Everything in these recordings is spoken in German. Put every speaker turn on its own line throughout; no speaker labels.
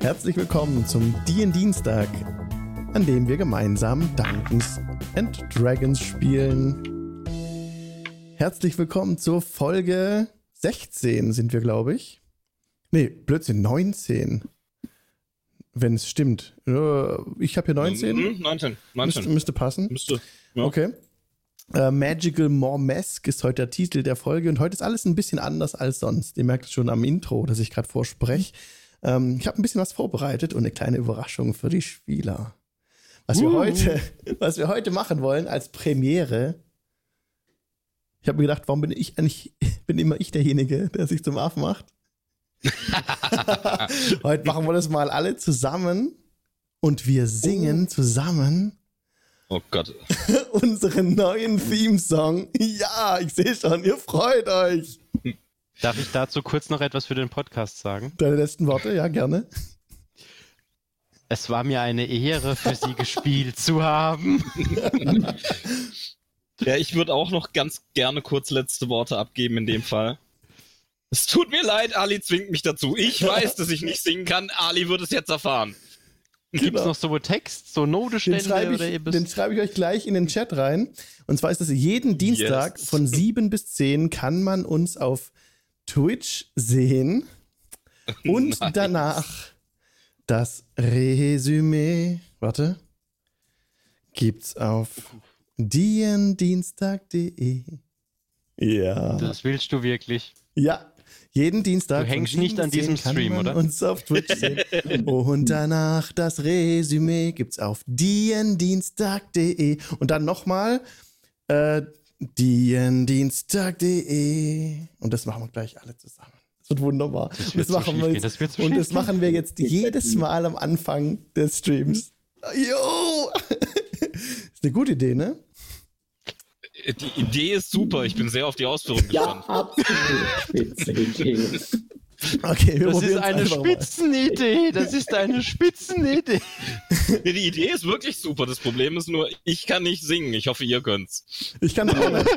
Herzlich willkommen zum DIN Dienstag, an dem wir gemeinsam Dungeons and Dragons spielen. Herzlich willkommen zur Folge 16 sind wir, glaube ich. Nee, Blödsinn, 19. Wenn es stimmt. Äh, Ich habe hier 19.
Mhm, 19. 19.
Müsste, müsste passen.
Müsste. Ja.
Okay. Äh, Magical Mormesque ist heute der Titel der Folge und heute ist alles ein bisschen anders als sonst. Ihr merkt es schon am Intro, dass ich gerade vorspreche. Ähm, ich habe ein bisschen was vorbereitet und eine kleine Überraschung für die Spieler. Was wir,
Uh.
heute, was wir heute machen wollen als Premiere. Ich habe mir gedacht, warum bin ich eigentlich, bin immer ich derjenige, der sich zum Affen macht? heute machen wir das mal alle zusammen und wir singen zusammen
Oh Gott.
unseren neuen Theme-Song. Ja, ich sehe schon, ihr freut euch.
Darf ich dazu kurz noch etwas für den Podcast sagen?
Deine letzten Worte, ja, gerne.
Es war mir eine Ehre, für Sie gespielt zu haben.
Ja, ich würde auch noch ganz gerne kurz letzte Worte abgeben in dem Fall. Es tut mir leid, Ali zwingt mich dazu. Ich weiß, dass ich nicht singen kann. Ali wird es jetzt erfahren.
Gibt es
Genau.
noch so Text, so
Den
Notestände
schreibe
oder
ich, den schreibe ich euch gleich in den Chat rein. Und zwar ist das jeden Dienstag
Yes.
von 7 bis 10 kann man uns auf Twitch sehen. Und
Nein.
danach das Resümee, warte, gibt's auf diendienstag.de. Ja.
Das willst du wirklich?
Ja, jeden Dienstag.
Du hängst nicht
7
an
bis 10
diesem
kann
Stream,
man
oder?
Uns auf Twitch sehen. Und danach das Resümee gibt's auf diendienstag.de. Und dann nochmal äh, diendienstag.de. Und das machen wir gleich alle zusammen. Das wird wunderbar.
Das
Und
wird so
machen wir jetzt,
das
und das machen wir jetzt jedes Mal am Anfang des Streams. Jo! ist eine gute Idee, ne?
Die Idee ist super. Ich bin sehr auf die Ausführung
Ja,
gespannt.
absolut spitze Idee.
Okay, wir
Das ist eine. Spitzenidee. Das ist eine Spitzenidee.
Nee, die Idee ist wirklich super. Das Problem ist nur, ich kann nicht singen. Ich hoffe, ihr könnt's.
Ich kann auch nicht.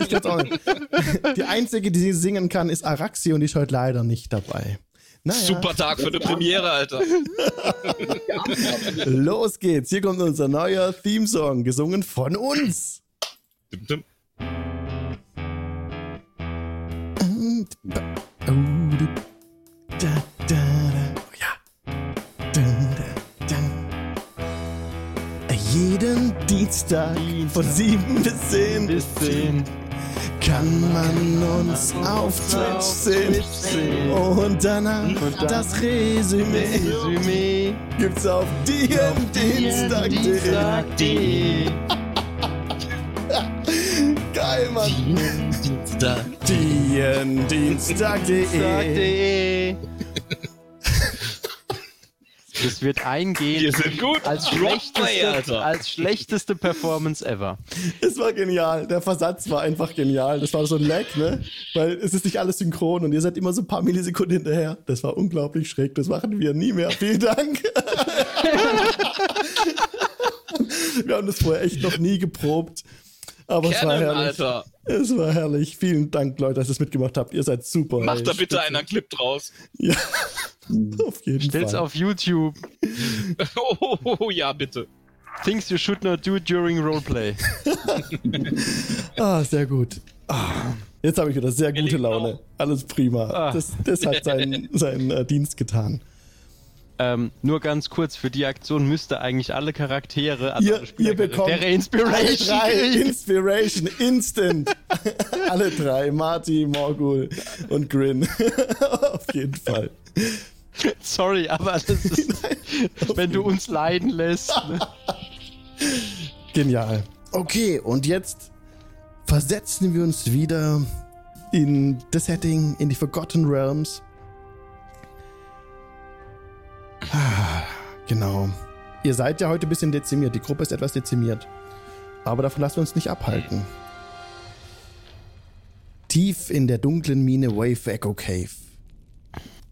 Ich kann's auch nicht. Die einzige, die singen kann, ist Araxi und die ist heute leider nicht dabei. Naja,
Super Tag für eine Premiere, Alter.
Los geht's. Hier kommt unser neuer Theme-Song, gesungen von uns.
Dim, dim.
Jeden Dienstag von 7 bis 10
Bis 10.
kann man uns auf Twitch sehen. Und danach das Resümee gibt's auf diendienstag.de.
Dienstag.de.
Geil, Mann. Diendienstag.de.
Dienstag.de. Das wird eingehen
Wir sind gut.
als schlechteste, als schlechteste Performance ever.
Es war genial. Der Versatz war einfach genial. Das war so ein Lag, ne? Weil es ist nicht alles synchron und ihr seid immer so ein paar Millisekunden hinterher. Das war unglaublich schräg. Das machen wir nie mehr. Vielen Dank. wir haben das vorher echt noch nie geprobt. Aber es war herrlich.
Alter.
Es war herrlich. Vielen Dank, Leute, dass ihr es mitgemacht habt. Ihr seid super.
Mach
ey.
da bitte
Spitze.
einer einen Clip draus.
Ja, auf jeden
Stell's
Fall.
auf YouTube.
Oh, oh, oh, oh, ja, bitte.
Things you should not do during roleplay.
Ah, sehr gut. Ah, jetzt habe ich wieder sehr gute
liegen
Laune. Alles prima.
Ah.
Das, das hat seinen, seinen äh, Dienst getan.
Ähm, nur ganz kurz, für die Aktion müsste eigentlich alle Charaktere, also
Ihr,
alle
ihr bekommt
Charaktere
alle
Inspiration
drei
kriegen.
Inspiration instant. alle drei. Marty, Morgul und Grin. Auf jeden Fall.
Sorry, aber das ist, wenn du uns leiden lässt. Ne?
Genial. Okay, und jetzt versetzen wir uns wieder in das Setting, in die Forgotten Realms. Genau. Ihr seid ja heute ein bisschen dezimiert. Die Gruppe ist etwas dezimiert. Aber davon lassen wir uns nicht abhalten. Tief in der dunklen Mine Wave Echo Cave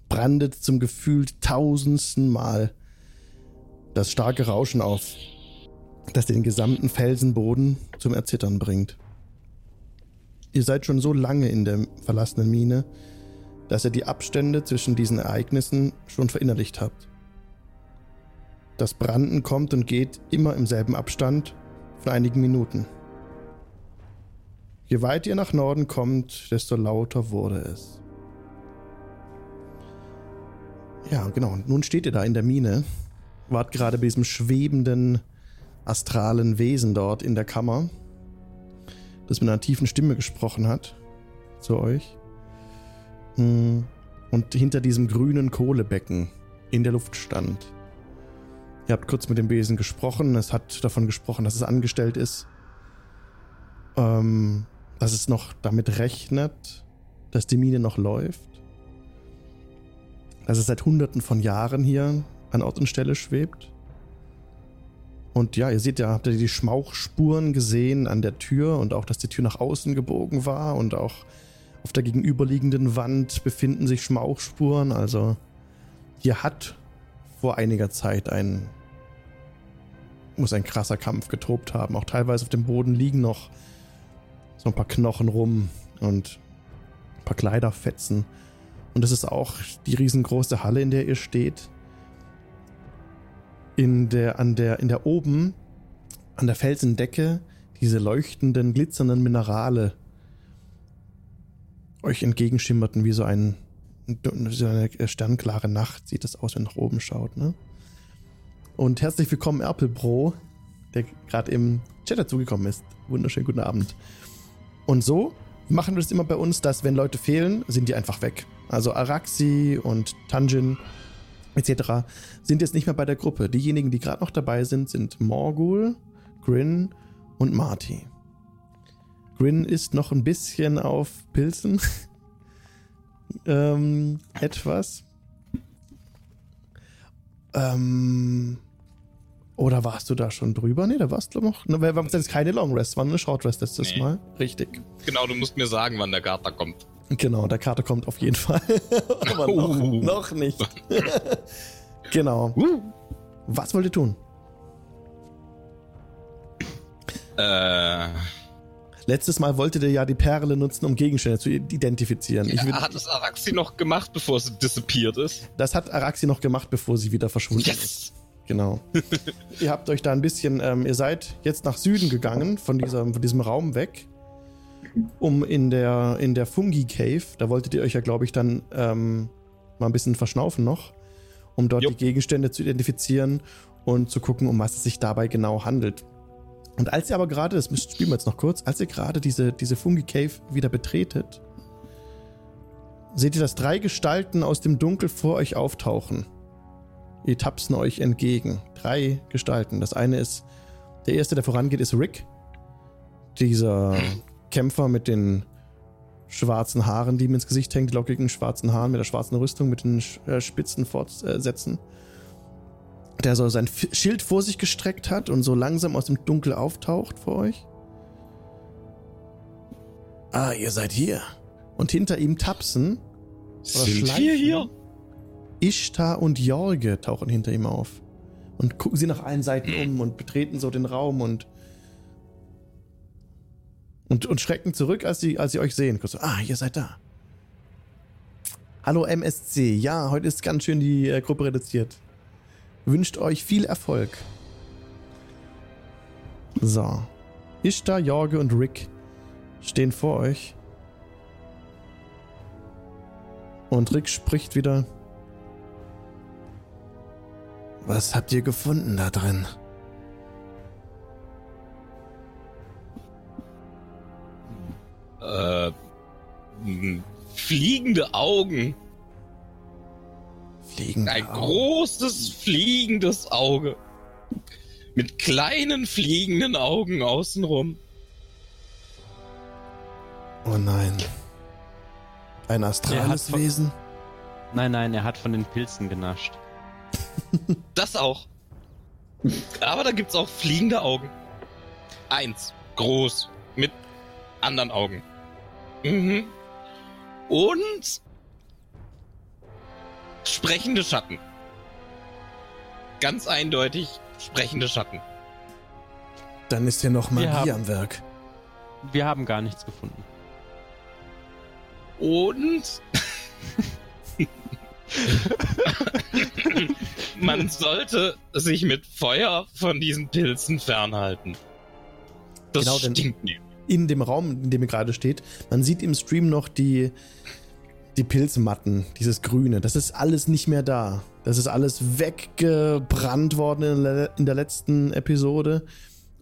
brandet zum gefühlt tausendsten Mal das starke Rauschen auf, das den gesamten Felsenboden zum Erzittern bringt. Ihr seid schon so lange in der verlassenen Mine, dass ihr die Abstände zwischen diesen Ereignissen schon verinnerlicht habt. Das Branden kommt und geht immer im selben Abstand von einigen Minuten. Je weiter ihr nach Norden kommt, desto lauter wurde es. Ja, genau. Und nun steht ihr da in der Mine. Wart gerade bei diesem schwebenden, astralen Wesen dort in der Kammer, das mit einer tiefen Stimme gesprochen hat zu euch. Hm. Und hinter diesem grünen Kohlebecken in der Luft stand. Ihr habt kurz mit dem Besen gesprochen. Es hat davon gesprochen, dass es angestellt ist. Ähm, dass es noch damit rechnet, dass die Mine noch läuft. Dass es seit hunderten von Jahren hier an Ort und Stelle schwebt. Und ja, ihr seht ja, habt ihr die Schmauchspuren gesehen an der Tür und auch, dass die Tür nach außen gebogen war und auch auf der gegenüberliegenden Wand befinden sich Schmauchspuren. Also hier hat vor einiger Zeit ein muss ein krasser Kampf getobt haben. Auch teilweise auf dem Boden liegen noch so ein paar Knochen rum und ein paar Kleiderfetzen. Und das ist auch die riesengroße Halle, in der ihr steht. In der, an der, in der oben, an der Felsendecke, diese leuchtenden, glitzernden Minerale euch entgegenschimmerten wie so ein so eine sternklare Nacht sieht das aus, wenn nach oben schaut, ne? Und herzlich willkommen, Erpel Bro, der gerade im Chat dazugekommen ist. Wunderschönen guten Abend. Und so machen wir es immer bei uns, dass wenn Leute fehlen, sind die einfach weg. Also Araxi und Tanjin etc. sind jetzt nicht mehr bei der Gruppe. Diejenigen, die gerade noch dabei sind, sind Morgul, Grin und Marty. Grin ist noch ein bisschen auf Pilzen. ähm, etwas. Ähm, oder warst du da schon drüber? Nee, da warst du noch. Ne, wir haben ist keine Long Rest, war eine Short Rest letztes
Nee.
Mal. Richtig.
Genau, du musst mir sagen, wann der Garter kommt.
Genau, der Karte kommt auf jeden Fall. Aber noch,
Uh.
noch nicht. genau. Was wollt ihr tun?
Äh,
Letztes Mal wolltet ihr ja die Perle nutzen, um Gegenstände zu identifizieren. Ich würd,
hat es Araxi noch gemacht, bevor es disappeared ist?
das hat Araxi noch gemacht, bevor sie wieder verschwunden ist. Genau. ihr habt euch da ein bisschen, ähm, ihr seid jetzt nach Süden gegangen, von, dieser, von diesem Raum weg, um in der, in der Fungi Cave, da wolltet ihr euch ja, glaube ich, dann ähm, mal ein bisschen verschnaufen noch, um dort
Jo.
die Gegenstände zu identifizieren und zu gucken, um was es sich dabei genau handelt. Und als ihr aber gerade, das spielen wir jetzt noch kurz, als ihr gerade diese, diese Fungi Cave wieder betretet, seht ihr, dass drei Gestalten aus dem Dunkel vor euch auftauchen. Die tapsen euch entgegen. Drei Gestalten. Das eine ist, der erste, der vorangeht, ist Rick. Dieser Kämpfer mit den schwarzen Haaren, die ihm ins Gesicht hängen, die lockigen schwarzen Haaren mit der schwarzen Rüstung, mit den äh, spitzen Fortsätzen. Der so sein F Schild vor sich gestreckt hat und so langsam aus dem Dunkel auftaucht vor euch. Ah, ihr seid hier. Und hinter ihm tapsen
Sind
schleifen.
wir hier?
Ishtar und Jorge tauchen hinter ihm auf und gucken sie nach allen Seiten um und betreten so den Raum und und, und schrecken zurück, als sie, als sie euch sehen. So, ah, ihr seid da. Hallo MSC. Ja, heute ist ganz schön die äh, Gruppe reduziert. Wünscht euch viel Erfolg. So. Ishtar, Jorge und Rick stehen vor euch. Und Rick spricht wieder. Was habt ihr gefunden da drin?
Äh, fliegende Augen.
Fliegen.
Ein großes fliegendes Auge. Mit kleinen fliegenden Augen außenrum.
Oh nein. Ein astrales Wesen?
Nein, nein, er hat von den Pilzen genascht.
Das auch. Aber da gibt's auch fliegende Augen. Eins. Groß. Mit anderen Augen. Mhm. Und sprechende Schatten. Ganz eindeutig sprechende Schatten.
Dann ist hier noch Magie
haben-
am Werk.
Wir haben gar nichts gefunden.
Und Man sollte sich mit Feuer von diesen Pilzen fernhalten. Das
Genau, denn-
stinkt nicht.
in dem Raum, in dem ihr gerade steht, man sieht im Stream noch die, die Pilzmatten, dieses Grüne. Das ist alles nicht mehr da. Das ist alles weggebrannt worden in der, in der letzten Episode.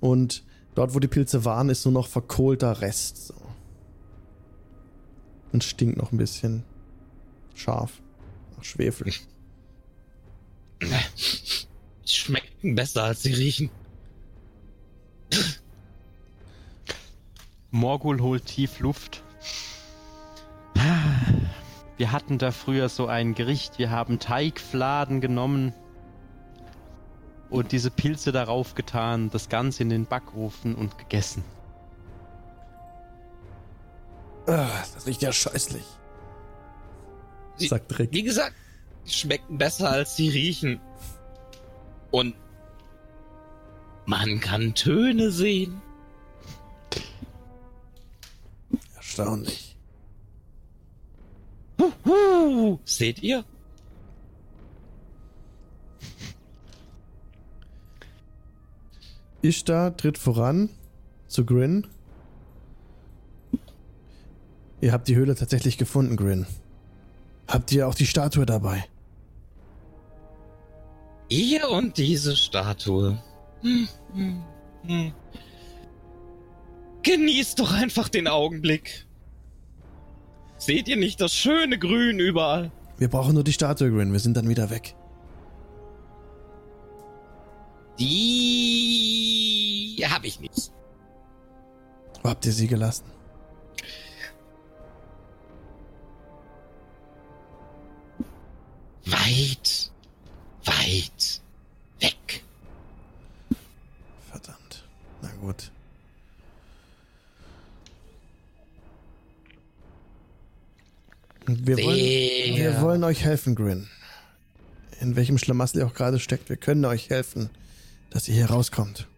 Und dort, wo die Pilze waren, ist nur noch verkohlter Rest. So. Und stinkt noch ein bisschen scharf. Nach Schwefel.
Die schmecken besser, als sie riechen.
Morgul holt tief Luft. Wir hatten da früher so ein Gericht. Wir haben Teigfladen genommen und diese Pilze darauf getan, das Ganze in den Backofen und gegessen.
Ah, das riecht ja scheußlich. Sagt Rick.
Wie gesagt, die schmecken besser, als sie riechen. Und man kann Töne sehen.
Erstaunlich.
Huhu, seht ihr?
Ishtar tritt voran zu Grin. Ihr habt die Höhle tatsächlich gefunden, Grin. Habt ihr auch die Statue dabei?
Ihr und diese Statue. Hm, hm, hm. Genießt doch einfach den Augenblick. Seht ihr nicht das schöne Grün überall?
Wir brauchen nur die Statue, Grin. Wir sind dann wieder weg.
Die habe ich nicht.
Wo habt ihr sie gelassen? Euch helfen, Grin. In welchem Schlamassel ihr auch gerade steckt. Wir können euch helfen, dass ihr hier rauskommt.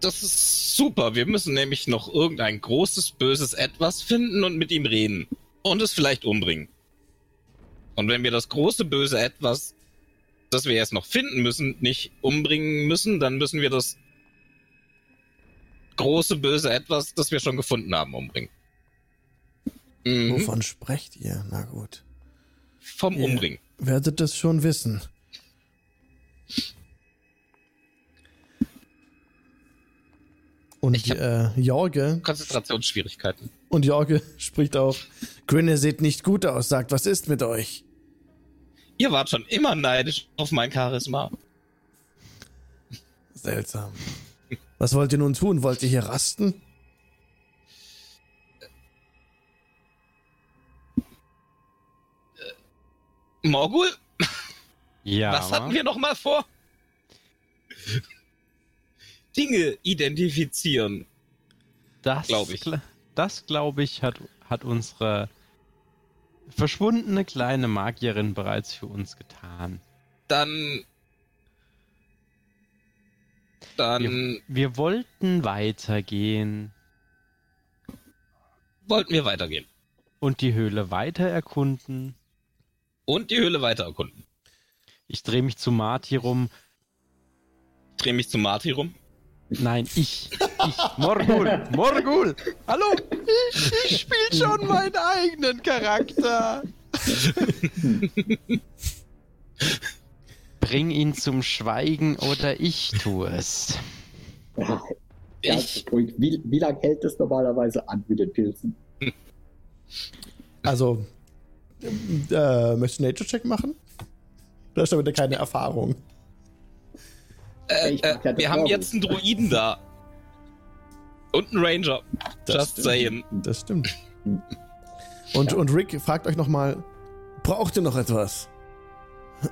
Das ist super. Wir müssen nämlich noch irgendein großes, böses Etwas finden und mit ihm reden. Und es vielleicht umbringen. Und wenn wir das große, böse Etwas, das wir erst noch finden müssen, nicht umbringen müssen, dann müssen wir das große, böse Etwas, das wir schon gefunden haben, umbringen. Mhm.
Wovon sprecht ihr? Na gut.
Vom
Ja.
Umbringen.
Werdet es schon wissen. Und
Ich
äh, Jorge
Konzentrationsschwierigkeiten.
und Jorge spricht auch. Grin, ihr seht nicht gut aus. Sagt, was ist mit euch?
Ihr wart schon immer neidisch auf mein Charisma.
Seltsam. Was wollt ihr nun tun? Wollt ihr hier rasten?
Morgul,
Ja.
was hatten wir noch mal vor? Dinge identifizieren.
Das
Glaub ich.
Das glaube ich hat, hat unsere verschwundene kleine Magierin bereits für uns getan.
Dann. Dann
Wir wollten weitergehen
wollten wir weitergehen.
und die Höhle weiter erkunden.
Und die Höhle weiter erkunden.
Ich drehe mich zu Marty rum.
Dreh mich zu Marty rum.
Nein, ich. Ich. Morgul! Morgul! Hallo! Ich, ich spiele schon meinen eigenen Charakter! Bring ihn zum Schweigen oder ich tue es.
Ja,
Ich.
Wie, wie lange hält es normalerweise an mit den Pilzen?
Also, äh, möchtest du einen Nature-Check machen? Du hast damit keine Erfahrung.
äh, äh,
ja
wir haben jetzt einen Druiden da. Und einen Ranger.
Das
Just
stimmt.
saying.
Das stimmt. Und, und Rick fragt euch nochmal, braucht ihr noch etwas?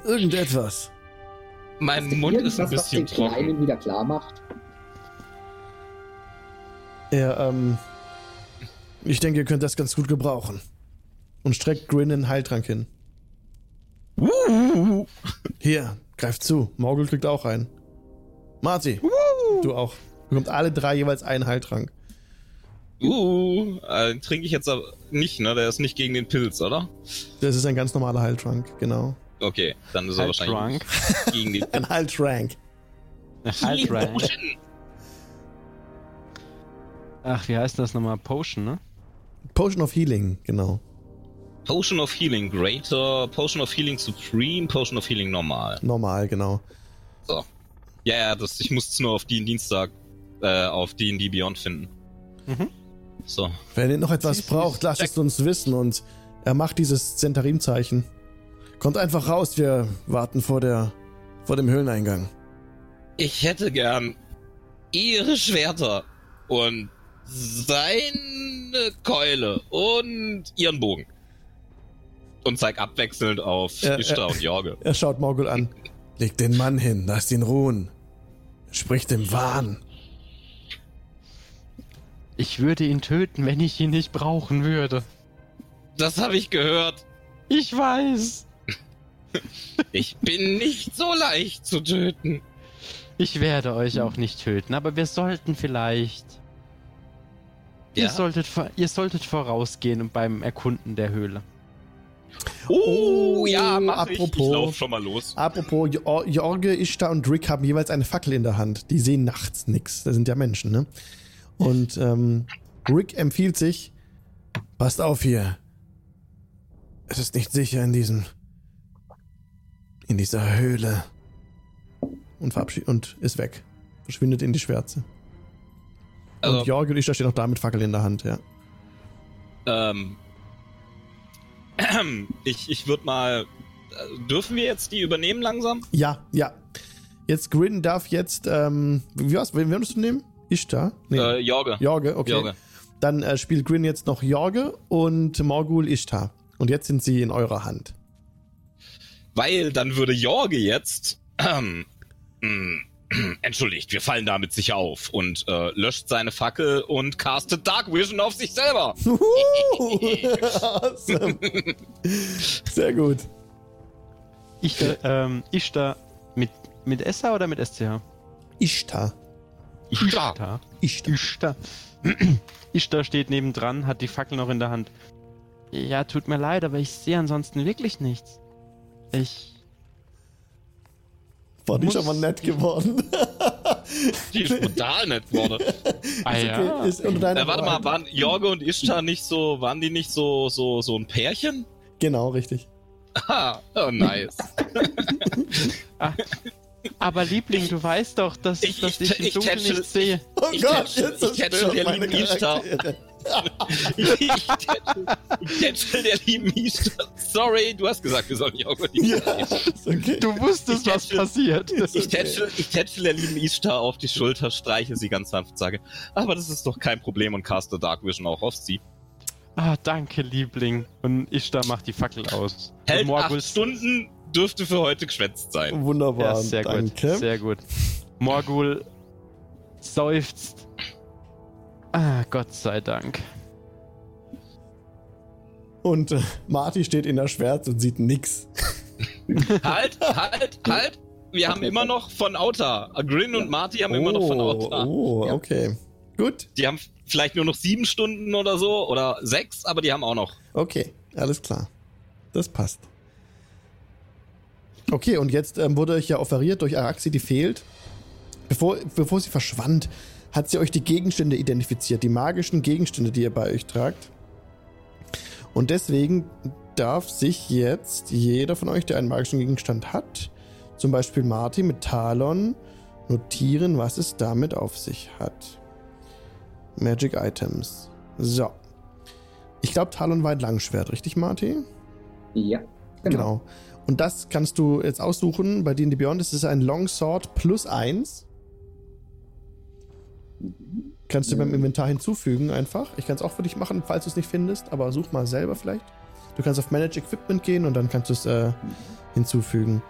Irgendetwas.
Mein
du
Mund ist ein
irgendwas, was den
bisschen trocken.
Kleinen wieder klar macht?
Er, ähm, ich denke, ihr könnt das ganz gut gebrauchen. Und streckt Grin einen Heiltrank hin. Hier, greift zu. Morgul kriegt auch einen. Marty, du auch. Bekommt alle drei jeweils einen Heiltrank.
Uh, äh, den trinke ich jetzt aber nicht, ne? Der ist nicht gegen den Pilz, oder?
Das ist ein ganz normaler Heiltrank, genau.
Okay, dann ist er wahrscheinlich gegen die
Ein Halt-Rank.
Halt rank.
Potion.
Ach, wie heißt das nochmal? Potion, ne?
Potion of Healing, genau.
Potion of Healing Greater, Potion of Healing Supreme, Potion of Healing Normal.
Normal, genau.
So. Ja, ja, das, ich musste es nur auf den Dienstag, äh, auf D&D Beyond finden.
Mhm.
So.
Wenn ihr noch etwas
Sie- sie-
braucht, lasst es uns wissen und er macht dieses Zentarim-Zeichen. Kommt einfach raus, wir warten vor der vor dem Höhleneingang.
Ich hätte gern ihre Schwerter und seine Keule und ihren Bogen. Und zeig abwechselnd auf
Ja,
Ishtar und Jorge.
Er schaut Morgul an. Leg den Mann hin, lasst ihn ruhen. Spricht im Wahn.
Ich würde ihn töten, wenn ich ihn nicht brauchen würde.
Das habe ich gehört.
Ich weiß.
Ich bin nicht so leicht zu töten.
Ich werde euch auch nicht töten, aber wir sollten vielleicht. Ihr,
Ja?
solltet, vor- ihr solltet vorausgehen beim Erkunden der Höhle.
Oh, ja, mach ich. Ich
apropos-
lauf schon mal los.
Apropos, Jo- Jorge, Ishtar und Rick haben jeweils eine Fackel in der Hand. Die sehen nachts nichts. Das sind ja Menschen, ne? Und ähm, Rick empfiehlt sich, passt auf hier. Es ist nicht sicher in diesem, in dieser Höhle. Und verabschiedet und ist weg. Verschwindet in die Schwärze.
Also,
und Jorge und Ishtar stehen noch da mit Fackel in der Hand, ja.
ähm, ich, ich würde mal. äh, Dürfen wir jetzt die übernehmen langsam?
Ja, ja. Jetzt Grin darf jetzt, ähm, wie war's? Wen würdest du nehmen? Ishtar? Nee.
Äh, Jorge.
Jorge, okay.
Jorge.
Dann äh, spielt Grin jetzt noch Jorge und Morgul Ishtar. Und jetzt sind sie in eurer Hand.
Weil dann würde Jorge jetzt. Ähm, entschuldigt, wir fallen damit sicher auf. Und äh, löscht seine Fackel und castet Dark Vision auf sich selber.
awesome. Sehr gut.
Ich, ähm, Ishtar mit, mit SH oder mit SCH?
Ishtar.
Ishtar.
Ishtar.
Ishtar. Ishtar steht nebendran, hat die Fackel noch in der Hand. Ja, tut mir leid, aber ich sehe ansonsten wirklich nichts. Ich.
War schon mal nett geworden.
Die ist brutal nett wurde.
Ah ja.
Okay, ist
Äh, warte mal, waren Jorge und Ishtar nicht so, waren die nicht so, so, so ein Pärchen?
Genau, richtig.
Ah, oh nice.
Aber Liebling, du weißt doch, dass
Ich-
dass
ich-
ich, im
ich
Dunkeln
tätschel-
nichts sehe.
Oh
Ich
Gott,
tätschel-
jetzt
ich der
meine. Charaktere.
Ich tätschel- ich tätschel der lieben Ishtar. Sorry, du hast gesagt, wir sollen Jorge und
Ja,
Ishtar tätscheln.
ist okay.
Du wusstest,
Ich
was
tätschel-
passiert.
Ich tätschel, ich tätschel der lieben Ishtar auf die Schulter, streiche sie ganz sanft, sage, aber das ist doch kein Problem und caste Dark Vision auch auf sie.
Ah, danke, Liebling. Und Ishtar macht die Fackel aus.
Hält
Und Morgul-
acht Stunden, dürfte für heute geschwätzt sein.
Wunderbar.
Ja, sehr
danke.
gut. Sehr gut. Morgul seufzt. Ah, Gott sei Dank.
Und äh, Marty steht in der Schwärze und sieht nix.
halt, halt, halt! Wir haben immer noch von Auta. Grin und Marty haben immer noch von Auta.
oh,
Ja.
okay. Gut,
Die haben vielleicht nur noch sieben Stunden oder so oder sechs, aber die haben auch noch.
okay, alles klar. Das passt. Okay, und jetzt ähm, wurde euch ja offeriert durch Araxi, die fehlt. Bevor, bevor sie verschwand, hat sie euch die Gegenstände identifiziert, die magischen Gegenstände, die ihr bei euch tragt. Und deswegen darf sich jetzt jeder von euch, der einen magischen Gegenstand hat, zum Beispiel Marty mit Talon, notieren, was es damit auf sich hat. Magic Items. So. Ich glaube, Talon war ein Langschwert, richtig, Marty?
Ja,
Genau. Und das kannst du jetzt aussuchen. Bei D&D Beyond ist es ein Longsword plus 1. Kannst du beim Inventar hinzufügen einfach. Ich kann es auch für dich machen, falls du es nicht findest, aber such mal selber vielleicht. Du kannst auf Manage Equipment gehen und dann kannst du es äh, hinzufügen.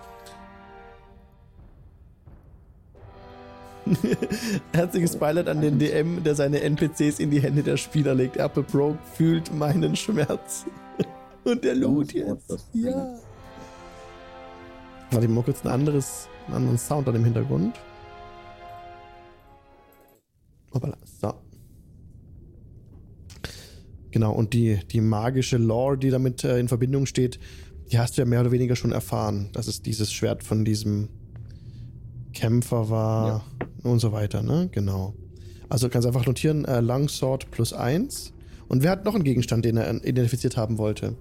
Herzliches Beileid an den DM, der seine NPCs in die Hände der Spieler legt. Apple Broke fühlt meinen Schmerz. Und der Loot jetzt. Ja. Warte mal kurz ein anderes, einen anderen Sound an dem Hintergrund. Hoppala. So. Genau, und die, die magische Lore, die damit äh, in Verbindung steht, die hast du ja mehr oder weniger schon erfahren, dass es dieses Schwert von diesem Kämpfer war und so weiter, ne? Genau. Also kannst einfach notieren, äh, Longsword plus 1. Und wer hat noch einen Gegenstand, den er identifiziert haben wollte?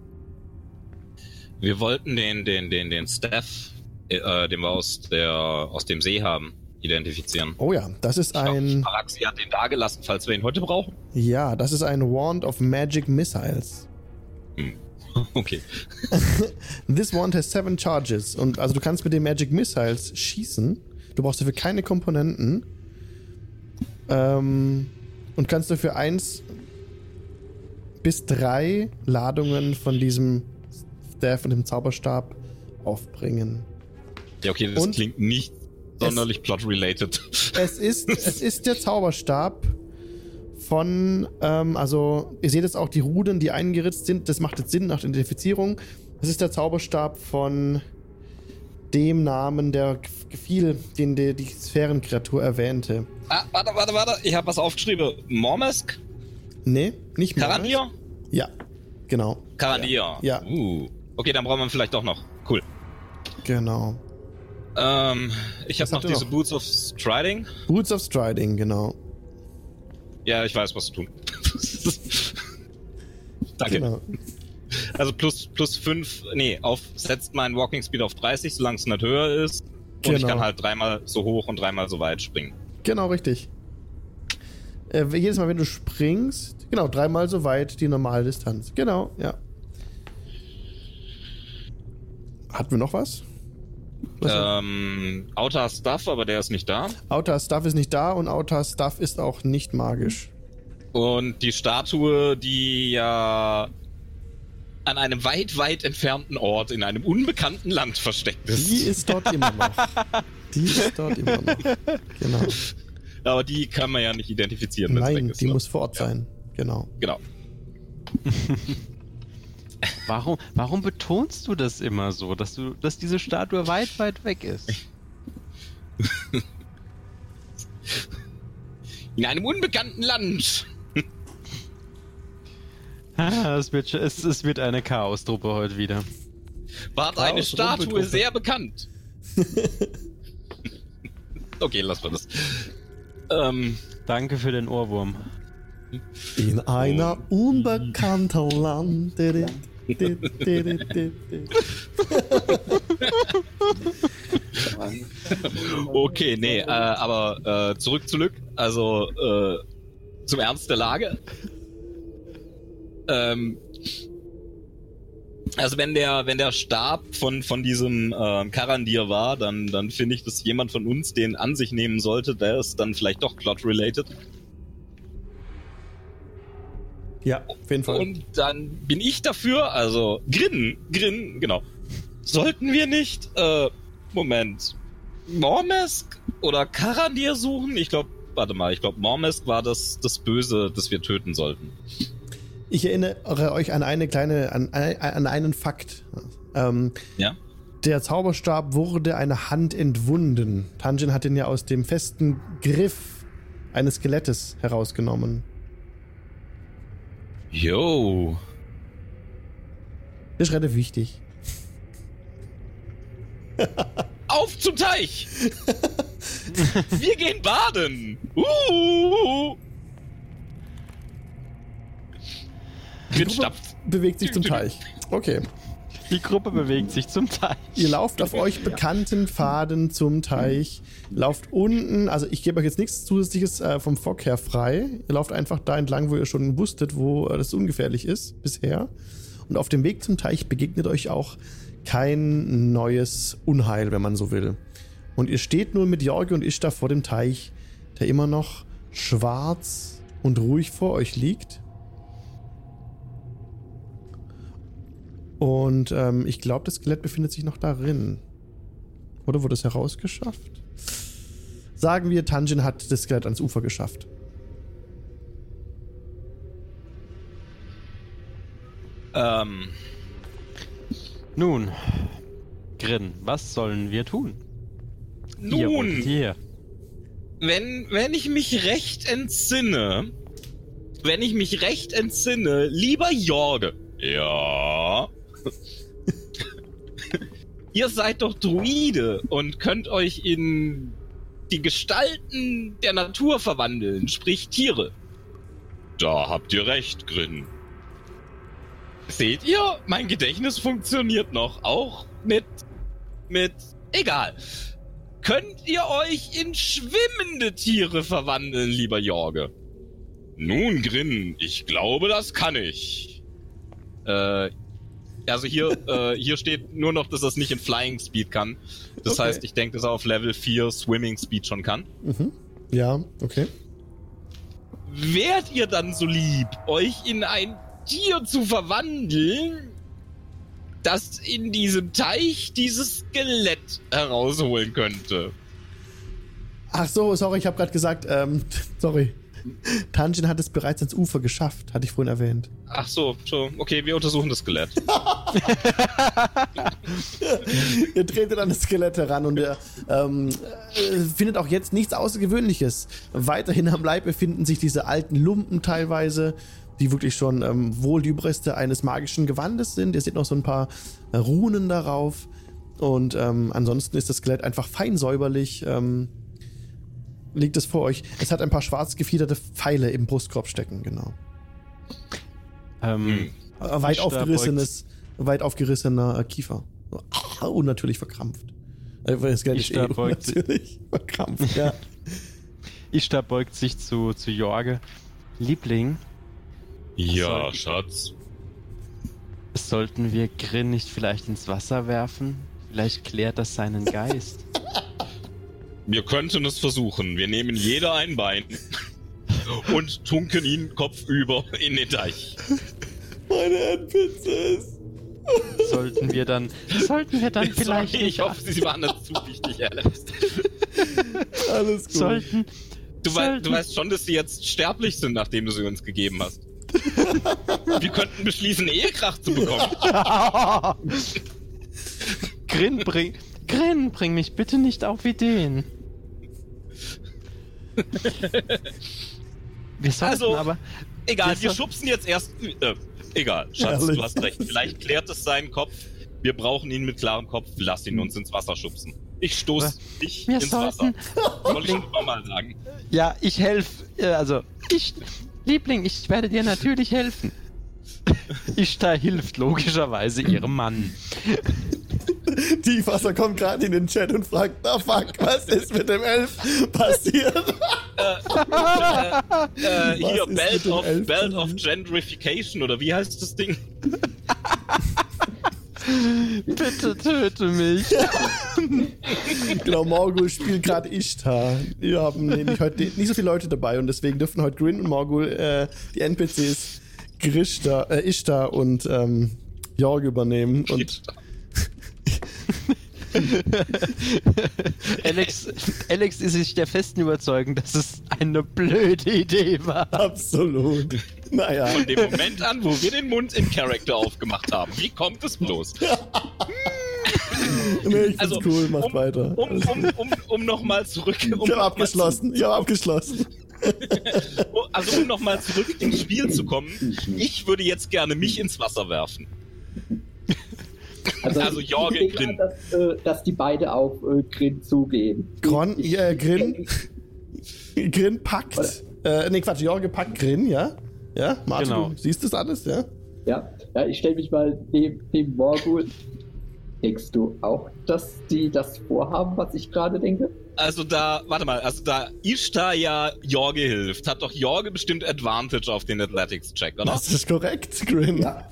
Wir wollten den, den, den, den Staff, äh, den wir aus, der, aus dem See haben, identifizieren.
Oh ja, das ist
Ich glaub,
ein.
Paraxi hat den da gelassen, falls wir ihn heute brauchen.
Ja, das ist ein Wand of Magic Missiles.
Okay.
This wand has seven charges. Und also du kannst mit den Magic Missiles schießen. Du brauchst dafür keine Komponenten. Ähm, und kannst dafür eins bis drei Ladungen von diesem Staff und dem Zauberstab aufbringen.
Ja, okay, das
Und
klingt nicht sonderlich plot-related.
Es ist, es ist der Zauberstab von, ähm, also ihr seht jetzt auch die Ruden, die eingeritzt sind. Das macht jetzt Sinn nach der Identifizierung. Das ist der Zauberstab von dem Namen, der gef- gefiel, den die, die Sphärenkreatur erwähnte.
Ah, warte, warte, warte. Ich habe was aufgeschrieben. Mormesk?
Nee, nicht mehr.
Karandir?
Ja, genau.
Karandir.
Ja.
Uh. Okay, dann brauchen wir ihn vielleicht doch noch. Cool.
Genau.
Ähm, ich habe noch diese
noch?
Boots of Striding.
Boots of Striding, genau.
Ja, ich weiß, was zu tun. Danke.
Genau.
Also plus, plus 5, nee, auf, setzt mein Walking Speed auf 30, solange es nicht höher ist. Und ich
Genau.
kann halt dreimal so hoch und dreimal so weit springen.
Genau, richtig. Äh, jedes Mal, wenn du springst, genau, dreimal so weit die normale Distanz. Genau, ja. Hatten wir noch was?
Ähm, Outer Stuff, aber der ist nicht da.
Outer Stuff ist nicht da und Outer Stuff ist auch nicht magisch.
Und die Statue, die ja an einem weit, weit entfernten Ort in einem unbekannten Land versteckt ist.
Die ist dort immer noch. Die ist dort immer noch. Genau.
aber die kann man ja nicht identifizieren,
Nein,
ist,
die
ne?
muss vor Ort
Ja.
sein. Genau.
Genau.
Warum, warum betonst du das immer so, dass du, dass diese Statue weit, weit weg ist?
In einem unbekannten Land.
Ah, es, wird, es, es wird eine Chaos-Truppe heute wieder.
War
Chaos,
eine Statue sehr bekannt. okay, lassen wir das. Ähm,
Danke für den Ohrwurm.
In einer unbekannten Land.
Okay, nee, äh, aber äh, zurück zu Lück. Also äh, zum Ernst der Lage. Ähm, also wenn der, wenn der Stab von, von diesem ähm, Karandir war, dann, dann finde ich, dass jemand von uns den an sich nehmen sollte. Der ist dann vielleicht doch plot-related.
Ja, auf jeden Fall.
Und dann bin ich dafür, also Grin, Grin, genau. Sollten wir nicht, äh, Moment, Mormesk oder Karandir suchen? Ich glaube, warte mal, ich glaube, Mormesk war das, das Böse, das wir töten sollten.
Ich erinnere euch an eine kleine, an, an einen Fakt. Ähm,
Ja?
der Zauberstab wurde eine Hand entwunden. Tanjin hat ihn ja aus dem festen Griff eines Skelettes herausgenommen.
Yo.
Das ist relativ wichtig.
Auf zum Teich! wir gehen baden! Uh! Grin stapft.
Bewegt sich zum Teich. Okay.
Die Gruppe bewegt sich zum Teil.
Ihr lauft auf euch bekannten Pfaden zum Teich. Lauft unten, also ich gebe euch jetzt nichts Zusätzliches äh, vom Fock her frei. Ihr lauft einfach da entlang, wo ihr schon wusstet, wo äh, das ungefährlich ist bisher. Und auf dem Weg zum Teich begegnet euch auch kein neues Unheil, wenn man so will. Und ihr steht nun mit Jorge und Ishtar vor dem Teich, der immer noch schwarz und ruhig vor euch liegt. Und ähm, ich glaube, das Skelett befindet sich noch darin. Oder wurde es herausgeschafft? Sagen wir, Tanjin hat das Skelett ans Ufer geschafft.
Ähm,
Nun, Grin, was sollen wir tun?
Nun,
Hier.
wenn, wenn ich mich recht entsinne, wenn ich mich recht entsinne, lieber Jorge, ja, Ihr seid doch Druide und könnt euch in die Gestalten der Natur verwandeln, sprich Tiere. Da habt ihr recht, Grin. Seht ihr, mein Gedächtnis funktioniert noch, auch mit, mit, egal. Könnt ihr euch in schwimmende Tiere verwandeln, lieber Jorge? Nun, Grin, ich glaube, das kann ich. Äh, also hier, äh, hier steht nur noch, dass er es nicht in Flying Speed kann. Das
Okay.
heißt, ich denke, dass er auf Level 4 Swimming Speed schon kann.
Mhm. Ja, okay.
Wärt ihr dann so lieb, euch in ein Tier zu verwandeln, das in diesem Teich dieses Skelett herausholen könnte?
Ach so, sorry, ich habe gerade gesagt, ähm, sorry. Tanjin hat es bereits ans Ufer geschafft, hatte ich vorhin erwähnt.
Ach so, so, okay, wir untersuchen das Skelett.
ihr tretet an das Skelett heran und ihr ähm, äh, findet auch jetzt nichts Außergewöhnliches. Weiterhin am Leib befinden sich diese alten Lumpen teilweise, die wirklich schon ähm, wohl die Überreste eines magischen Gewandes sind. Ihr seht noch so ein paar äh, Runen darauf. Und ähm, ansonsten ist das Skelett einfach fein säuberlich. Ähm, liegt es vor euch. Es hat ein paar schwarz gefiederte Pfeile im Brustkorb stecken, genau.
Ähm,
Hm.
Äh, weit aufgerissenes, weit aufgerissener äh, Kiefer. Ah, Unnatürlich verkrampft. Das Skelett ist eh
beugt sich.
unnatürlich verkrampft, ja.
Ishtar beugt sich zu, zu Jorge. Liebling,
Ja,
Sorry.
Schatz.
sollten wir Grin nicht vielleicht ins Wasser werfen? Vielleicht klärt das seinen Geist.
Wir könnten es versuchen. Wir nehmen jeder ein Bein und tunken ihn kopfüber in den Teich.
Meine NPCs.
Sollten wir dann, sollten wir dann vielleicht
Sorry,
nicht,
ich hoffe, Sie waren das zu wichtig, Alex.
Alles gut.
sollten,
Du,
sollten,
du weißt schon, dass sie jetzt sterblich sind, nachdem du sie uns gegeben hast. Wir könnten beschließen, Ehekrach zu bekommen.
Grin, bring, Grin, bring mich bitte nicht auf Ideen. Wir sollten
Also,
aber,
Egal,
Wir
wir schubsen jetzt erst. Äh, egal, Schatz,
Herrlich.
du hast recht. Vielleicht klärt es seinen Kopf. Wir brauchen ihn mit klarem Kopf. Lass ihn uns ins Wasser schubsen. Ich stoß dich
wir
ins
sollten,
Wasser. Soll ich nochmal sagen?
ja, ich helfe, äh, also, ich, Liebling, ich werde dir natürlich helfen. Ishtar hilft logischerweise ihrem Mann.
Tiefwasser kommt gerade in den Chat und fragt, na fuck, was ist mit dem Elf passiert?
Äh, hier,
ist mit
Belt of,
Elf
Belt of? Gendrification, oder wie heißt das Ding?
Bitte töte mich.
genau, Morgul spielt gerade Ishtar. Wir haben nämlich heute nicht so viele Leute dabei und deswegen dürfen heute Grin und Morgul äh, die NPCs Grishtar, äh, Ishtar und ähm, Jorg übernehmen. Und
Alex, Alex ist sich der festen Überzeugung, dass es eine blöde Idee war.
absolut. Naja.
Von dem Moment an, wo wir den Mund in Character aufgemacht haben. Wie kommt es bloß?
Nee, ich find's
Also,
cool, macht
um,
weiter.
Um, um, um, um nochmal zurück. Um
ich
noch
hab
mal
abgeschlossen. Ich hab abgeschlossen.
Also um nochmal zurück ins Spiel zu kommen, ich würde jetzt gerne mich ins Wasser werfen. Also
ich
Jorge Grin.
Dass, äh, dass die beide auf äh, Grin zugehen.
Gron,
Ich-
äh, Grin, Grin packt. Äh, nee, Quatsch, Jorge packt Grin, ja? Ja, Martin,
Genau.
du siehst das alles, ja?
Ja, ja ich stelle mich mal neben, neben Morgul. Denkst du auch, dass die das vorhaben, was ich gerade denke?
Also da, warte mal, also da Ishtar ja Jorge hilft, hat doch Jorge bestimmt Advantage auf den Athletics-Check, oder?
Das ist korrekt, Grin.
Ja.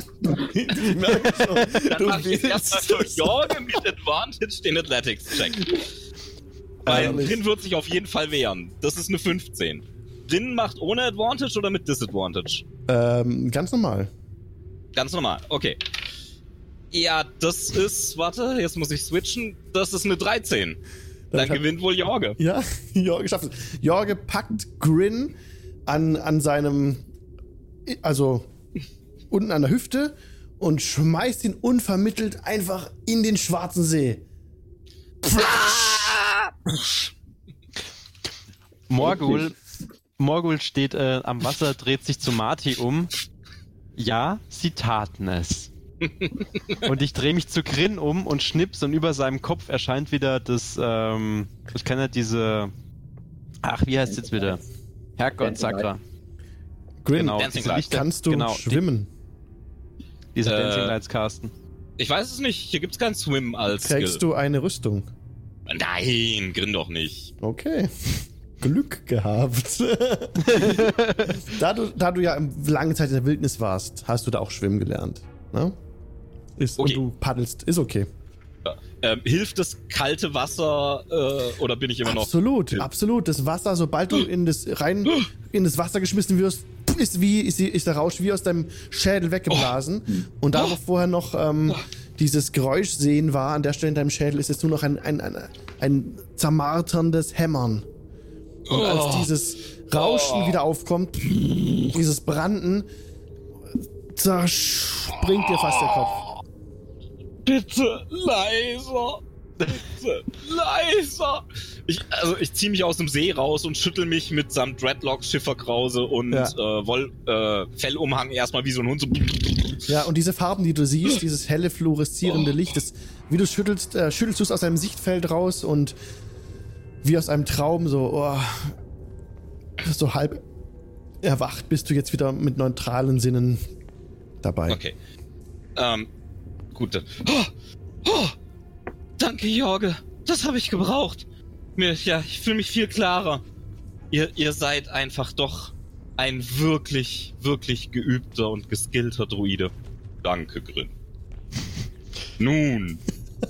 Ich merke schon.
Dann
du
mache ich erstmal für. Jorge mit Advantage den Athletics-Check. Weil
Ehrlich.
Drin wird sich auf jeden Fall wehren. Das ist eine 15. Drin macht ohne Advantage oder mit Disadvantage?
Ähm, ganz normal.
Ganz normal, okay. Ja, das ist, warte, jetzt muss ich switchen. Das ist eine 13. Dann
kann-
gewinnt wohl Jorge.
Ja, Jorge schafft es. Jorge packt Grin an, an seinem, also unten an der Hüfte und schmeißt ihn unvermittelt einfach in den schwarzen See.
Morgul, Morgul steht äh, am Wasser, dreht sich zu Marty um. Ja, sie taten es. Und ich drehe mich zu Grin um und schnips und über seinem Kopf erscheint wieder das, ähm, ich kann ja diese, ach, wie heißt es jetzt wieder? Herrgott, Sakra.
Grin,
Genau,
Dancing
diese
Light.
Lichter,
kannst du
genau, die-
schwimmen?
Diese
Äh,
Dancing Lights casten.
Ich weiß es nicht. Hier gibt's kein Swim als
Trägst
Skill.
du eine Rüstung?
Nein, grin doch nicht.
Okay. Glück gehabt. da, du, da du ja lange Zeit in der Wildnis warst, hast du da auch schwimmen gelernt. Ne? Ist,
Okay.
Und du paddelst, ist okay.
Ähm, hilft das kalte Wasser äh, oder bin ich immer noch?
Absolut, absolut. Das Wasser, sobald du in das rein in das Wasser geschmissen wirst, ist wie ist, ist der Rausch wie aus deinem Schädel weggeblasen. Und da wo vorher noch ähm, dieses Geräusch sehen war, an der Stelle in deinem Schädel ist jetzt nur noch ein, ein, ein, ein zermarterndes Hämmern. Und als
Oh.
dieses Rauschen wieder aufkommt, dieses Branden, zerspringt dir fast der Kopf.
Bitte leiser. Bitte leiser. Ich, also ich ziehe mich aus dem See raus und schüttel mich mit samt Dreadlocks, Schifferkrause und
Ja.
äh, Woll, äh, Fellumhang erstmal wie so ein Hund. So
Ja, und diese Farben, die du siehst, dieses helle fluoreszierende Licht, das, wie du schüttelst, äh, schüttelst du es aus deinem Sichtfeld raus und wie aus einem Traum so, oh, so halb erwacht bist du jetzt wieder mit neutralen Sinnen dabei.
Okay. Ähm, gut. dann- Oh, oh, danke, Jorge. Das habe ich gebraucht. Mir, ja, ich fühle mich viel klarer. Ihr, ihr seid einfach doch ein wirklich, wirklich geübter und geskillter Druide. Danke, Grin. Nun,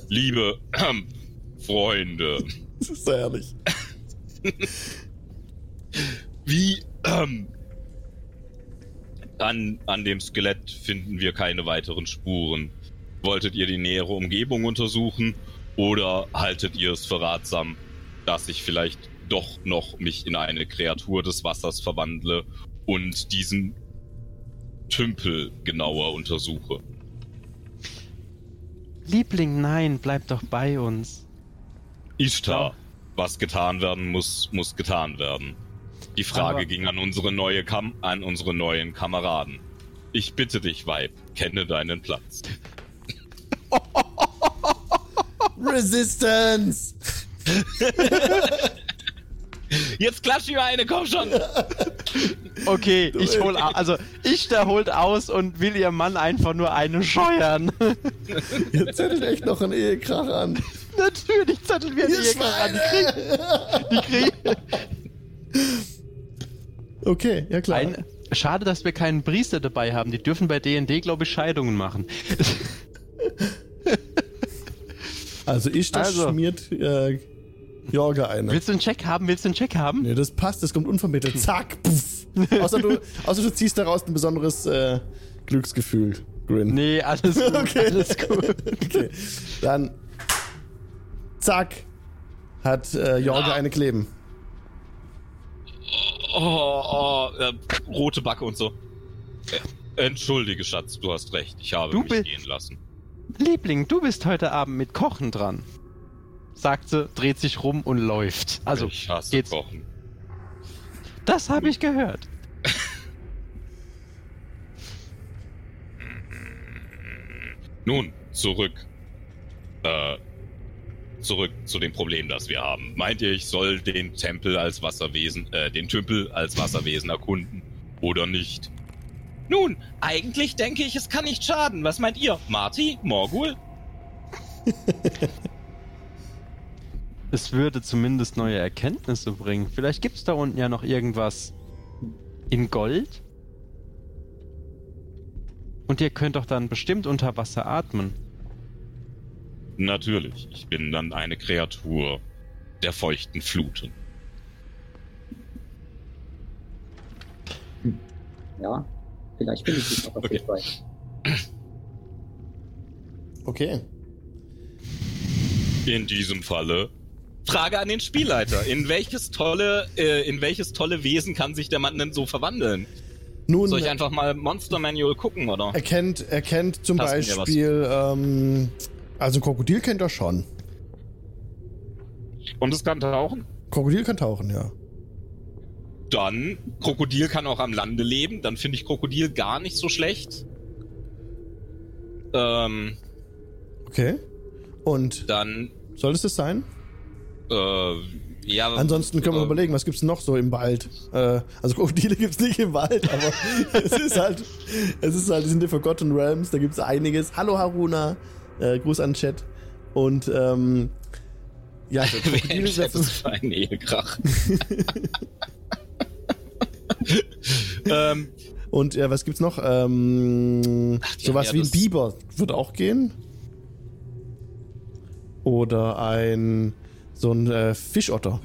liebe ähm, Freunde,
Das ist so herrlich.
wie ähm, an, an dem Skelett finden wir keine weiteren Spuren. Wolltet ihr die nähere Umgebung untersuchen oder haltet ihr es für ratsam, dass ich vielleicht doch noch mich in eine Kreatur des Wassers verwandle und diesen Tümpel genauer untersuche?
Liebling, nein, bleib doch bei uns.
Ishtar, was getan werden muss, muss getan werden. Die Frage
Aber-
ging an unsere neue Kam an unsere neuen Kameraden. Ich bitte dich, Weib, kenne deinen Platz.
Resistance!
Jetzt klatsch mir eine, komm schon!
Okay, ich hol, also ich der holt aus und will ihr Mann einfach nur eine scheuern.
Ihr zettelt echt noch einen Ehekrach an.
Natürlich zetteln wir die
Ihr
hier an. Die kriegen
Okay, ja klar.
ein, Schade, dass wir keinen Priester dabei haben. Die dürfen bei D&D, glaube ich, Scheidungen machen.
also ich, das
Also.
schmiert äh, Jorge eine.
Willst du einen Check haben? Willst du einen Check haben?
Nee, das passt, das kommt unvermittelt. Zack, puff. außer, du, außer du ziehst daraus ein besonderes äh, Glücksgefühl, Grin.
Nee, alles gut,
Okay.
alles gut.
Okay, dann zack, hat äh, Jorge
Ah.
eine kleben.
Oh, oh, äh, rote Backe und so. Äh, entschuldige, Schatz, du hast recht. Ich habe
Du
mich gehen lassen.
Liebling, du bist heute Abend mit Kochen dran. Sagt sie, dreht sich rum und läuft. Also,
ich hasse
geht's.
Kochen.
das habe ich gehört.
Nun, zurück. Äh, zurück zu dem Problem, das wir haben. Meint ihr, ich soll den Tempel als Wasserwesen, äh, den Tümpel als Wasserwesen erkunden? Oder nicht? Nun, eigentlich denke ich, es kann nicht schaden. Was meint ihr? Marty? Morgul?
Es würde zumindest neue Erkenntnisse bringen. Vielleicht gibt's da unten ja noch irgendwas in Gold. Und ihr könnt doch dann bestimmt unter Wasser atmen.
Natürlich, ich bin dann eine Kreatur der feuchten Fluten.
Ja, vielleicht finde ich dich noch auf
Okay.
okay.
In diesem Falle Frage an den Spielleiter. In welches tolle, äh, in welches tolle Wesen kann sich der Mann denn so verwandeln?
Nun,
Soll ich einfach mal Monster Manual gucken, oder?
er kennt, er kennt zum
was.
Beispiel, ähm, also Krokodil kennt er schon.
Und es kann tauchen?
Krokodil kann tauchen, ja.
Dann, Krokodil kann auch am Lande leben. Dann finde ich Krokodil gar nicht so schlecht. Ähm,
Okay. Und
dann,
soll es das sein?
äh, ja.
Ansonsten können wir
äh,
überlegen, was gibt's noch so im Wald? Äh, also Krokodile gibt's nicht im Wald, aber es ist halt, es ist halt, die sind die Forgotten Realms, da gibt's einiges. Hallo Haruna, äh, Gruß an Chat. Und ähm, ja, Krokodile
ist das
setzen.
für ein Ehekrach? Ähm,
Und ja, was gibt's noch? Ähm,
Ach,
sowas
ja
wie ein Biber würde auch gehen. Oder ein so ein äh, Fischotter.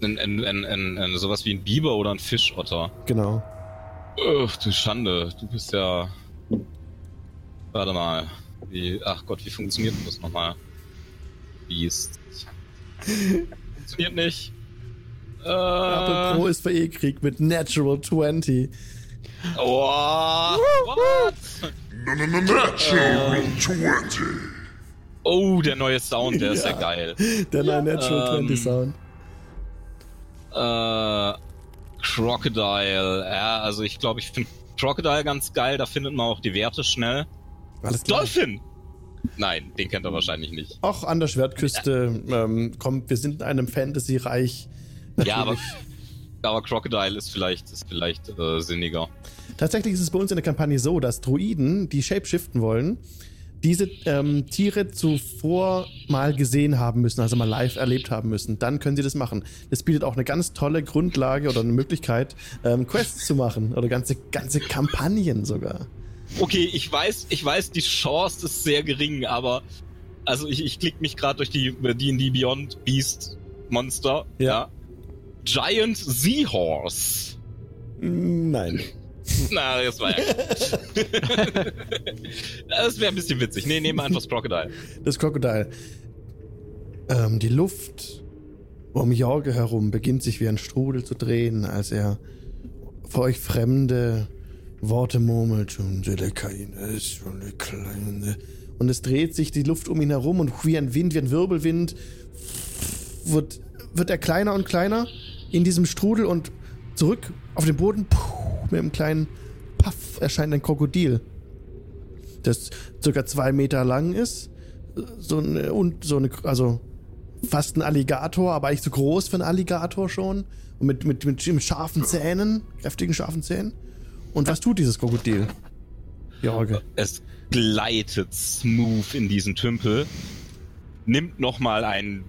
ein, ein, ein, ein, sowas wie ein Biber oder ein Fischotter.
Genau.
Ugh, du Schande, du bist ja. Warte mal. Wie, ach Gott, wie funktioniert denn das nochmal? Biest. funktioniert nicht. Äh,
Apple Pro ist für E-Krieg mit Natural 20.
oh, what?
Natural 20.
oh, der neue Sound, der ist ja
Ja.
geil.
Der neue Natural
Ähm,
20 Sound.
Äh, Crocodile. Ja, also ich glaube, ich finde Crocodile ganz geil. Da findet man auch die Werte schnell.
Alles klar.
Dolphin! Nein, den kennt er wahrscheinlich nicht.
Auch an der Schwertküste ähm, kommt, wir sind in einem Fantasy-Reich.
Ja, aber,
Natürlich.
aber Crocodile ist vielleicht, ist vielleicht äh, sinniger.
Tatsächlich ist es bei uns in der Kampagne so, dass Druiden, die shapeshiften wollen, diese ähm, Tiere zuvor mal gesehen haben müssen, also mal live erlebt haben müssen. Dann können sie das machen. Das bietet auch eine ganz tolle Grundlage oder eine Möglichkeit, ähm, Quests zu machen oder ganze, ganze Kampagnen sogar.
Okay, ich weiß, ich weiß, die Chance ist sehr gering, aber also ich, ich klick mich gerade durch die D&D Beyond Beast Monster.
Ja.
Giant Seahorse.
Nein.
Na, das war ja. das wäre ein bisschen witzig. Nee, nehmen wir einfach das Crocodile.
Das Krokodil. Ähm, die Luft um Jorge herum beginnt sich wie ein Strudel zu drehen, als er vor euch fremde Worte murmelt. Und der Keine ist schon eine kleine. Und es dreht sich die Luft um ihn herum und wie ein Wind, wie ein Wirbelwind, wird, wird er kleiner und kleiner in diesem Strudel und zurück auf den Boden. Puh, mit einem kleinen Puff erscheint ein Krokodil, das circa zwei Meter lang ist. So eine, und so eine, also fast ein Alligator, aber eigentlich zu groß für einen Alligator schon. Und mit, mit, mit, mit scharfen Zähnen, kräftigen scharfen Zähnen. Und was tut dieses Krokodil? Jorge.
Es gleitet smooth in diesen Tümpel, nimmt nochmal einen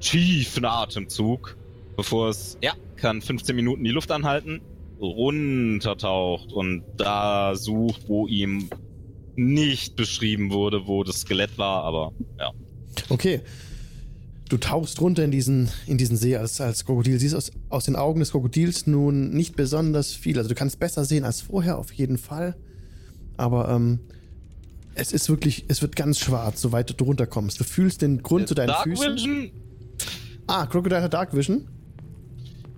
tiefen Atemzug, bevor es, ja, kann 15 Minuten die Luft anhalten, runtertaucht und da sucht, wo ihm nicht beschrieben wurde, wo das Skelett war, aber ja.
Okay. Du tauchst runter in diesen, in diesen See als, als Krokodil. Siehst aus, aus den Augen des Krokodils nun nicht besonders viel. Also du kannst besser sehen als vorher, auf jeden Fall. Aber ähm, es ist wirklich, es wird ganz schwarz, soweit du runterkommst. Du fühlst den Grund zu deinen
Dark
Füßen.
Vision?
Ah, Crocodile hat Dark Vision.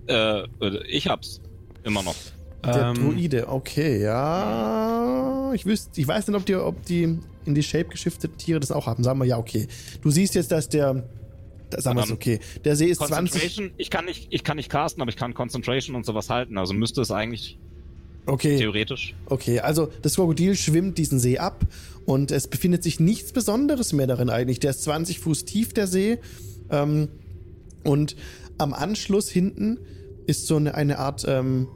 Äh, ich hab's. Immer noch.
Der
Ähm,
Druide, okay, ja. Ich wüsste, ich weiß nicht, ob die, ob die in die Shape geschifteten Tiere das auch haben. Sagen wir ja, okay. Du siehst jetzt, dass der. Da, sagen wir es okay. Der See ist 20.
Concentration, ich kann nicht, ich kann nicht casten, aber ich kann Concentration und sowas halten, also müsste es eigentlich
Okay.
theoretisch.
Okay, also das Krokodil schwimmt diesen See ab und es befindet sich nichts Besonderes mehr darin eigentlich. Der ist 20 Fuß tief, der See. Ähm, und am Anschluss hinten ist so eine, eine Art ähm,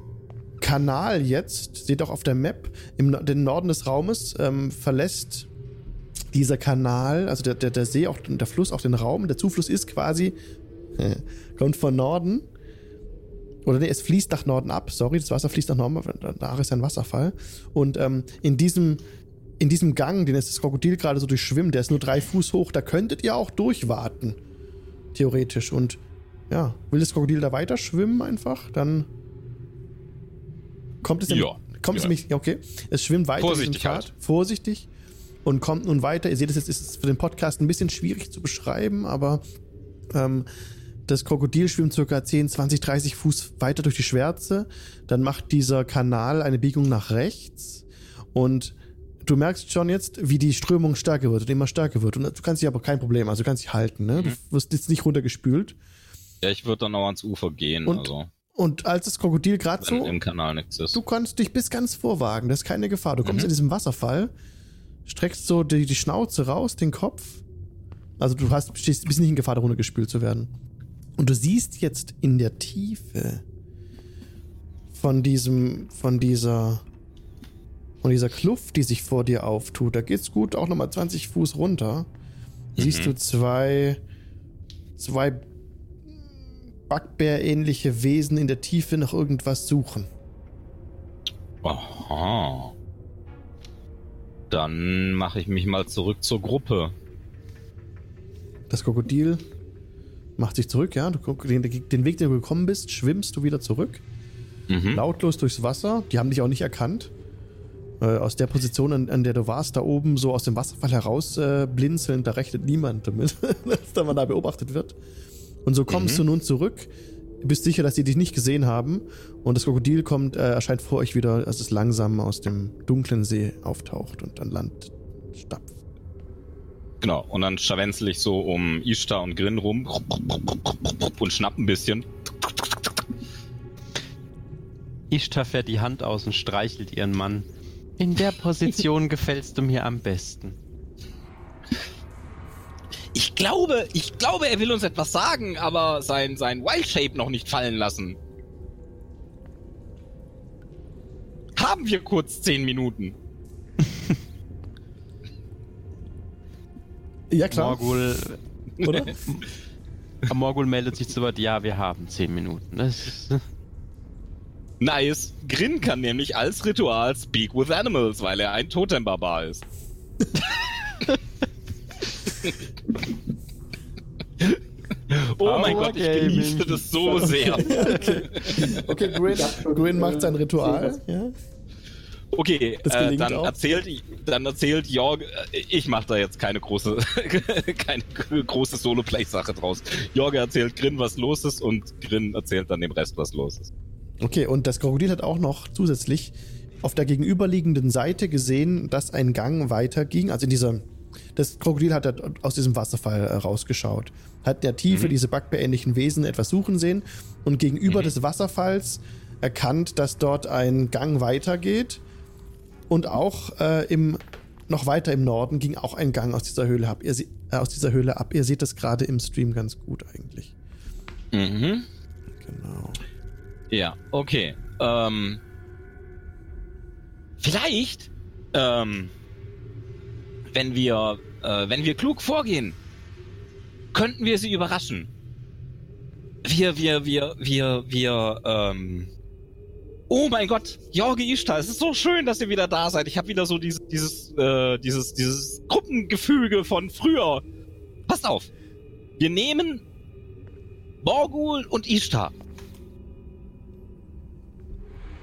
Kanal jetzt, seht auch auf der Map, im den Norden des Raumes ähm, verlässt dieser Kanal, also der, der, der See, auch der Fluss, auch den Raum. Der Zufluss ist quasi, kommt von Norden oder nee, es fließt nach Norden ab. Sorry, das Wasser fließt nach Norden, danach ist ein Wasserfall. Und ähm, in diesem in diesem Gang, den jetzt das Krokodil gerade so durchschwimmt, der ist nur drei Fuß hoch, da könntet ihr auch durchwarten. Theoretisch. Und ja, will das Krokodil da weiter schwimmen einfach? Dann kommt es
Ja,
kommt es
ja.
nämlich, ja, okay. Es schwimmt weiter
Vorsichtig halt.
Vorsichtig. Und kommt nun weiter. Ihr seht es jetzt, ist es für den Podcast ein bisschen schwierig zu beschreiben, aber ähm, das Krokodil schwimmt circa 10, 20, 30 Fuß weiter durch die Schwärze. Dann macht dieser Kanal eine Biegung nach rechts. Und du merkst schon jetzt, wie die Strömung stärker wird und immer stärker wird. Und du kannst dich aber kein Problem, also du kannst dich halten. Ne? Du
Mhm.
wirst jetzt nicht runtergespült.
Ja, ich würde dann auch ans Ufer gehen,
Und-
also.
Und als das Krokodil gerade so,
im Kanal nichts ist.
du kannst dich bis ganz vorwagen, das ist keine Gefahr. Du kommst
Mhm.
in diesem Wasserfall, streckst so die, die Schnauze raus, den Kopf. Also du hast, stehst, bist nicht in Gefahr, darunter gespült zu werden. Und du siehst jetzt in der Tiefe von diesem, von dieser, von dieser Kluft, die sich vor dir auftut, da geht's gut auch nochmal 20 Fuß runter. Siehst
Mhm.
du zwei, zwei Backbär-ähnliche Wesen in der Tiefe nach irgendwas suchen.
Aha. Dann mache ich mich mal zurück zur Gruppe.
Das Krokodil macht sich zurück, ja. Du, den, den Weg, den du gekommen bist, schwimmst du wieder zurück.
Mhm.
Lautlos durchs Wasser. Die haben dich auch nicht erkannt. Äh, aus der Position, an, an der du warst, da oben so aus dem Wasserfall heraus äh, blinzelnd, da rechnet niemand damit, dass da man da beobachtet wird. Und so kommst
Mhm.
du nun zurück. Du bist sicher, dass sie dich nicht gesehen haben. Und das Krokodil kommt, äh, erscheint vor euch wieder, als es langsam aus dem dunklen See auftaucht und an Land stapft.
Genau. Und dann scharwenzel ich so um Ishtar und Grin rum und schnapp ein bisschen.
Ishtar fährt die Hand aus und streichelt ihren Mann. In der Position gefällst du mir am besten.
Ich glaube, ich glaube, er will uns etwas sagen, aber sein, sein Wild Shape noch nicht fallen lassen. Haben wir kurz zehn Minuten?
Ja, klar.
Morgul,
Oder?
Morgul meldet sich zu Wort, ja, wir haben zehn Minuten.
Nice. Grin kann nämlich als Ritual Speak with Animals, weil er ein Totem-Barbar ist. Oh mein Gott, ich genieße das so sehr.
okay. Okay, Grin, Grin macht sein Ritual. Ja.
Okay,
Das
äh, dann
auch.
erzählt, dann erzählt Jorg, äh, ich mache da jetzt keine große, keine große Solo-Play-Sache draus. Jorge erzählt Grin, was los ist und Grin erzählt dann dem Rest, was los ist.
Okay, und das Krokodil hat auch noch zusätzlich auf der gegenüberliegenden Seite gesehen, dass ein Gang weiterging. Also in dieser. Das Krokodil hat aus diesem Wasserfall äh, rausgeschaut. Hat der Tiefe
Mhm.
diese backbeähnlichen Wesen etwas suchen sehen und gegenüber
Mhm.
des Wasserfalls erkannt, dass dort ein Gang weitergeht. Und auch äh, im, noch weiter im Norden ging auch ein Gang aus dieser Höhle ab. Ihr äh, aus dieser Höhle ab. Ihr seht das gerade im Stream ganz gut eigentlich.
Mhm.
Genau.
Ja, okay. Ähm, vielleicht, ähm, wenn wir, äh, wenn wir klug vorgehen, könnten wir sie überraschen. Wir, wir, wir, wir, wir, ähm, oh mein Gott, Jorge Ishtar, es ist so schön, dass ihr wieder da seid. Ich habe wieder so dieses, dieses, äh, dieses, dieses Gruppengefüge von früher. Passt auf. Wir nehmen Morgul und Ishtar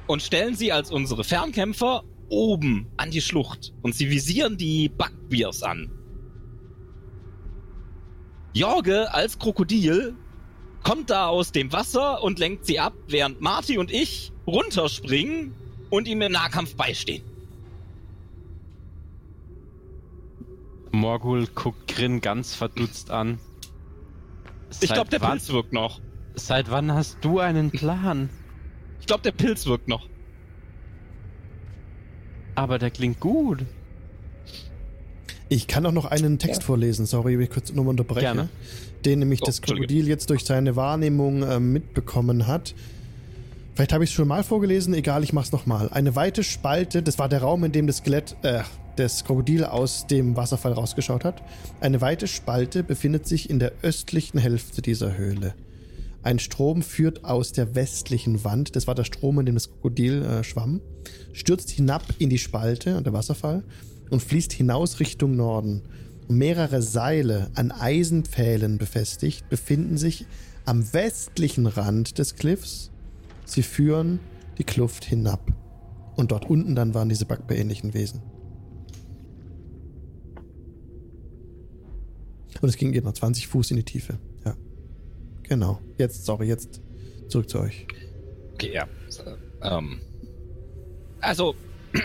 und stellen sie als unsere Fernkämpfer oben an die Schlucht und sie visieren die Bugbears an. Jorge als Krokodil kommt da aus dem Wasser und lenkt sie ab, während Marty und ich runterspringen und ihm im Nahkampf beistehen.
Morgul guckt Grin ganz verdutzt an.
Ich glaube, der
wann-
Pilz wirkt noch.
Seit wann hast du einen Plan?
Ich glaube, der Pilz wirkt noch.
Aber der klingt gut.
Ich kann auch noch einen Text
Ja.
vorlesen, sorry, wenn ich kurz nochmal unterbreche.
Gerne.
Den nämlich
Oh,
das. Krokodil jetzt durch seine Wahrnehmung ähm, mitbekommen hat. Vielleicht habe ich es schon mal vorgelesen, egal, ich mach's nochmal. Eine weite Spalte, das war der Raum, in dem das Skelett, äh, das Krokodil aus dem Wasserfall rausgeschaut hat. Eine weite Spalte befindet sich in der östlichen Hälfte dieser Höhle. Ein Strom führt aus der westlichen Wand, das war der Strom, in dem das Krokodil äh, schwamm, stürzt hinab in die Spalte, der Wasserfall, und fließt hinaus Richtung Norden. Und mehrere Seile an Eisenpfählen befestigt befinden sich am westlichen Rand des Cliffs. Sie führen die Kluft hinab. Und dort unten dann waren diese backbeähnlichen Wesen. Und es ging geht noch 20 Fuß in die Tiefe. Ja. Genau. Jetzt, sorry, jetzt zurück zu euch.
Okay, ja. Ähm, also,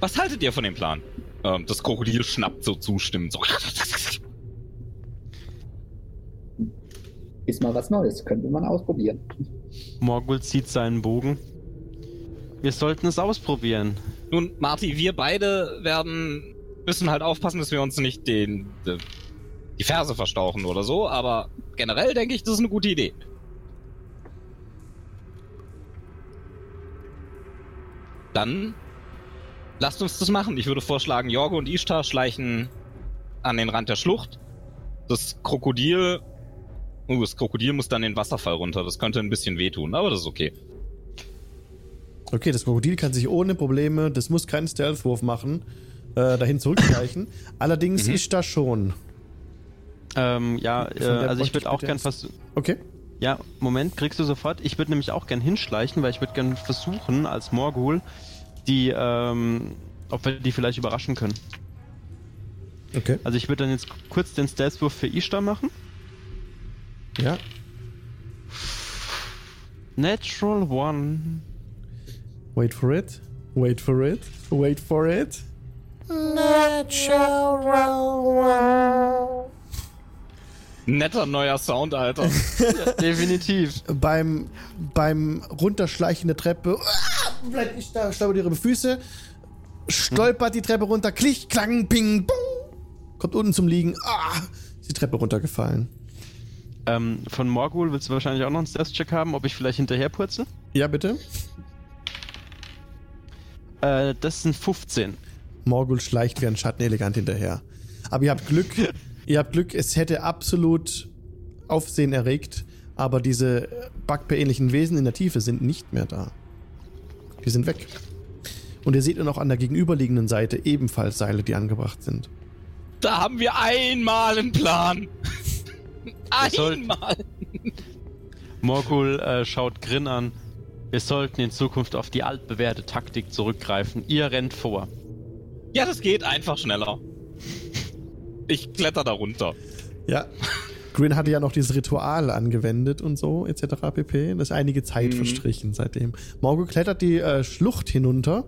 was haltet ihr von dem Plan? Ähm, das Krokodil schnappt so zustimmend. So.
Ist mal was Neues, könnte man ausprobieren.
Morgul zieht seinen Bogen. Wir sollten es ausprobieren.
Nun, Marty, wir beide werden müssen halt aufpassen, dass wir uns nicht den, de- die Ferse verstauchen oder so, aber generell denke ich, das ist eine gute Idee. Dann lasst uns das machen. Ich würde vorschlagen, Jorgo und Ishtar schleichen an den Rand der Schlucht. Das Krokodil. Uh, das Krokodil muss dann den Wasserfall runter. Das könnte ein bisschen wehtun, aber das ist okay.
Okay, das Krokodil kann sich ohne Probleme, das muss keinen Stealth-Wurf machen, äh, dahin zurückschleichen. Allerdings
Mhm.
ist da schon.
Ähm, ja, äh, also ich würde auch gern versuchen.
Okay.
Ja, Moment, kriegst du sofort. Ich würde nämlich auch gern hinschleichen, weil ich würde gern versuchen, als Morgul, die, ähm, ob wir die vielleicht überraschen können.
Okay.
Also ich würde dann jetzt kurz den Stealth-Wurf für Ishtar machen.
Ja.
Natural One.
Wait for it. Wait for it. Wait for it.
Netter neuer Sound, Alter.
Definitiv.
Beim, beim Runterschleichen der Treppe ah, bleibt ich da, stolpert ihre Füße, stolpert die Treppe runter, klick, klang, ping, bung, kommt unten zum Liegen, ah, ist die Treppe runtergefallen.
Ähm, von Morgul willst du wahrscheinlich auch noch einen Stealth-Check haben, ob ich vielleicht hinterher purze?
Ja, bitte?
Äh, das sind 15.
Morgul schleicht wie ein Schatten elegant hinterher. Aber ihr habt Glück, ihr habt Glück, es hätte absolut Aufsehen erregt, aber diese Bugbear-ähnlichen Wesen in der Tiefe sind nicht mehr da. Die sind weg. Und ihr seht nur noch an der gegenüberliegenden Seite ebenfalls Seile, die angebracht sind.
Da haben wir einmal einen Plan. Einmal.
Morgul äh, schaut Grin an. Wir sollten in Zukunft auf die altbewährte Taktik zurückgreifen. Ihr rennt vor.
Ja, das geht einfach schneller. Ich kletter da runter.
Ja. Grin hatte ja noch dieses Ritual angewendet und so, etc. pp. Da ist einige Zeit
Mhm.
verstrichen seitdem. Morgul klettert die äh, Schlucht hinunter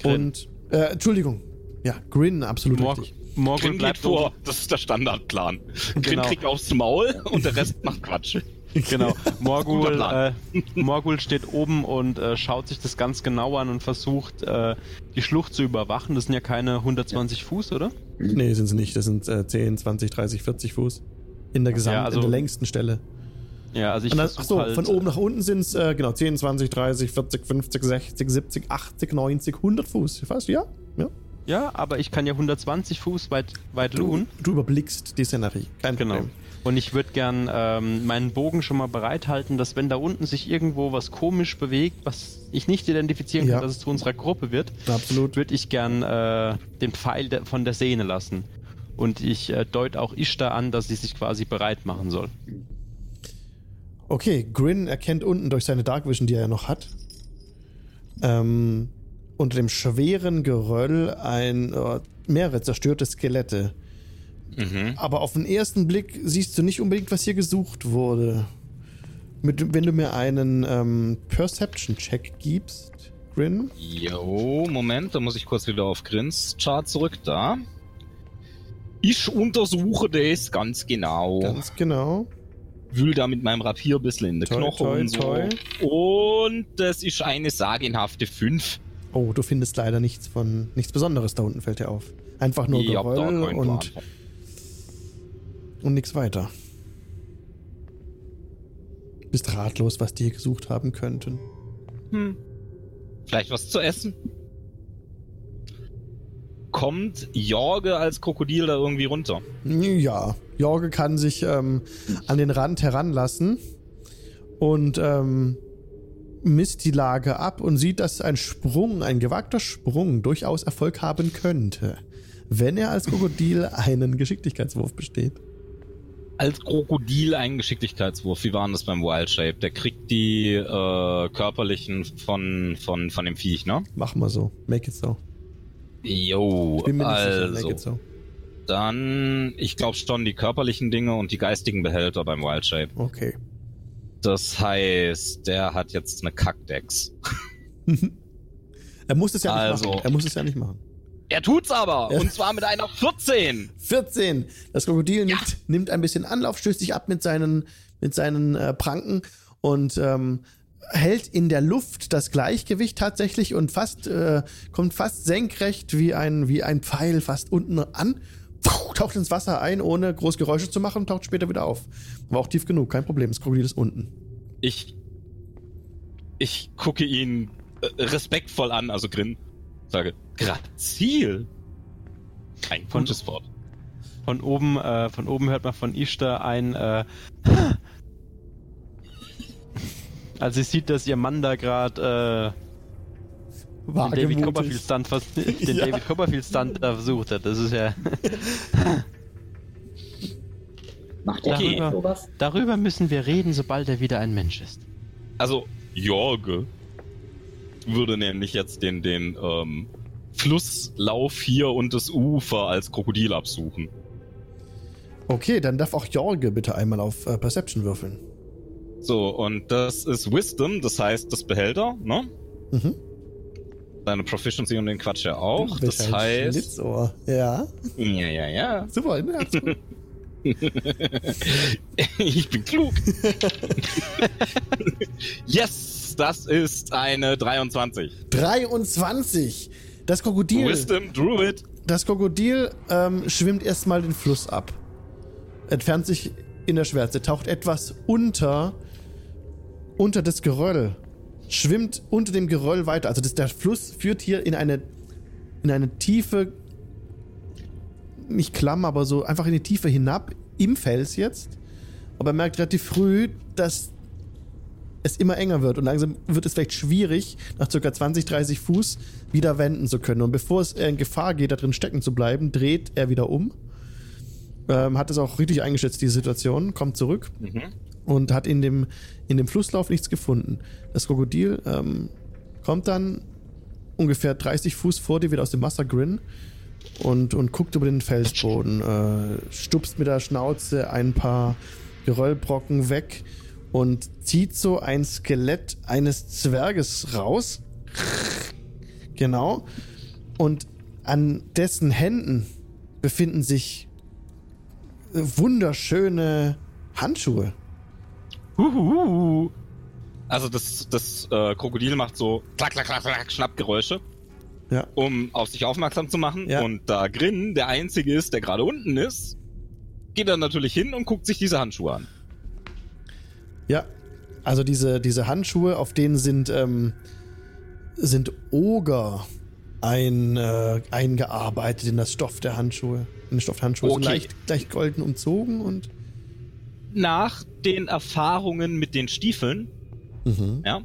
Grin.
und. Äh, Entschuldigung. Ja, Grin, absolut
Morg
richtig.
Morgul
Grin geht
bleibt
vor. Das ist der Standardplan. Grin
Genau.
kriegt aufs Maul und der Rest macht Quatsch.
Genau. Morgul, äh. Morgul steht oben und äh, schaut sich das ganz genau an und versucht, äh, die Schlucht zu überwachen. Das sind ja keine 120 Fuß, oder?
Nee, sind sie nicht. Das sind äh, 10, 20, 30, 40 Fuß. In der Gesamt,
Ja, also-
in der längsten Stelle.
Ja, also ich
Und dann, ach so,
halt,
von oben nach unten sind es äh, genau 10, 20, 30, 40, 50, 60, 70, 80, 90, 100 Fuß. Fast, ja? Ja.
Ja, aber ich kann ja 120 Fuß weit, weit
Du,
luhen.
du überblickst die Szenerie. Kein
Genau.
Problem.
Und ich würde gern ähm, meinen Bogen schon mal bereithalten, dass wenn da unten sich irgendwo was komisch bewegt, was ich nicht identifizieren kann,
Ja.
dass es zu unserer Gruppe wird,
Absolut.
würde ich gern äh, den Pfeil der, von der Sehne lassen. Und ich äh, deute auch Ishtar an, dass sie sich quasi bereit machen soll.
Okay, Grin erkennt unten durch seine Dark Vision, die er ja noch hat, ähm, unter dem schweren Geröll ein äh, mehrere zerstörte Skelette.
Mhm.
Aber auf den ersten Blick siehst du nicht unbedingt, was hier gesucht wurde. Mit, wenn du mir einen ähm, Perception-Check gibst, Grin.
Jo, Moment, da muss ich kurz wieder auf Grins Chart zurück. Da. Ich untersuche das ganz genau.
Ganz genau.
Wühl da mit meinem Rapier ein bisschen in
Toi,
Knochen
toi,
und so.
toi.
Und das ist eine sagenhafte 5.
Oh, du findest leider nichts von nichts Besonderes da unten, fällt dir auf. Einfach nur Geröll
Plan
und,
von.
und nichts weiter. Bist ratlos, was die hier gesucht haben könnten.
Hm. Vielleicht was zu essen? Kommt Jorge als Krokodil da irgendwie runter?
Ja, Jorge kann sich ähm, an den Rand heranlassen und ähm, misst die Lage ab und sieht, dass ein Sprung, ein gewagter Sprung durchaus Erfolg haben könnte, wenn er als Krokodil einen Geschicklichkeitswurf besteht.
Als Krokodil einen Geschicklichkeitswurf. Wie war denn das beim Wild Shape? Der kriegt die äh, körperlichen von, von, von dem Viech, ne?
Mach mal so. Make it so.
Jo,
Ich bin mir nicht sicher. Make
also.
it so.
Dann, ich glaube schon die körperlichen Dinge und die geistigen Behälter beim Wild Shape.
Okay.
Das heißt, der hat jetzt eine Kackdex.
er muss es ja nicht
Also.
machen. Er muss es ja nicht machen.
Er tut's aber!
Ja.
Und zwar mit einer 14!
14. Das Krokodil nimmt, nimmt ein bisschen Anlauf, stößt sich ab mit seinen, mit seinen äh, Pranken und ähm, hält in der Luft das Gleichgewicht tatsächlich und fast äh, kommt fast senkrecht wie ein wie ein Pfeil fast unten an, taucht ins Wasser ein, ohne groß Geräusche zu machen und taucht später wieder auf. War auch tief genug, kein Problem. Das Krokodil ist unten.
Ich. Ich gucke ihn äh, respektvoll an, also grin. Sage, Grazil. Ein
Von-
gutes Wort.
Von oben, äh, von oben hört man von Ishtar ein, äh, als sie sieht, dass ihr Mann da gerade äh, den David Copperfield Stunt, vers- den
Ja.
David Copperfield Stunt da versucht hat. Das ist ja,
Macht der
Okay.
okay. sowas?
darüber müssen wir reden, sobald er wieder ein Mensch ist.
Also, Jorge würde nämlich jetzt den, den ähm, Flusslauf hier und das Ufer als Krokodil absuchen.
Okay, dann darf auch Jorge bitte einmal auf äh, Perception würfeln.
So, und das ist Wisdom, das heißt das Behälter, ne?
Mhm.
Deine Proficiency und den Quatsch ja auch.
Bist
Das heißt.
Schlitzohr. Ja,
Ja, ja, ja.
super. Ne?
Ich bin klug. yes, das ist eine 23.
23. Das Krokodil,
Wisdom Druid.
das Krokodil ähm, schwimmt erstmal den Fluss ab. Entfernt sich in der Schwärze, taucht etwas unter, unter das Geröll. Schwimmt unter dem Geröll weiter. Also das, der Fluss führt hier in eine, in eine tiefe, nicht Klamm, aber so einfach in die Tiefe hinab, im Fels jetzt. Aber er merkt relativ früh, dass es immer enger wird und langsam wird es vielleicht schwierig, nach ca. 20, 30 Fuß wieder wenden zu können. Und bevor es in Gefahr geht, da drin stecken zu bleiben, dreht er wieder um. Ähm, hat es auch richtig eingeschätzt, die Situation, kommt zurück
Mhm.
Und hat in dem, in dem Flusslauf nichts gefunden. Das Krokodil ähm, kommt dann ungefähr 30 Fuß vor dir wieder aus dem Wasser grin und, und guckt über den Felsboden, äh, stupst mit der Schnauze ein paar Geröllbrocken weg und zieht so ein Skelett eines Zwerges raus. Genau. Und an dessen Händen befinden sich wunderschöne Handschuhe.
Huhuhu. Also das, das äh, Krokodil macht so klack, klack, klack, klack, Schnappgeräusche,
Ja.
um auf sich aufmerksam zu machen.
Ja.
Und da Grin der Einzige ist, der gerade unten ist, geht er natürlich hin und guckt sich diese Handschuhe an.
Ja, also diese, diese Handschuhe, auf denen sind, ähm, sind Oger ein, äh, eingearbeitet in das Stoff der Handschuhe. In den Stoff der Handschuhe.
Okay.
Sind leicht, leicht golden umzogen und.
Nach den Erfahrungen mit den Stiefeln,
Mhm.
ja,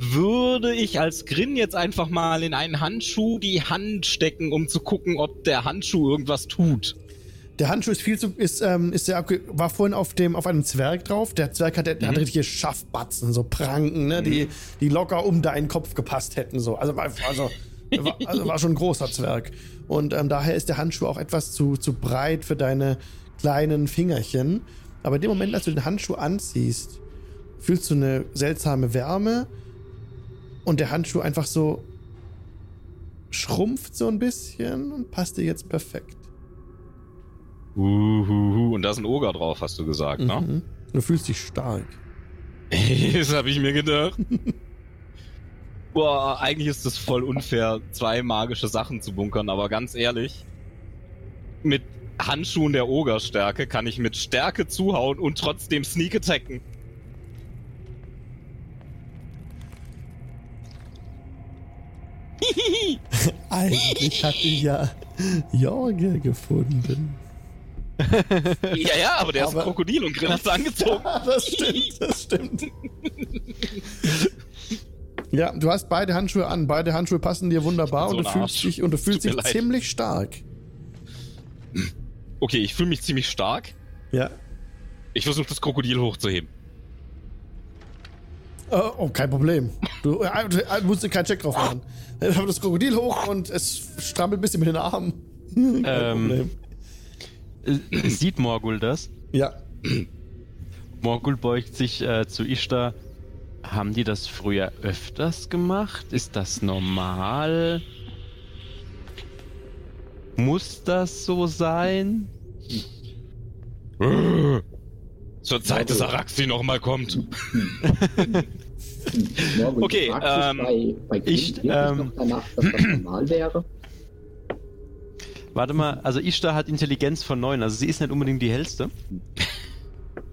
würde ich als Grin jetzt einfach mal in einen Handschuh die Hand stecken, um zu gucken, ob der Handschuh irgendwas tut.
Der Handschuh ist viel zu, ist, ähm, ist sehr abge war vorhin auf dem, auf einem Zwerg drauf. Der Zwerg hat, der hat
Mhm.
richtige Schaffbatzen, so Pranken, ne, die, die locker um deinen Kopf gepasst hätten, so. Also, war- also, war, also war schon ein großer Zwerg. Und ähm, daher ist der Handschuh auch etwas zu, zu breit für deine kleinen Fingerchen. Aber in dem Moment, als du den Handschuh anziehst, fühlst du eine seltsame Wärme und der Handschuh einfach so schrumpft so ein bisschen und passt dir jetzt perfekt.
Uhuhu. Und da ist ein Oger drauf, hast du gesagt, ne?
Mhm. Du fühlst dich stark.
das habe ich mir gedacht. Boah, eigentlich ist es voll unfair, zwei magische Sachen zu bunkern, aber ganz ehrlich, mit Handschuhen der Ogerstärke kann ich mit Stärke zuhauen und trotzdem Sneak attacken.
Eigentlich hatte ich ja Jorge gefunden.
ja, ja, aber der ist
Aber-
ein Krokodil und Grill hat's angezogen.
Ja, das stimmt, das stimmt. Ja, du hast beide Handschuhe an. Beide Handschuhe passen dir wunderbar
bin
und
so
du fühlst dich und du fühlst dich
leid.
ziemlich stark.
Okay, ich fühle mich ziemlich stark.
Ja.
Ich versuche das Krokodil hochzuheben.
Äh, oh, kein Problem. Du, äh, du äh, musst dir keinen Check drauf machen. Dann haben wir das Krokodil hoch und es strampelt ein bisschen mit den Armen. kein
Ähm.
Problem.
Äh, Sieht Morgul das?
Ja.
Morgul beugt sich äh, zu Ishtar. Haben die das früher öfters gemacht? Ist das normal? Muss das so sein?
So Zur Zeit, dass Araxi nochmal kommt.
Morgen,
Okay, ähm,
bei, bei
ich, ähm,
noch danach, dass das normal wäre?
Warte mal, also Ishtar hat Intelligenz von 9, also sie ist nicht unbedingt die hellste.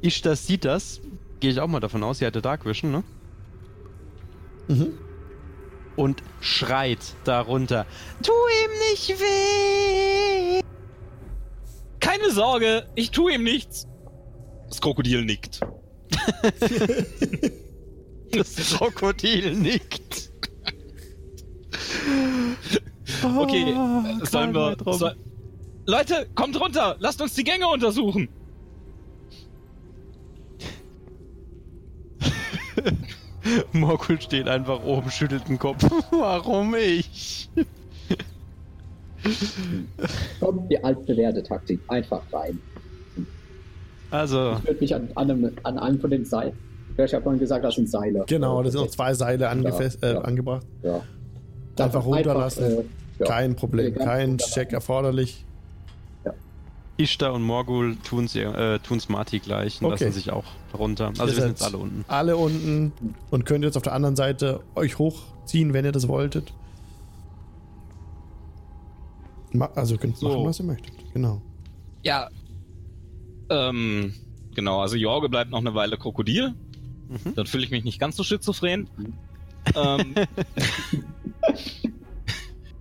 Ishtar sieht das, gehe ich auch mal davon aus, sie hatte Dark Vision, ne?
Mhm.
Und schreit darunter. Tu ihm nicht weh!
Keine Sorge, ich tue ihm nichts. Das Krokodil nickt.
Das Krokodil nickt.
Okay,
Oh,
äh, sollen wir. Soll... Leute, kommt runter! Lasst uns die Gänge untersuchen!
Morgul steht einfach oben, schüttelt den Kopf. Warum ich?
Komm, die altbewährte Taktik. Einfach rein.
Also,
Ich würde mich an, an, einem, an einem von den Seilen. Ich habe vorhin gesagt, das sind Seile.
Genau, da sind noch zwei Seile angefest,
Ja,
äh,
ja.
angebracht.
Ja.
Einfach runterlassen.
äh, ja.
Kein Problem, kein. Check erforderlich.
Ishtar und Morgul tun's, ihr- äh, tun's Marty gleich und
Okay.
lassen sich auch runter. Also, wir
Ihr
sind
seid
jetzt alle unten.
Alle unten und könnt jetzt auf der anderen Seite euch hochziehen, wenn ihr das wolltet. Ma also könnt
So.
machen, was ihr möchtet. Genau.
Ja. Ähm, genau, also Jorge bleibt noch eine Weile Krokodil.
Mhm.
Dann fühle ich mich nicht ganz so schizophren. ähm,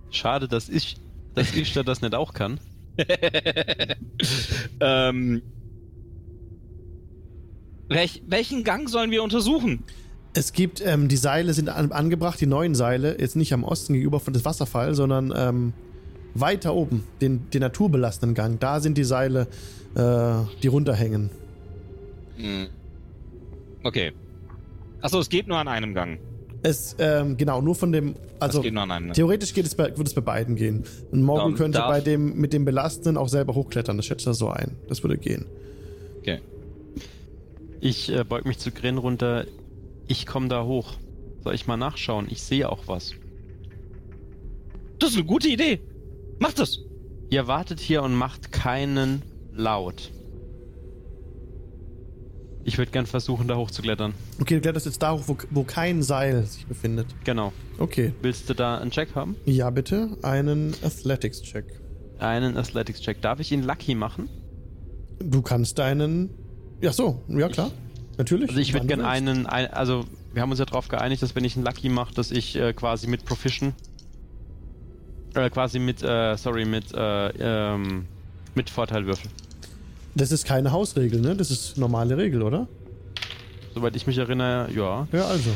Schade, dass ich, dass Ishtar das nicht auch kann.
ähm, welch, welchen Gang sollen wir untersuchen?
Es gibt, ähm, die Seile sind an, angebracht, die neuen Seile, jetzt nicht am Osten gegenüber von des Wasserfall, sondern ähm, weiter oben, den, den naturbelassenen Gang. Da sind die Seile, äh, die runterhängen.
Hm. Okay. Achso, es geht nur an einem Gang.
Es, ähm, genau, nur von dem, also
es geht nur an einem.
theoretisch geht es bei, würde es bei beiden gehen. Und Morgul
Dann
könnte
darf-
bei dem, mit dem Belastenden auch selber hochklettern, das schätzt er so ein. Das würde gehen.
Okay.
Ich äh, beug mich zu Grin runter. Ich komme da hoch. Soll ich mal nachschauen? Ich sehe auch was.
Das ist eine gute Idee. Mach das.
Ihr wartet hier und macht keinen Laut. Ich würde gern versuchen, da hochzuklettern.
Okay, du kletterst jetzt da hoch, wo, wo kein Seil sich befindet.
Genau.
Okay.
Willst du da einen Check haben?
Ja, bitte. Einen Athletics-Check.
Einen Athletics-Check. Darf ich ihn Lucky machen?
Du kannst deinen. Ja, so. Ja, klar. Natürlich.
Also ich würde gern einen, ein, also wir haben uns ja darauf geeinigt, dass wenn ich einen Lucky mache, dass ich äh, quasi mit Proficient, äh, quasi mit, äh, sorry, mit, äh, ähm, mit Vorteil würfel.
Das ist keine Hausregel, ne? Das ist normale Regel, oder?
Soweit ich mich erinnere, ja.
Ja, also.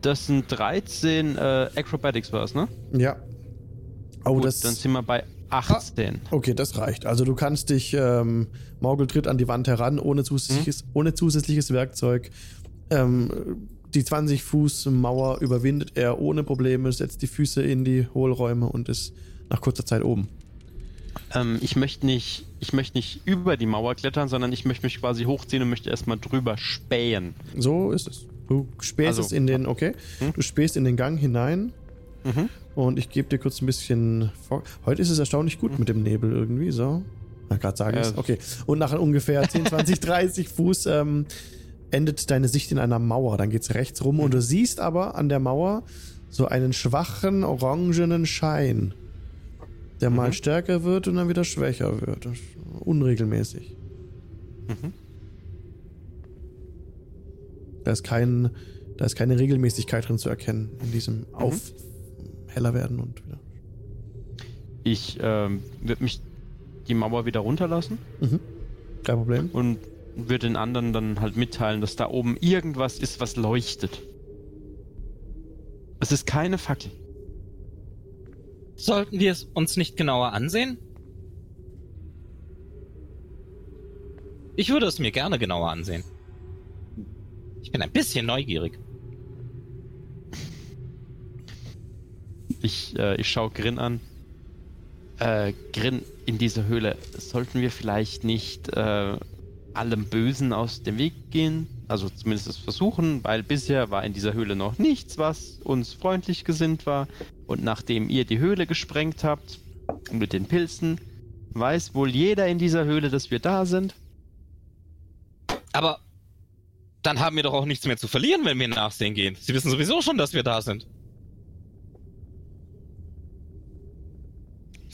Das sind 13 äh, Acrobatics war es, ne?
Ja. Oh,
Gut,
das.
dann sind wir bei 18.
Okay, das reicht. Also du kannst dich, ähm, tritt an die Wand heran, ohne zusätzliches, ohne zusätzliches Werkzeug. Ähm, die 20 Fuß Mauer überwindet er ohne Probleme, setzt die Füße in die Hohlräume und ist nach kurzer Zeit oben.
Ähm, ich möchte nicht, ich möchte nicht über die Mauer klettern, sondern ich möchte mich quasi hochziehen und möchte erstmal drüber spähen.
So ist es. Du spähst
Also-
es in den, okay,
Hm?
du spähst in den Gang hinein
Mhm.
und ich gebe dir kurz ein bisschen vor. Heute ist es erstaunlich gut mit dem Nebel irgendwie, so. Gerade sagen
Ja.
es. Okay. Und nach ungefähr 10, 20, 30 Fuß ähm, endet deine Sicht in einer Mauer. Dann geht's rechts rum und du siehst aber an der Mauer so einen schwachen orangenen Schein, der mal
Mhm.
stärker wird und dann wieder schwächer wird. Unregelmäßig.
Mhm.
Da ist kein, da ist keine Regelmäßigkeit drin zu erkennen in diesem Auf heller werden und wieder.
Ich ähm, würde mich die Mauer wieder runterlassen
Mhm. Kein Problem.
und würde den anderen dann halt mitteilen, dass da oben irgendwas ist, was leuchtet. Es ist keine Fackel.
Sollten wir es uns nicht genauer ansehen? Ich würde es mir gerne genauer ansehen. Ich bin ein bisschen neugierig.
Ich, äh, ich schaue Grin an. Äh, Grin, in dieser Höhle sollten wir vielleicht nicht äh, allem Bösen aus dem Weg gehen? Also zumindest es versuchen, weil bisher war in dieser Höhle noch nichts, was uns freundlich gesinnt war. Und nachdem ihr die Höhle gesprengt habt, mit den Pilzen, weiß wohl jeder in dieser Höhle, dass wir da sind.
Aber Dann haben wir doch auch nichts mehr zu verlieren, wenn wir nachsehen gehen. Sie wissen sowieso schon, dass wir da sind.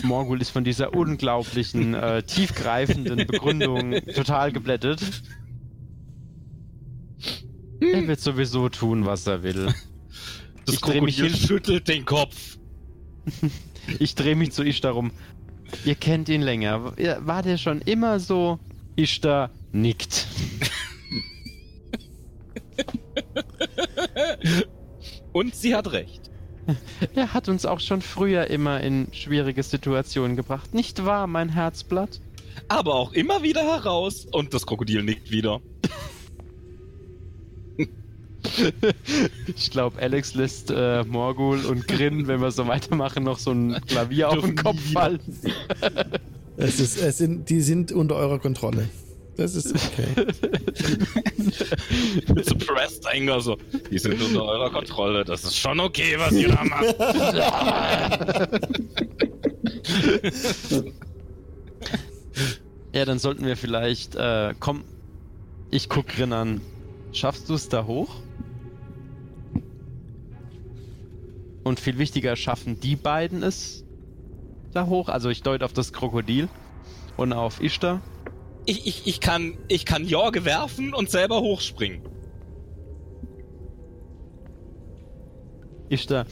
Morgul ist von dieser unglaublichen, äh, tiefgreifenden Begründung total geblättet. Er wird sowieso tun, was er will.
Das
Ich dreh mich hin.
schüttelt den Kopf.
Ich drehe mich zu Ishtar rum. Ihr kennt ihn länger. War der schon immer so? Ishtar nickt.
Und sie hat recht.
Er hat uns auch schon früher immer in schwierige Situationen gebracht. Nicht wahr, mein Herzblatt?
Aber auch immer wieder heraus. Und das Krokodil nickt wieder.
Ich glaube, Alex lässt äh, Morgul und Grin, wenn wir so weitermachen, noch so ein Klavier auf den Kopf fallen.
Es ist, es sind, die sind unter eurer Kontrolle. Das ist okay.
Suppressed Anger so. Die sind unter eurer Kontrolle. Das ist schon okay, was ihr da macht.
Ja, dann sollten wir vielleicht. Äh, komm, ich guck Grin an. Schaffst du es da hoch? Und viel wichtiger, schaffen die beiden es da hoch? Also ich deute auf das Krokodil und auf Ishtar.
Ich, ich, ich, kann, ich kann Jorge werfen und selber hochspringen.
Ishtar.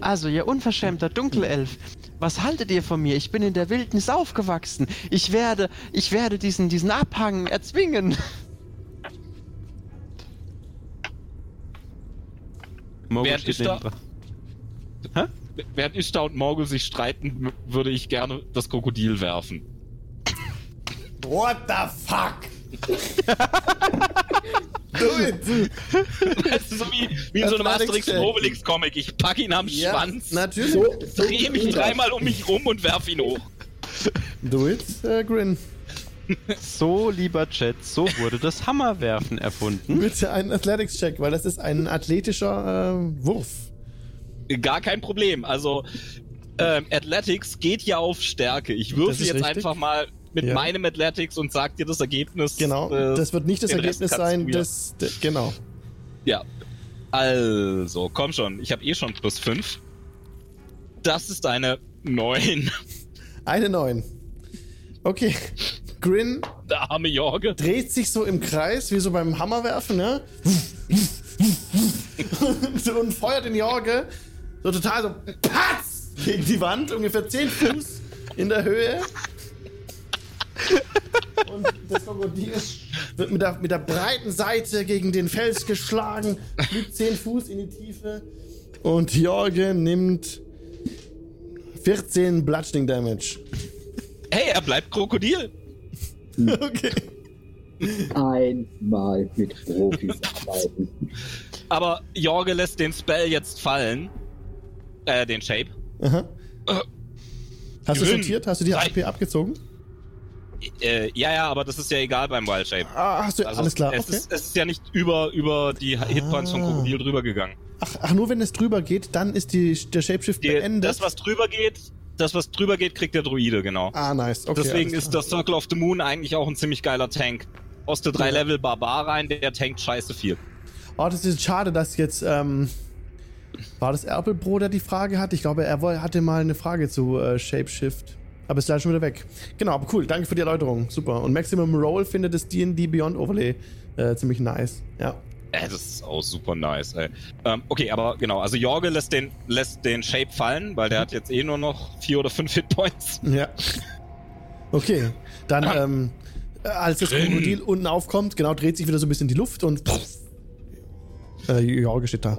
Also, ihr unverschämter Dunkelelf, was haltet ihr von mir? Ich bin in der Wildnis aufgewachsen. Ich werde, ich werde diesen, diesen Abhang erzwingen. Morgul
Während
steht
Ishtar-.
Hä?
Während Ishtar und Morgul sich streiten, würde ich gerne das Krokodil werfen.
What the fuck? Do it!
Das ist so wie, wie in so einem Asterix und. Obelix Comic. Ich pack ihn am
Ja,
Schwanz,
natürlich.
So, so
drehe mich dreimal um mich rum und werf ihn hoch.
Do it, äh, Grin.
So, lieber Chat, so wurde das Hammerwerfen erfunden.
Bitte einen Athletics-Check, weil das ist ein athletischer äh, Wurf.
Gar kein Problem. Also, ähm, Athletics geht ja auf Stärke. Ich
ist
jetzt
richtig.
einfach mal mit
Ja.
meinem Athletics und sag dir das Ergebnis.
Genau,
äh,
das wird nicht das Ergebnis sein des, de, genau.
Ja. Also, komm schon. Ich habe eh schon plus 5. Das ist eine 9.
Eine 9. Okay. Grin
Der arme Jorge.
dreht sich so im Kreis, wie so beim Hammerwerfen, ne? und feuert den Jorge so total so patz gegen die Wand, ungefähr 10 Fuß in der Höhe. Und das Krokodil wird mit der, mit der breiten Seite gegen den Fels geschlagen, fliegt 10 Fuß in die Tiefe und Jorge nimmt 14 Bludgeoning Damage.
Hey, er bleibt Krokodil.
Okay.
Einmal mit Profis arbeiten.
Aber Jorge lässt den Spell jetzt fallen. Äh, den Shape.
Aha.
Äh,
Hast du sortiert? Hast du die. HP abgezogen?
Äh, ja, ja, aber das ist ja egal beim Wild Shape.
Ah, hast du,
Also
alles klar.
Es,
Okay.
ist, es ist ja nicht über, über die Hitpoints vom
Ah.
Krokodil drüber gegangen.
Ach, ach, nur wenn es drüber geht, dann ist die, der Shapeshift
Die,
beendet.
das, was drüber geht, das, was drüber geht, kriegt der Druide, genau.
ah, nice. Okay,
Deswegen ist das Circle of the Moon eigentlich auch ein ziemlich geiler Tank. Aus der 3
Ja.
Level Barbar rein, der tankt scheiße viel.
Oh, das ist schade, dass jetzt. Ähm, war das Erpelbro, der die Frage hat? Ich glaube, er hatte mal eine Frage zu äh, Shapeshift. Aber ist leider schon wieder weg. Genau, aber cool. Danke für die Erläuterung. Super. Und Maximum Roll findet das D&D Beyond Overlay äh, ziemlich nice. Ja.
Äh, das ist auch super nice, ey. Ähm, okay, aber genau, also Jorge lässt den, lässt den Shape fallen, weil der hat jetzt eh nur noch vier oder fünf Hitpoints.
Ja. Okay. Dann, ähm, äh, als das. Krokodil unten aufkommt, genau, dreht sich wieder so ein bisschen die Luft und. Äh, Jorge steht da.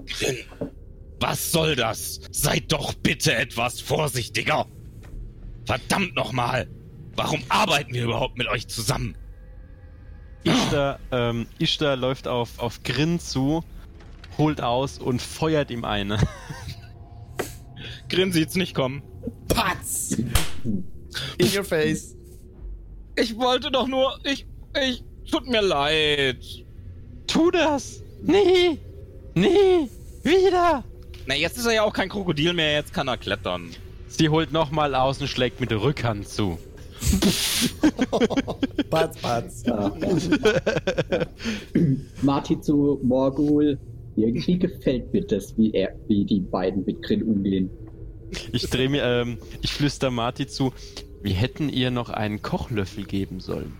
Was soll das? Seid doch bitte etwas vorsichtiger. Verdammt nochmal. Warum arbeiten wir überhaupt mit euch zusammen?
Ishtar, ähm, Ishtar läuft auf, auf Grin zu, holt aus und feuert ihm eine.
Grin sieht's nicht kommen.
Patz! In your face.
Ich wollte doch nur, ich, ich, tut mir leid.
Tu das! Nie! Nie! Wieder!
Na, jetzt ist er ja auch kein Krokodil mehr, jetzt kann er klettern.
Sie holt nochmal aus und schlägt mit der Rückhand zu.
Batz, batz.
Ja. Marty zu Morgul. Irgendwie gefällt mir das, wie, er, wie die beiden mit Grin umgehen.
Ich drehe mir, ähm, ich flüster Marty zu. Wir hätten ihr noch einen Kochlöffel geben sollen.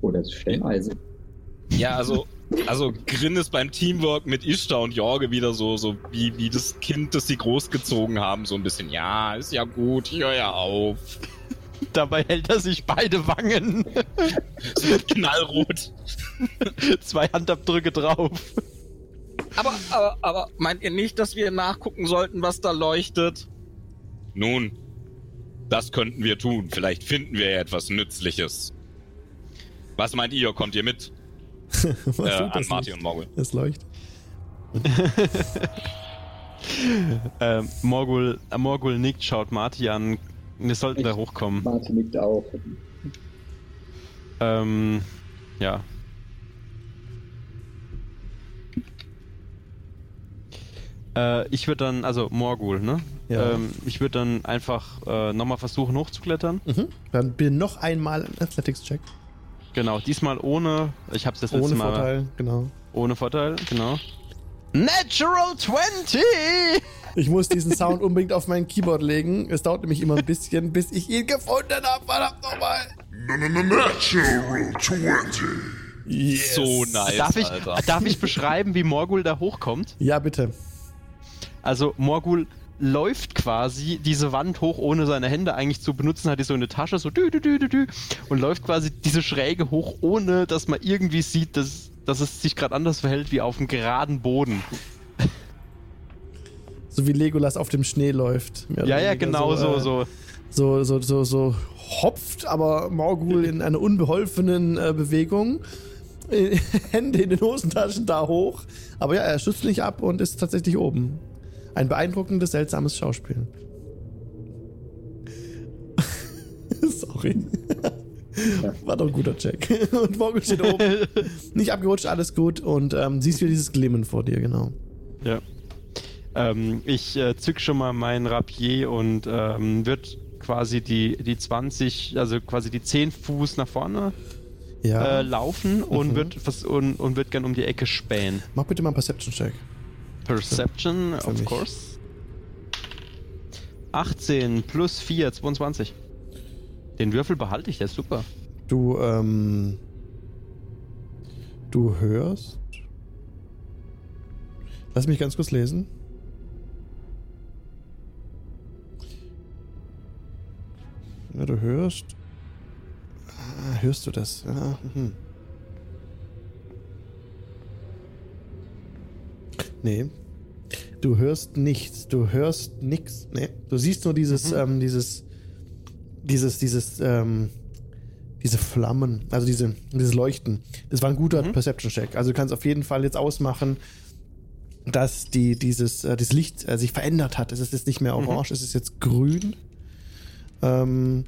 Oder das Stelleisen.
Ja, also, also Grin ist beim Teamwork mit Ishtar und Jorge wieder so, so wie, wie das Kind, das sie großgezogen haben, so ein bisschen, ja, ist ja gut, ich hör ja auf.
Dabei hält er sich beide Wangen.
Es wird knallrot.
Zwei Handabdrücke drauf.
Aber, aber, aber, meint ihr nicht, dass wir nachgucken sollten, was da leuchtet? Nun, das könnten wir tun. Vielleicht finden wir ja etwas Nützliches. Was meint ihr? Kommt ihr mit?
Was
Äh,
tut
an
das
Marty und Morgul.
Es leuchtet.
Ähm, Morgul, äh, Morgul nickt, schaut Marty an. Wir sollten da
Ich-
hochkommen.
Marty nickt auch.
Ähm, ja. Äh, ich würde dann, also Morgul, ne?
Ja.
Ähm, ich würde dann einfach äh, nochmal versuchen hochzuklettern.
Mhm. Dann bitte noch einmal ein Athletics-Check.
Genau, diesmal ohne, ich hab's das letzte
Ohne
Mal
Vorteil, genau.
ohne Vorteil, genau. Natural 20!
Ich muss diesen Sound unbedingt auf mein Keyboard legen. Es dauert nämlich immer ein bisschen, bis ich ihn gefunden habe. Verdammt nochmal.
Natural 20.
Yes.
So nice,
darf, ich,
Alter.
darf ich beschreiben, wie Morgul da hochkommt?
Ja, bitte.
Also Morgul läuft quasi diese Wand hoch, ohne seine Hände eigentlich zu benutzen, hat die so eine Tasche, so dü, dü, dü, dü, dü, und läuft quasi diese Schräge hoch, ohne dass man irgendwie sieht, dass, dass es sich gerade anders verhält wie auf dem geraden Boden.
So wie Legolas auf dem Schnee läuft.
Ja, ja, genau so,
äh,
so.
so, so, so, so hopft, aber Morgul in einer unbeholfenen äh, Bewegung. Äh, Hände in den Hosentaschen da hoch. Aber ja, er schützt nicht ab und ist tatsächlich oben. Ein beeindruckendes, seltsames Schauspiel. Sorry. War doch ein guter Check. Und Morgul steht oben. Nicht abgerutscht, alles gut. Und ähm, siehst wieder dieses Glimmen vor dir, genau.
Ja. Ähm, ich äh, zück schon mal mein Rapier und ähm, wird quasi die, die 20, also quasi die 10 Fuß nach vorne
Ja.
äh, laufen und,
Mhm.
wird, und, und wird gern um die Ecke spähen.
Mach bitte mal einen Perception-Check.
Perception, of
mich.
course. 18 plus 4, 22. Den Würfel behalte ich, der ist super.
Du, ähm. Du hörst. Lass mich ganz kurz lesen. Ja, du hörst. Ah, hörst du das? Ja, mhm. Nee. Du hörst nichts. Du hörst nichts. Nee. Du siehst nur dieses, ähm, dieses, dieses, dieses, ähm, diese Flammen, also diese, dieses Leuchten. Das war ein guter
Mhm.
Perception-Check. Also du kannst auf jeden Fall jetzt ausmachen, dass die, dieses, äh, das Licht äh, sich verändert hat. Es ist jetzt nicht mehr
Mhm.
orange, es ist jetzt grün. Ähm,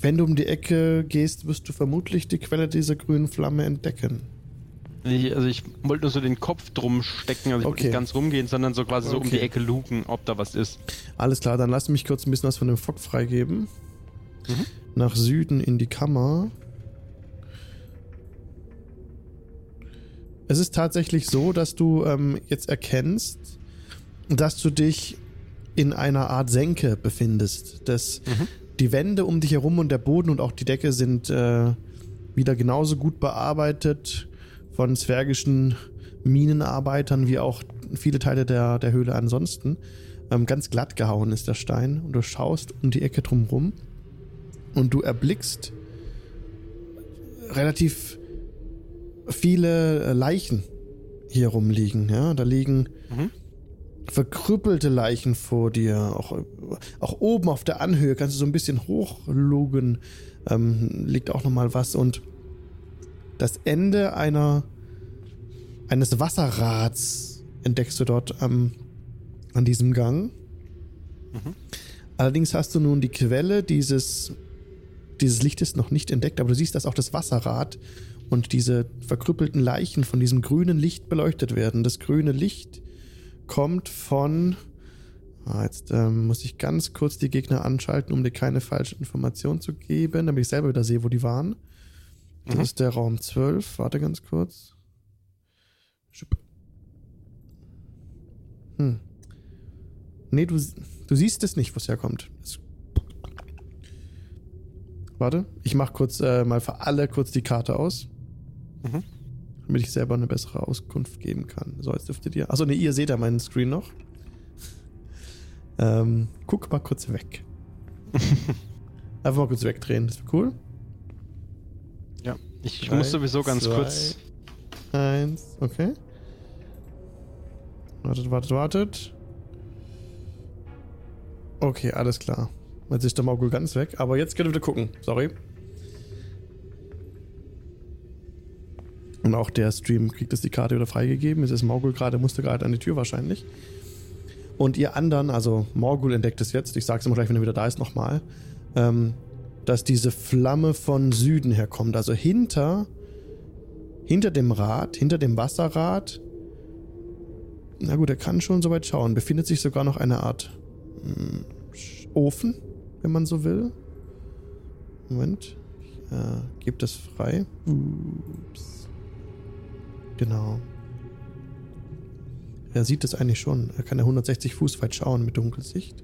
wenn du um die Ecke gehst, wirst du vermutlich die Quelle dieser grünen Flamme entdecken.
Ich, also ich wollte nur so den Kopf drum stecken, also ich
Okay.
nicht ganz rumgehen, sondern so quasi so um
Okay.
die Ecke luken, ob da was ist.
Alles klar, dann lass mich kurz ein bisschen was von dem Fock freigeben.
Mhm.
Nach Süden in die Kammer. Es ist tatsächlich so, dass du ähm, jetzt erkennst, dass du dich in einer Art Senke befindest. Das,
Mhm.
Die Wände um dich herum und der Boden und auch die Decke sind äh, wieder genauso gut bearbeitet von zwergischen Minenarbeitern wie auch viele Teile der, der Höhle ansonsten. Ähm, ganz glatt gehauen ist der Stein und du schaust um die Ecke drumrum und du erblickst relativ viele äh, Leichen hier rumliegen. Ja, da liegen
Mhm.
verkrüppelte Leichen vor dir. Auch, auch oben auf der Anhöhe kannst du so ein bisschen hochlugen. Ähm, liegt auch nochmal was. Und das Ende einer eines Wasserrads entdeckst du dort am, an diesem Gang.
Mhm.
Allerdings hast du nun die Quelle dieses, dieses Lichtes noch nicht entdeckt, aber du siehst, dass auch das Wasserrad und diese verkrüppelten Leichen von diesem grünen Licht beleuchtet werden. Das grüne Licht kommt von Ah, jetzt ähm, muss ich ganz kurz die Gegner anschalten, um dir keine falsche Information zu geben, damit ich selber wieder sehe, wo die waren. Das
Mhm.
ist der Raum 12. Warte ganz kurz. Hm. Nee, du, du siehst es nicht, wo es herkommt. Es Warte, ich mach kurz äh, mal für alle kurz die Karte aus.
Mhm.
Damit ich selber eine bessere Auskunft geben kann. So, jetzt dürftet ihr. Achso, nee, ihr seht ja meinen Screen noch. Ähm, guck mal kurz weg. Einfach mal kurz wegdrehen, das wäre cool.
Ich
Drei,
muss sowieso ganz
zwei,
kurz.
Eins, okay. Wartet, wartet, wartet. Okay, alles klar. Jetzt ist der Mogul ganz weg, aber jetzt könnt ihr wieder gucken. Sorry. Und auch der Stream kriegt jetzt die Karte wieder freigegeben. Es ist Morgul gerade, musste gerade an die Tür wahrscheinlich. Und ihr anderen, also Morgul entdeckt es jetzt, ich sag's immer gleich, wenn er wieder da ist, nochmal, ähm, dass diese Flamme von Süden herkommt. Also hinter, hinter dem Rad, hinter dem Wasserrad, na gut, er kann schon so weit schauen, befindet sich sogar noch eine Art hm, Ofen, wenn man so will. Moment, ich äh, gebe das frei. Ups. Genau. Er sieht es eigentlich schon. Er kann ja 160 Fuß weit schauen mit Dunkelsicht.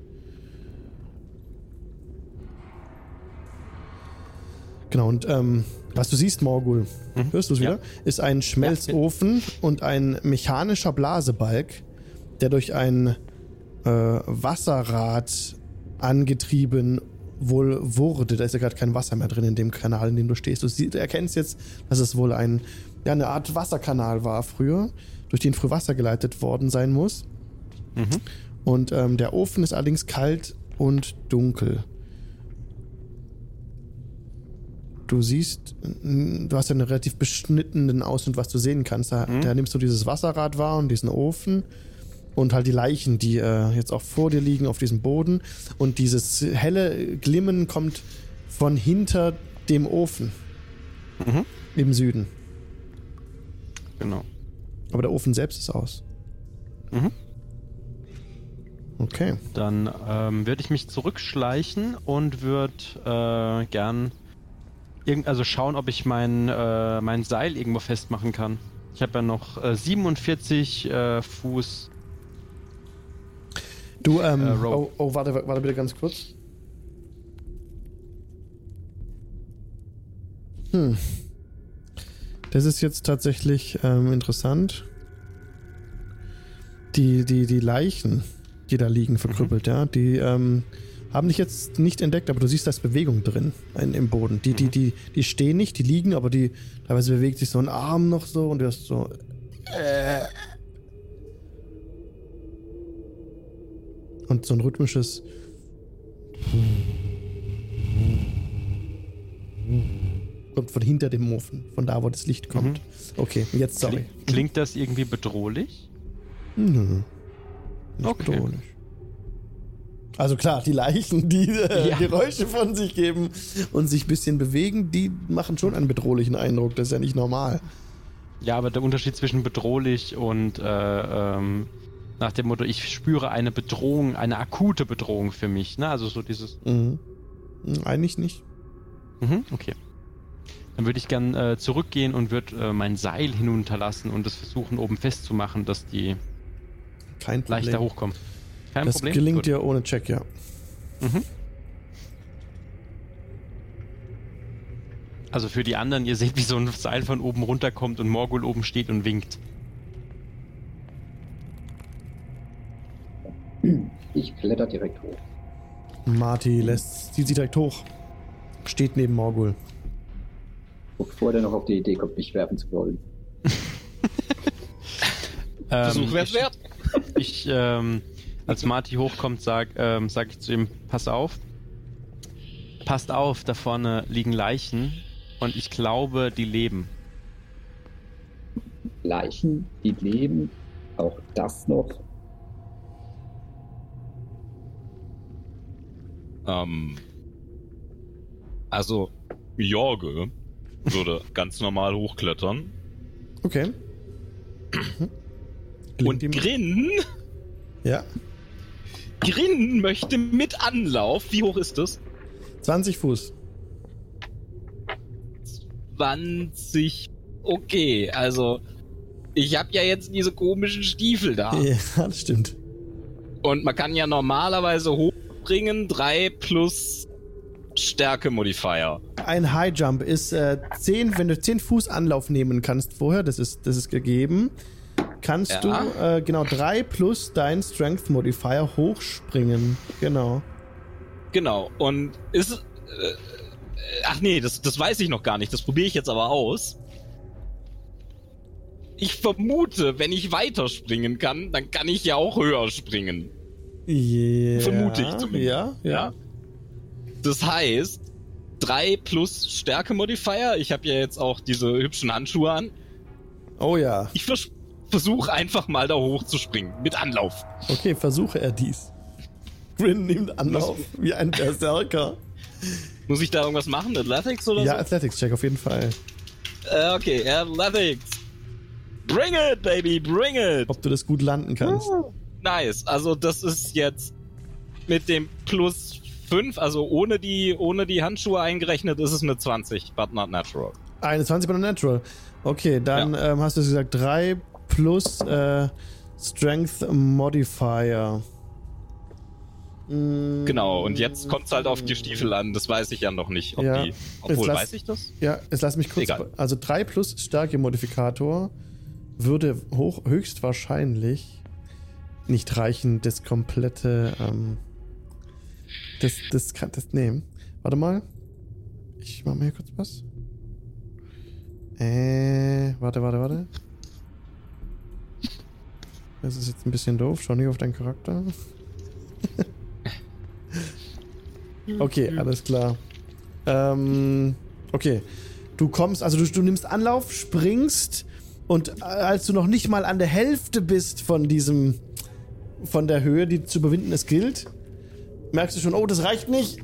Genau, und ähm, was du siehst, Morgul,
Mhm.
hörst du es
Ja.
wieder? Ist ein Schmelzofen und ein mechanischer Blasebalg, der durch ein äh, Wasserrad angetrieben wohl wurde. Da ist ja gerade kein Wasser mehr drin in dem Kanal, in dem du stehst. Du, sie- du erkennst jetzt, dass es wohl ein, ja, eine Art Wasserkanal war früher, durch den früher Wasser geleitet worden sein muss.
Mhm.
Und ähm, der Ofen ist allerdings kalt und dunkel. Du siehst, du hast ja einen relativ beschnittenen Ausschnitt, was du sehen kannst. Da,
Mhm.
da nimmst du dieses Wasserrad wahr und diesen Ofen und halt die Leichen, die äh, jetzt auch vor dir liegen auf diesem Boden. Und dieses helle Glimmen kommt von hinter dem Ofen
Mhm.
im Süden.
Genau.
Aber der Ofen selbst ist aus.
Mhm.
Okay.
Dann ähm, würde ich mich zurückschleichen und würde äh, gern irgend, also schauen, ob ich mein, äh, mein Seil irgendwo festmachen kann. Ich habe ja noch äh, 47 äh, Fuß.
Du, ähm,
Äh,
oh,
Rope.
oh, warte, warte bitte ganz kurz. Hm. Das ist jetzt tatsächlich ähm, interessant. Die, die, die Leichen, die da liegen, verkrüppelt, ja, die ähm, haben dich jetzt nicht entdeckt, aber du siehst, da ist Bewegung drin in, im Boden. Die, die,
Mhm.
die, die stehen nicht, die liegen, aber die teilweise bewegt sich so ein Arm noch so und du hast so. Äh, und so ein rhythmisches. Kommt von hinter dem Ofen, von da, wo das Licht kommt.
Mhm.
Okay, jetzt sorry.
Kling, klingt das irgendwie bedrohlich?
Nö. Nicht
Okay.
bedrohlich. Also klar, die Leichen, die äh,
Ja.
Geräusche von sich geben und sich ein bisschen bewegen, die machen schon einen bedrohlichen Eindruck. Das ist ja nicht normal.
Ja, aber der Unterschied zwischen bedrohlich und äh, ähm, nach dem Motto, ich spüre eine Bedrohung, eine akute Bedrohung für mich. Ne? Also so dieses.
Mhm. Hm, Eigentlich nicht.
Mhm, okay. Dann würde ich gern äh, zurückgehen und würde äh, mein Seil hinunterlassen und es versuchen, oben festzumachen, dass die
Kein Problem.
leichter hochkommen. Kein
das
Problem.
gelingt
Gut.
dir ohne Check, ja.
Mhm. Also für die anderen, ihr seht, wie so ein Seil von oben runterkommt und Morgul oben steht und winkt.
Ich kletter direkt hoch.
Marty lässt, zieht sie direkt hoch. Steht neben Morgul.
Bevor der noch auf die Idee kommt, mich werfen zu wollen.
Versuch
Ähm,
wär's
ich,
wert.
Ich, ähm, als Marty hochkommt, sag, ähm, sag ich zu ihm, pass auf. Passt auf, da vorne liegen Leichen und ich glaube, die leben.
Leichen, die leben, auch das noch.
Ähm, also, Jorge würde ganz normal hochklettern.
Okay.
Und. Grin
Ja.
Grin möchte mit Anlauf. Wie hoch ist das?
20 Fuß.
20. Okay, also ich habe ja jetzt diese komischen Stiefel da.
Ja, das stimmt.
Und man kann ja normalerweise hochbringen 3 plus Stärke-Modifier.
Ein High Jump ist äh, 10, wenn du 10 Fuß Anlauf nehmen kannst vorher, das ist, das ist gegeben, kannst
Ja.
du äh, genau 3 plus dein Strength Modifier hochspringen. Genau.
Genau. Und ist. Äh, ach nee, das, das weiß ich noch gar nicht. Das probiere ich jetzt aber aus. Ich vermute, wenn ich weiterspringen kann, dann kann ich ja auch höher springen.
Yeah.
Vermute ich zumindest.
Ja, ja.
Das heißt, 3 plus Stärke-Modifier. Ich habe ja jetzt auch diese hübschen Handschuhe an.
Oh ja.
Ich vers versuche einfach mal da hoch zu springen. Mit Anlauf.
Okay, versuche er dies. Grin nimmt Anlauf wie ein Berserker.
Muss ich da irgendwas machen? Athletics oder
Ja,
so?
Athletics-Check auf jeden Fall.
Äh, okay, Athletics. Bring it, baby, bring it.
Ob du das gut landen kannst.
Nice. Also das ist jetzt mit dem plus 5, also ohne die, ohne die Handschuhe eingerechnet, ist es eine 20, but not natural.
Eine 20 bei der Natural. Okay, dann ähm, hast du gesagt 3 plus äh, Strength Modifier. Mm,
Genau, und jetzt kommt es halt auf die Stiefel an, das weiß ich ja noch nicht. Ob
Ja.
die,
Jetzt
obwohl,
lass-
weiß ich das?
Ja, jetzt lass mich kurz.
Egal.
Also 3 plus Stärke-Modifikator würde hoch, höchstwahrscheinlich nicht reichen, das komplette. Ähm, das, das kann das nehmen. Warte mal. Ich mach mal hier kurz was. Äh, warte, warte, warte. Das ist jetzt ein bisschen doof. Schau nicht auf deinen Charakter. okay, alles klar. Ähm, okay. Du kommst, also du, du nimmst Anlauf, springst und äh, als du noch nicht mal an der Hälfte bist von diesem, von der Höhe, die zu überwinden es gilt, merkst du schon, oh, das reicht nicht.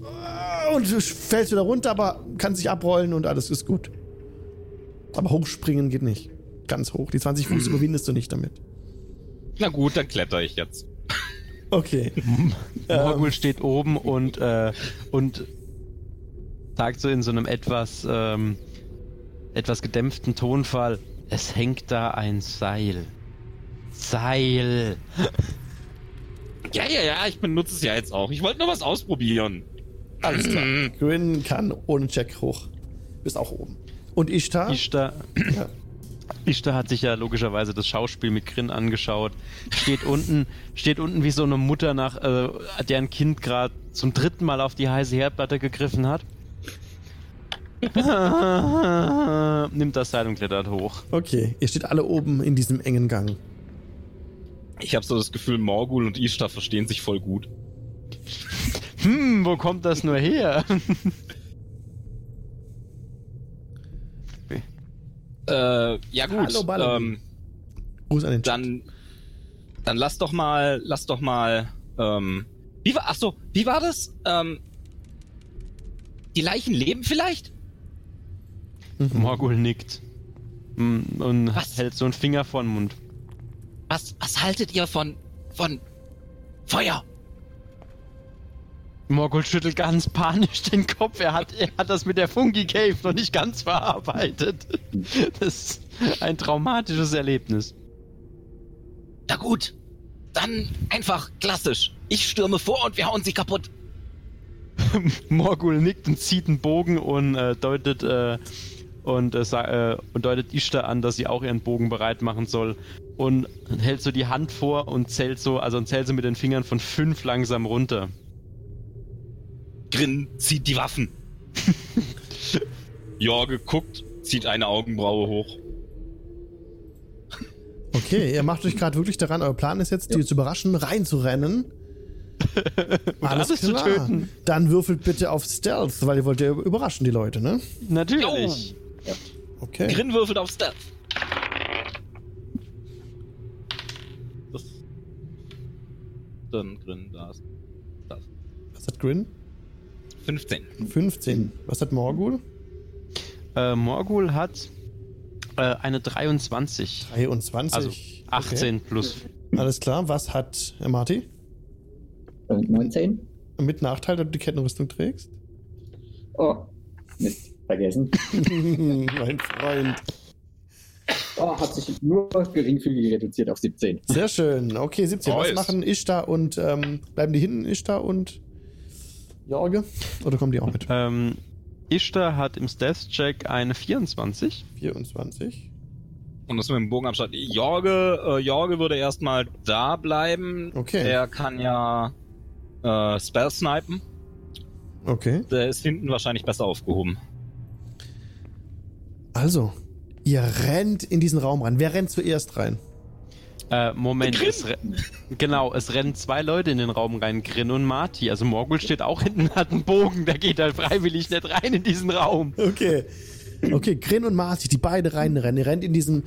Und du fällst wieder runter, aber kannst dich abrollen und alles ist gut. Aber hochspringen geht nicht. Ganz hoch. Die 20 Fuß überwindest du nicht damit.
Na gut, dann kletter ich jetzt.
Okay.
Morgul steht oben und, äh, und sagt so in so einem etwas, ähm, etwas gedämpften Tonfall, es hängt da ein Seil. Seil.
Ja, ja, ja, ich benutze es ja jetzt auch. Ich wollte nur was ausprobieren.
Alles klar. Grin kann ohne Check hoch. Bist auch oben. Und Ishtar?
Ishtar,
Ja.
Ishtar hat sich ja logischerweise das Schauspiel mit Grin angeschaut. Steht unten, steht unten wie so eine Mutter nach, äh, deren Kind gerade zum dritten Mal auf die heiße Herdplatte gegriffen hat. Nimmt das Seil und klettert hoch.
Okay, ihr steht alle oben in diesem engen Gang.
Ich habe so das Gefühl, Morgul und Ishtar verstehen sich voll gut.
Hm, wo kommt das nur her?
Äh, ja gut.
Hallo,
ähm,
Gruß an den Chat.
dann, dann lass doch mal, lass doch mal, ähm, wie war, ach so, wie war das? Ähm, die Leichen leben vielleicht?
Mhm.
Morgul nickt. Hm, Und
Was?
hält so einen Finger vor den Mund.
Was, was haltet ihr von, von Feuer?
Morgul schüttelt ganz panisch den Kopf. Er hat, er hat das mit der Fungi Cave noch nicht ganz verarbeitet. Das ist ein traumatisches Erlebnis.
Na gut, dann einfach klassisch. Ich stürme vor und wir hauen sie kaputt.
Morgul nickt und zieht einen Bogen und äh, deutet äh, und, äh, äh, und deutet Ishtar an, dass sie auch ihren Bogen bereit machen soll und hält so die Hand vor und zählt so, also und zählt so mit den Fingern von fünf langsam runter.
Grin zieht die Waffen. Jorge guckt, zieht eine Augenbraue hoch.
Okay, ihr macht euch gerade wirklich daran, euer Plan ist jetzt, die zu überraschen, reinzurennen.
alles zu töten.
Dann würfelt bitte auf Stealth, weil ihr wollt ja überraschen, die Leute, ne?
Natürlich.
Okay.
Grin würfelt auf Stealth. Das. Dann Grin, da ist das.
Was hat Grin?
15.
15. Was hat Morgul?
Äh, Morgul hat äh, eine 23.
23.
Also 18 plus.
Okay. Alles klar. Was hat äh, Marty?
Äh, 19?
Mit Nachteil, da du die Kettenrüstung trägst?
Oh, Mist, vergessen.
mein Freund.
Oh, hat sich nur geringfügig reduziert auf 17.
Sehr schön. Okay, 17. Was
Nice.
machen Ishtar und ähm, bleiben die hinten, Ishtar und Jorge? Oder kommen die auch mit?
Ähm, Ishtar hat im Stealth-Check eine 24.
24.
Und das mit dem Bogenabstand. Jorge, äh, Jorge würde erstmal da bleiben.
Okay.
Der kann ja äh, Spell snipen.
Okay.
Der ist hinten wahrscheinlich besser aufgehoben.
Also, ihr rennt in diesen Raum rein. Wer rennt zuerst rein?
Äh, Moment, es re genau, es rennen zwei Leute in den Raum rein, Grin und Marty. Also Morgul steht auch hinten, hat einen Bogen, der geht halt freiwillig nicht rein in diesen Raum.
Okay. Okay, Grin und Marty, die beide reinrennen. Ihr rennt in diesem,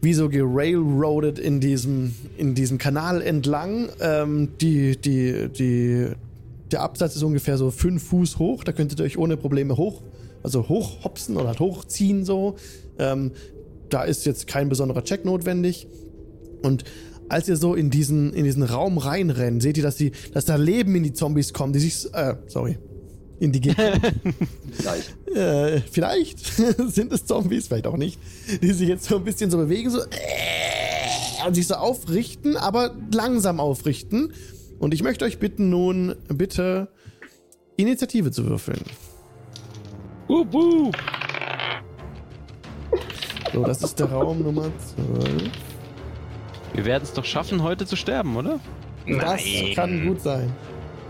wie so gerailroadet in diesem, in diesem Kanal entlang. Ähm, die, die, die, der Absatz ist ungefähr so fünf Fuß hoch. Da könntet ihr euch ohne Probleme hoch, also hochhopsen oder halt hochziehen so. Ähm, da ist jetzt kein besonderer Check notwendig. Und als ihr so in diesen, in diesen Raum reinrennt, seht ihr, dass, die, dass da Leben in die Zombies kommen, die sich, äh, sorry, in die Gegner.
Vielleicht.
Äh, vielleicht sind es Zombies, vielleicht auch nicht, die sich jetzt so ein bisschen so bewegen, so äh, und sich so aufrichten, aber langsam aufrichten. Und ich möchte euch bitten, nun bitte Initiative zu würfeln.
Wup, wup.
So, das ist der Raum Nummer 12.
Wir werden es doch schaffen, heute zu sterben, oder?
Das
Nein.
kann gut sein.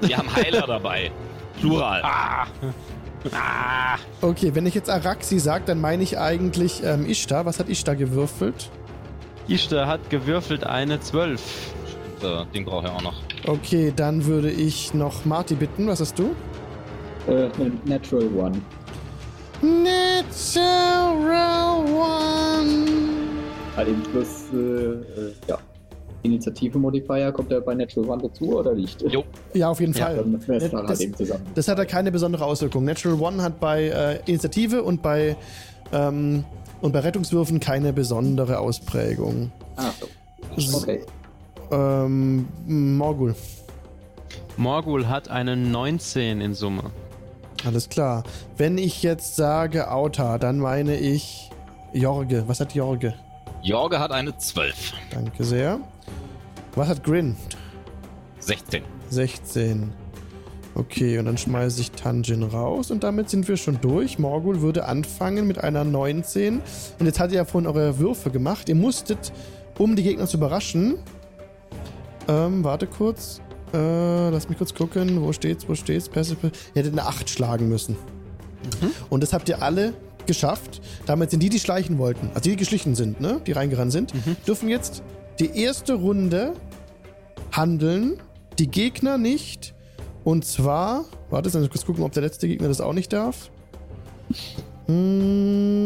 Wir haben Heiler dabei. Plural.
Ah! Ah!
Okay, wenn ich jetzt Araxi sage, dann meine ich eigentlich ähm, Ishtar. Was hat Ishtar gewürfelt?
Ishtar hat gewürfelt eine 12.
Äh, den brauche ich auch noch.
Okay, dann würde ich noch Marty bitten. Was hast du?
Äh, Natural One.
Natural One.
Eben plus, äh, äh, ja. Initiative-Modifier, kommt der bei Natural One dazu oder nicht?
Jo.
Ja, auf jeden
Ja,
Fall.
Dann dann
Das-
halt zusammen.
Das hat ja keine besondere Auswirkung. Natural One hat bei äh, Initiative und bei, ähm, und bei Rettungswürfen keine besondere Ausprägung.
Ah, so. Okay.
Ähm, Morgul,
Morgul hat eine 19 in Summe.
alles klar. Wenn ich jetzt sage Auta, dann meine ich Jorge. Was hat Jorge?
Jorge hat eine 12.
Danke sehr. Was hat Grin?
16.
16. Okay, und dann schmeiße ich Tanjin raus und damit sind wir schon durch. Morgul würde anfangen mit einer 19. Und jetzt hat ihr ja vorhin eure Würfe gemacht. Ihr musstet, um die Gegner zu überraschen. Ähm, warte kurz. Äh, lass mich kurz gucken. Wo steht's? Wo steht's? Passive. Ihr hättet eine 8 schlagen müssen. Und das habt ihr alle geschafft. Damit sind die, die schleichen wollten, also die, die geschlichen sind, ne? Die reingerannt sind, dürfen jetzt die erste Runde handeln. Die Gegner nicht. Und zwar, warte, jetzt kurz gucken, ob der letzte Gegner das auch nicht darf. Hm,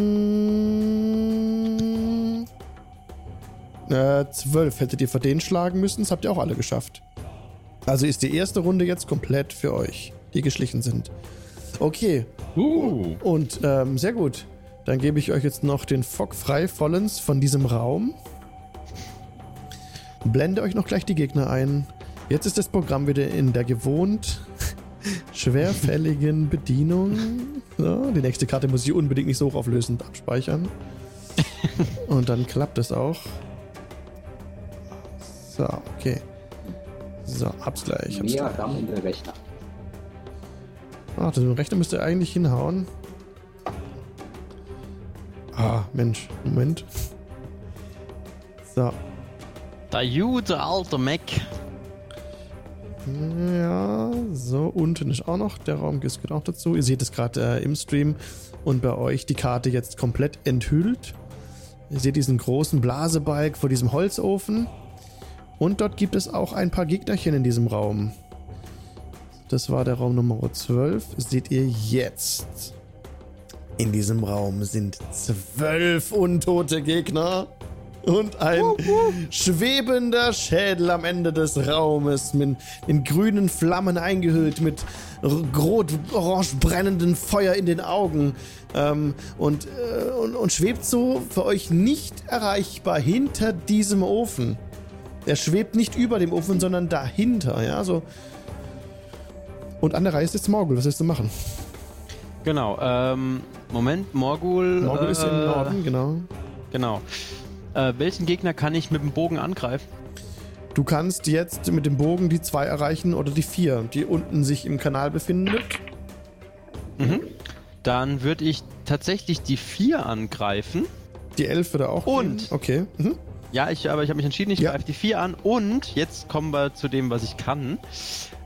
äh, 12 hättet ihr für den schlagen müssen. Das habt ihr auch alle geschafft. Also ist die erste Runde jetzt komplett für euch, die geschlichen sind. Okay,
Uh.
und ähm, sehr gut. Dann gebe ich euch jetzt noch den Fog frei vollends von diesem Raum. Blende euch noch gleich die Gegner ein. Jetzt ist das Programm wieder in der gewohnt schwerfälligen Bedienung. So, die nächste Karte muss ich unbedingt nicht so hochauflösend abspeichern. Und dann klappt es auch. So, okay. So, hab's gleich. Hab's
Mehr
gleich.
RAM in der Rechner.
Ah, der Rechner müsste eigentlich hinhauen. Ah, Mensch, Moment. So.
Der gute alte Mac.
Ja, so, unten ist auch noch, der Raum gehört auch dazu. Ihr seht es gerade äh, im Stream und bei euch die Karte jetzt komplett enthüllt. Ihr seht diesen großen Blasebalg vor diesem Holzofen. Und dort gibt es auch ein paar Gegnerchen in diesem Raum. Das war der Raum Nummer 12. Seht ihr jetzt. In diesem Raum sind zwölf untote Gegner und ein schwebender Schädel am Ende des Raumes mit, in grünen Flammen eingehüllt, mit rot-orange brennenden Feuer in den Augen ähm, und, äh, und, und schwebt so für euch nicht erreichbar hinter diesem Ofen. Er schwebt nicht über dem Ofen, sondern dahinter, ja, so. Und an der Reihe ist jetzt Morgul. Was willst du machen?
Genau, ähm, Moment, Morgul.
Morgul ist im
äh,
Norden, genau.
Genau. Äh, welchen Gegner kann ich mit dem Bogen angreifen?
Du kannst jetzt mit dem Bogen die zwei erreichen oder die vier, die unten sich im Kanal befindet.
Dann würde ich tatsächlich die 4 angreifen.
Die elf würde auch.
Und?
gehen. Okay. Mhm.
Ja, ich, aber ich habe mich entschieden, ich
Ja.
greife die 4 an. Und jetzt kommen wir zu dem, was ich kann.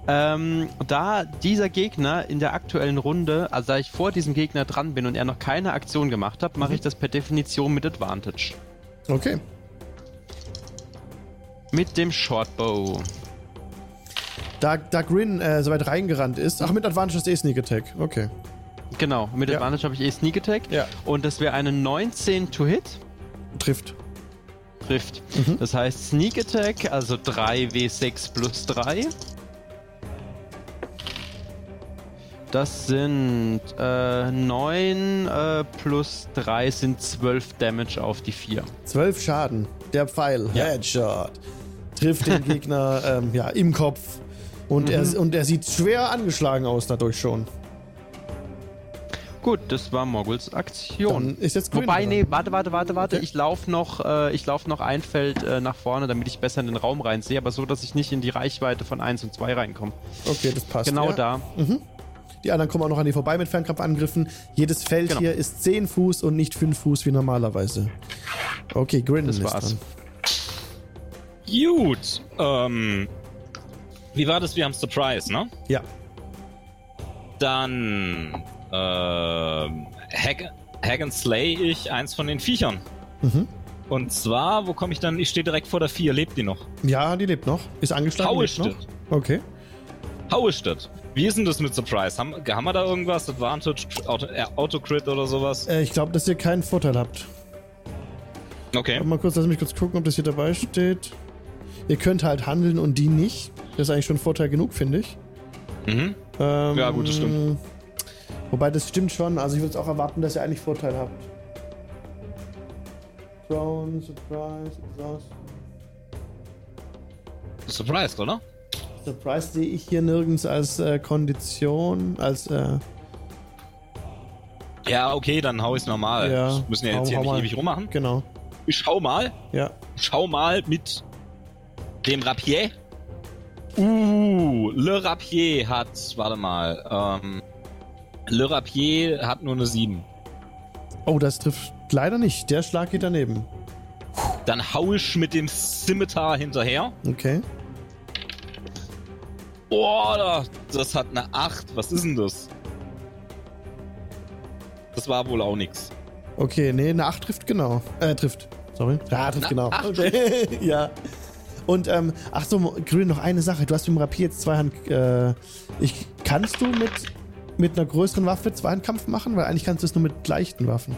Ähm, da dieser Gegner in der aktuellen Runde, also da ich vor diesem Gegner dran bin und er noch keine Aktion gemacht hat, mache ich das per Definition mit Advantage.
Okay.
Mit dem Shortbow.
Da, da Grin äh, soweit reingerannt ist. Ach, mit Advantage ist eh Sneak Attack. Okay.
Genau, mit
Ja.
Advantage habe ich eh Sneak Attack.
Ja.
Und das wäre eine 19 to Hit.
Trifft.
Trifft.
Mhm.
Das heißt Sneak Attack, also 3w6 plus 3. Das sind äh, 9 äh, plus 3 sind 12 Damage auf die 4.
Zwölf Schaden. Der Pfeil.
Ja.
Headshot. Trifft den Gegner ähm, ja, im Kopf. Und,
Mhm.
er, und er sieht schwer angeschlagen aus dadurch schon.
Gut, das war Moguls Aktion.
Dann ist jetzt Grin
Wobei,
dran.
nee, warte, warte, warte, warte.
Okay.
Ich laufe noch, äh, ich lauf noch ein Feld äh, nach vorne, damit ich besser in den Raum reinsehe, aber so, dass ich nicht in die Reichweite von 1 und 2 reinkomme.
Okay, das passt.
Genau
ja.
da.
Die anderen kommen auch noch an die vorbei mit Fernkampfangriffen. Jedes Feld
Genau.
hier ist 10 Fuß und nicht 5 Fuß wie normalerweise. Okay, Grin
Das
ist
war's.
dran.
Gut. Ähm, wie war das? Wir haben Surprise, ne?
Ja.
Dann ähm, hack, hack and slay ich eins von den Viechern.
Mhm.
Und zwar, wo komme ich dann? Ich stehe direkt vor der Vier. Lebt die noch?
Ja, die lebt noch. Ist angeschlagen.
Haue
lebt noch.
steht.
Okay.
Haue steht. Wie ist denn das mit Surprise? Haben, haben wir da irgendwas? Advantage, Auto, äh, Autocrit oder sowas?
Äh, ich glaube, dass ihr keinen Vorteil habt.
Okay.
Mal kurz, lass mich kurz gucken, ob das hier dabei steht. Ihr könnt halt handeln und die nicht. Das ist eigentlich schon Vorteil genug, finde ich.
Mhm.
Ähm,
Ja, gut, das stimmt.
Wobei, das stimmt schon. Also ich würde es auch erwarten, dass ihr eigentlich Vorteil habt. Throne, Surprise, Exhaust.
Surprise, oder?
Surprise sehe ich hier nirgends als äh, Kondition, als äh,
Ja, okay, dann hau ich's normal.
Ja,
Wir müssen ja jetzt
hau-
hier
hau
nicht
mal.
ewig rummachen.
genau.
Ich schau mal.
Ja.
Schau mal mit dem Rapier. Uh, Le Rapier hat, warte mal, ähm, Le Rapier hat nur eine 7.
Oh, das trifft leider nicht. Der Schlag geht daneben.
Dann hau ich mit dem Scimitar hinterher.
Okay.
Boah, das hat eine 8. Was ist denn das? Das war wohl auch nix.
Okay, nee, eine 8 trifft genau. Äh, trifft. Sorry. Ja, trifft
Na,
genau. Okay. ja. Und, ähm, ach so, Grün, noch eine Sache. Du hast mit dem Rapier jetzt Zweihand, äh, ich, kannst du mit, mit einer größeren Waffe Zweihandkampf machen? Weil eigentlich kannst du es nur mit leichten Waffen.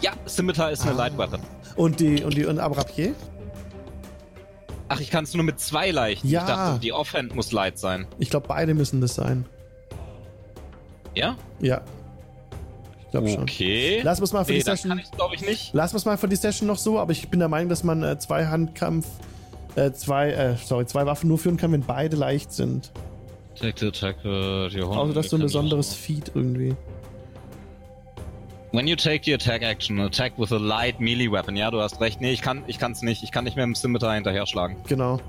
Ja, Scimitar ist eine
Ah.
Weapon.
Und die, und die, und aber Rapier?
Ach, ich kann es nur mit zwei leichten.
Ja.
Ich dachte, die Offhand muss Light sein.
Ich glaube, beide müssen das sein.
Ja?
Ja. Ich glaube schon.
Okay.
Lass uns mal für
nee,
die Session.
kann ich glaube ich nicht.
Lassen wir es mal für die Session noch so, aber ich bin der Meinung, dass man äh, Zweihandkampf, äh, zwei, äh, sorry, zwei Waffen nur führen kann, wenn beide leicht sind.
Attack, attack, äh, die Hunde
Außer dass so ein besonderes Feed irgendwie.
When you take the attack action, attack with a light melee weapon. Ja, du hast recht. Nee, ich kann ich kann's nicht. Ich kann nicht mehr mit dem Scimitar hinterher schlagen.
Genau.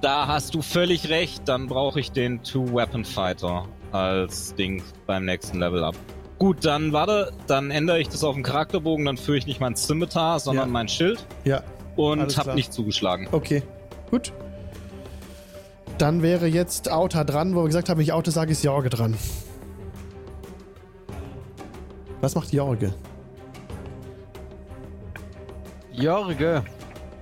Da hast du völlig recht. Dann brauche ich den Two-Weapon Fighter als Ding beim nächsten Level up. Gut, dann warte, dann ändere ich das auf den Charakterbogen, dann führe ich nicht mein Scimitar, sondern
Ja.
mein Schild
Ja,
und
Alles
hab
klar.
nicht zugeschlagen.
okay. Gut. Dann wäre jetzt Auta dran, wo wir gesagt haben, wenn ich Auta sage, ist Jorge dran. Was macht Jorge?
Jorge.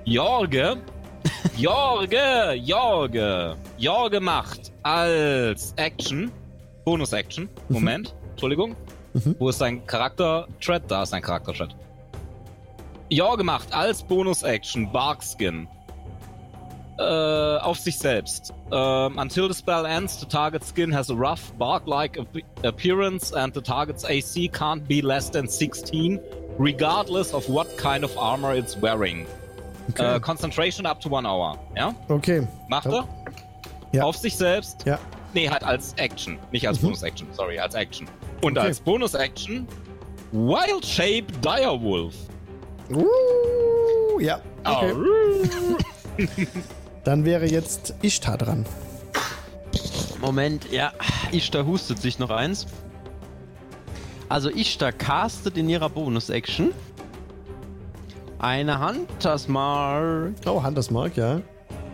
Jorge, Jorge, Jorge, Jorge macht als Action, Bonus-Action, Moment, Entschuldigung,
Mhm.
wo ist sein Charakter-Thread? Da ist sein Charakter-Thread. Jorge macht als Bonus-Action Barkskin äh, auf sich selbst. Ähm, until the spell ends, the target skin has a rough bark-like ap appearance and the target's AC can't be less than 16, regardless of what kind of armor it's wearing.
Okay.
Äh, Concentration up to one hour. Ja?
okay.
Macht er?
Ja.
Auf sich selbst?
Ja.
Nee, halt als Action. Nicht als
Mhm.
Bonus-Action. Sorry, als Action. Und
Okay.
als Bonus-Action Wild Shape Direwolf.
Uh, ja. Okay. Dann wäre jetzt Ishtar dran.
Moment, ja. Ishtar hustet sich noch eins. Also Ishtar castet in ihrer Bonus-Action eine Hunters Mark.
Oh, Hunters Mark, ja.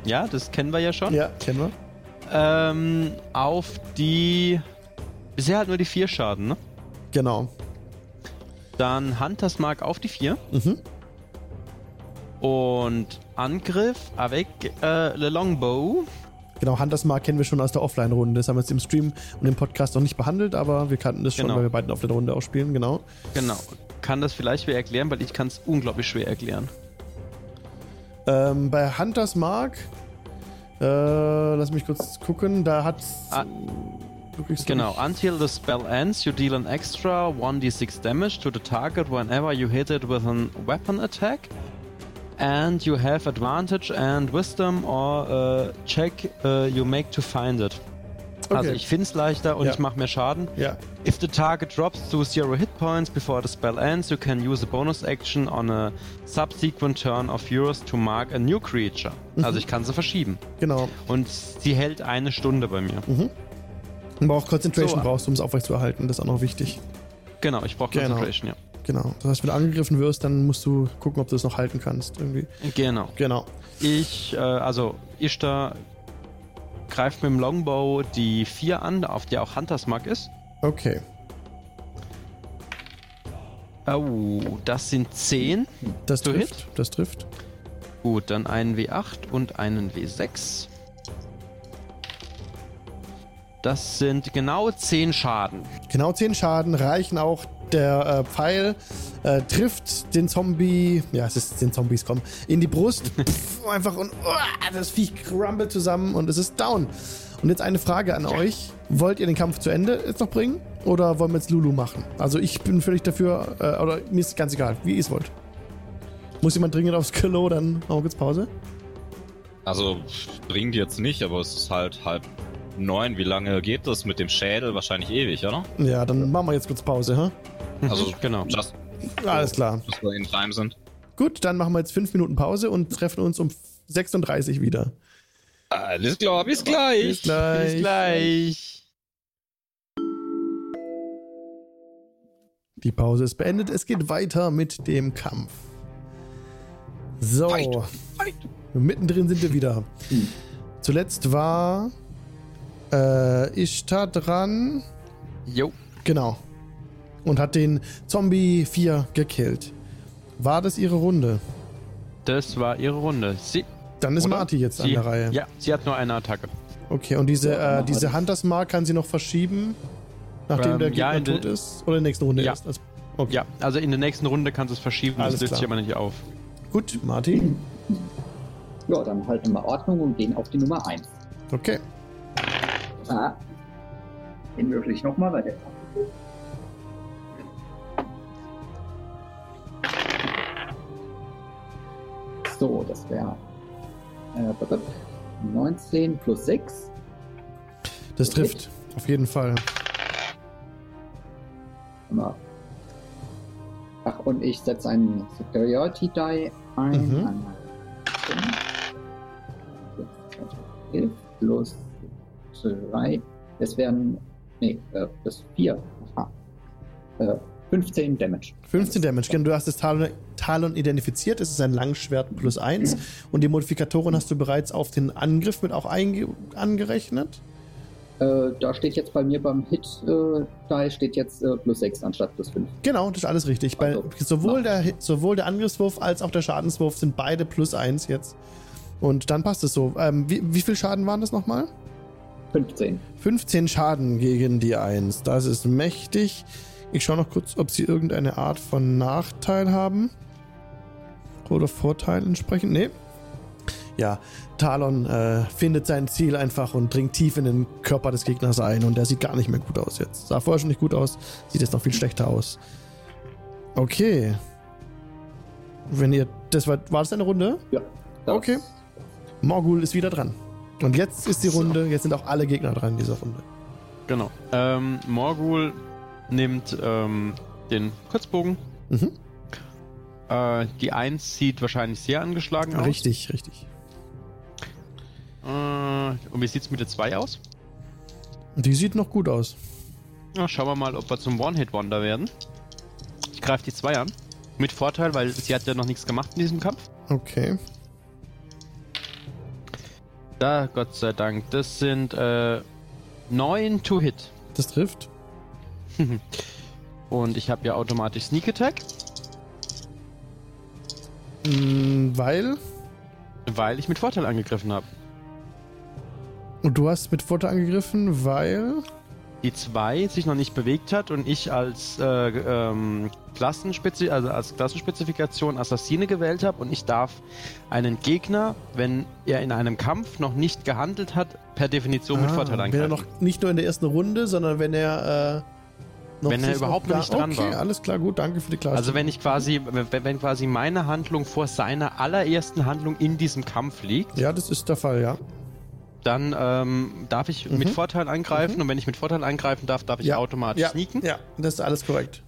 Ja, das kennen wir ja schon.
Ja, kennen wir.
Ähm, auf die. Bisher halt nur die vier Schaden, ne?
Genau.
Dann Hunters Mark auf die vier.
Mhm.
Und Angriff avec äh, Le Longbow.
Genau, Hunters Mark kennen wir schon aus der Offline-Runde. Das haben wir jetzt im Stream und im Podcast noch nicht behandelt, aber wir kannten das schon,
Genau.
weil wir beide eine Offline-Runde auch spielen, genau.
Genau. Kann das vielleicht wer erklären, weil ich kann es unglaublich schwer erklären.
Ähm, bei Hunters Mark, äh, lass mich kurz gucken, da hat.
Ah, Genau. Until the spell ends, you deal an extra 1d6 damage to the target whenever you hit it with a weapon attack. And you have advantage and wisdom or uh, check uh, you make to find it. Also
Okay.
ich finde es leichter und
Ja.
ich mache mehr Schaden.
Ja,
If the target drops to zero hit points before the spell ends, you can use a bonus action on a subsequent turn of yours to mark a new creature. Also ich kann sie verschieben.
genau.
Und sie hält eine Stunde bei mir.
Aber auch Concentration
So.
brauchst du, um es aufrechtzuerhalten. Das ist auch noch wichtig.
Genau, ich brauche
Genau.
Concentration, ja.
Genau. Das heißt, wenn du angegriffen wirst, dann musst du gucken, ob du es noch halten kannst. Irgendwie.
Genau.
Genau.
Ich, äh, also Ishtar greift mit dem Longbow die 4 an, auf der auch Hunters Mark ist.
Okay.
Oh, das sind 10.
Das
Du
trifft. Das trifft.
Gut, dann einen W8 und einen W6. Das sind genau 10 Schaden.
Genau 10 Schaden reichen auch. Der äh, Pfeil äh, trifft den Zombie, ja, es ist den Zombies kommen, in die Brust. Pff, einfach und oh, das Viech crumble zusammen und es ist down. Und jetzt eine Frage an euch. Wollt ihr den Kampf zu Ende jetzt noch bringen? Oder wollen wir jetzt Lulu machen? Also ich bin völlig dafür, äh, oder mir ist ganz egal, wie ihr es wollt. Muss jemand dringend aufs Kilo, dann machen wir kurz Pause.
Also, bringt jetzt nicht, aber es ist halt halb neun. Wie lange geht das mit dem Schädel? Wahrscheinlich ewig, oder?
Ja, dann machen wir jetzt kurz Pause, ha?
Also,
Genau.
just,
Alles klar.
dass wir in Time sind.
Gut, dann machen wir jetzt 5 Minuten Pause und treffen uns um 36 wieder.
Alles klar, bis gleich.
Bis gleich.
Bis gleich.
Die Pause ist beendet. Es geht weiter mit dem Kampf. So.
Fight, fight.
Mittendrin sind wir wieder. Zuletzt war äh, Ishtar dran.
Jo.
Genau. Und hat den Zombie 4 gekillt. War das ihre Runde?
Das war ihre Runde. Sie,
Dann ist
oder?
Marty jetzt an
sie,
der Reihe.
Ja, sie hat nur eine Attacke.
Okay, und diese, äh, diese Hunters Mark kann sie noch verschieben, nachdem
Ähm,
der
ja,
Gegner
in
tot ist? Oder in der nächsten Runde
Ja.
erst? Also, okay.
Ja, also in der nächsten Runde kannst du es verschieben,
Alles
das löst sich aber nicht auf.
Gut, Marty.
Ja, dann halten wir Ordnung und gehen auf die Nummer 1.
Okay.
Ah. Den würfel ich nochmal, weil der. So, das wäre äh, 19 plus 6.
Das trifft. Auf jeden Fall.
Ach, und ich setze einen Superiority Die ein.
Mhm.
11 plus 3. Das wären. Nee, äh, plus 4. Aha. Äh, 15 Damage.
15 Damage. Genau, Du hast das Talon, Talon identifiziert. Es ist ein Langschwert plus 1. Und die Modifikatoren hast du bereits auf den Angriff mit auch angerechnet.
Äh, da steht jetzt bei mir beim Hit, äh, da steht jetzt äh, plus 6 anstatt plus 5.
Genau, das ist alles richtig. Bei,
Also,
sowohl, der, sowohl der Angriffswurf als auch der Schadenswurf sind beide plus 1 jetzt. Und dann passt es so. Ähm, wie, wie viel Schaden waren das nochmal?
15.
15 Schaden gegen die 1. Das ist mächtig. Ich schaue noch kurz, ob sie irgendeine Art von Nachteil haben. Oder Vorteil entsprechend. Nee. Ja, Talon äh, findet sein Ziel einfach und dringt tief in den Körper des Gegners ein. Und der sieht gar nicht mehr gut aus jetzt. Sah vorher schon nicht gut aus, sieht jetzt noch viel schlechter aus. Okay. Wenn ihr. Das war, war das eine Runde?
Ja. das-
Okay. Morgul ist wieder dran. Und jetzt ist die Runde, jetzt sind auch alle Gegner dran in dieser Runde.
Genau. Ähm, Morgul nimmt ähm, den Kurzbogen.
Mhm.
Äh, die 1 sieht wahrscheinlich sehr angeschlagen aus.
Richtig, richtig.
Äh, und wie sieht's mit der 2 aus?
Die sieht noch gut aus.
Na, schauen wir mal, ob wir zum One-Hit-Wonder werden. Ich greife die 2 an. Mit Vorteil, weil sie hat ja noch nichts gemacht in diesem Kampf.
Okay.
Da, Gott sei Dank. Das sind äh, 9 to Hit.
Das trifft.
Und ich habe ja automatisch Sneak Attack,
Mm, weil.
weil ich mit Vorteil angegriffen habe.
Und du hast mit Vorteil angegriffen, weil.
Die 2 sich noch nicht bewegt hat und ich als, äh, ähm, Klassenspezi also als Klassenspezifikation Assassine gewählt habe und ich darf einen Gegner, wenn er in einem Kampf noch nicht gehandelt hat, per Definition mit
Ah,
Vorteil
Wenn er
angreifen.
noch nicht nur in der ersten Runde, sondern wenn er. Äh, noch
Wenn er überhaupt noch nicht dran
okay,
war.
alles klar, gut, danke für die Klarstellung.
Also wenn ich quasi, wenn, wenn quasi meine Handlung vor seiner allerersten Handlung in diesem Kampf liegt,
Ja, das ist der Fall, ja.
dann ähm, darf ich mit
Mhm.
Vorteil angreifen und wenn ich mit Vorteil angreifen darf, darf ich
ja.
automatisch
ja.
sneaken.
Ja, das ist alles korrekt.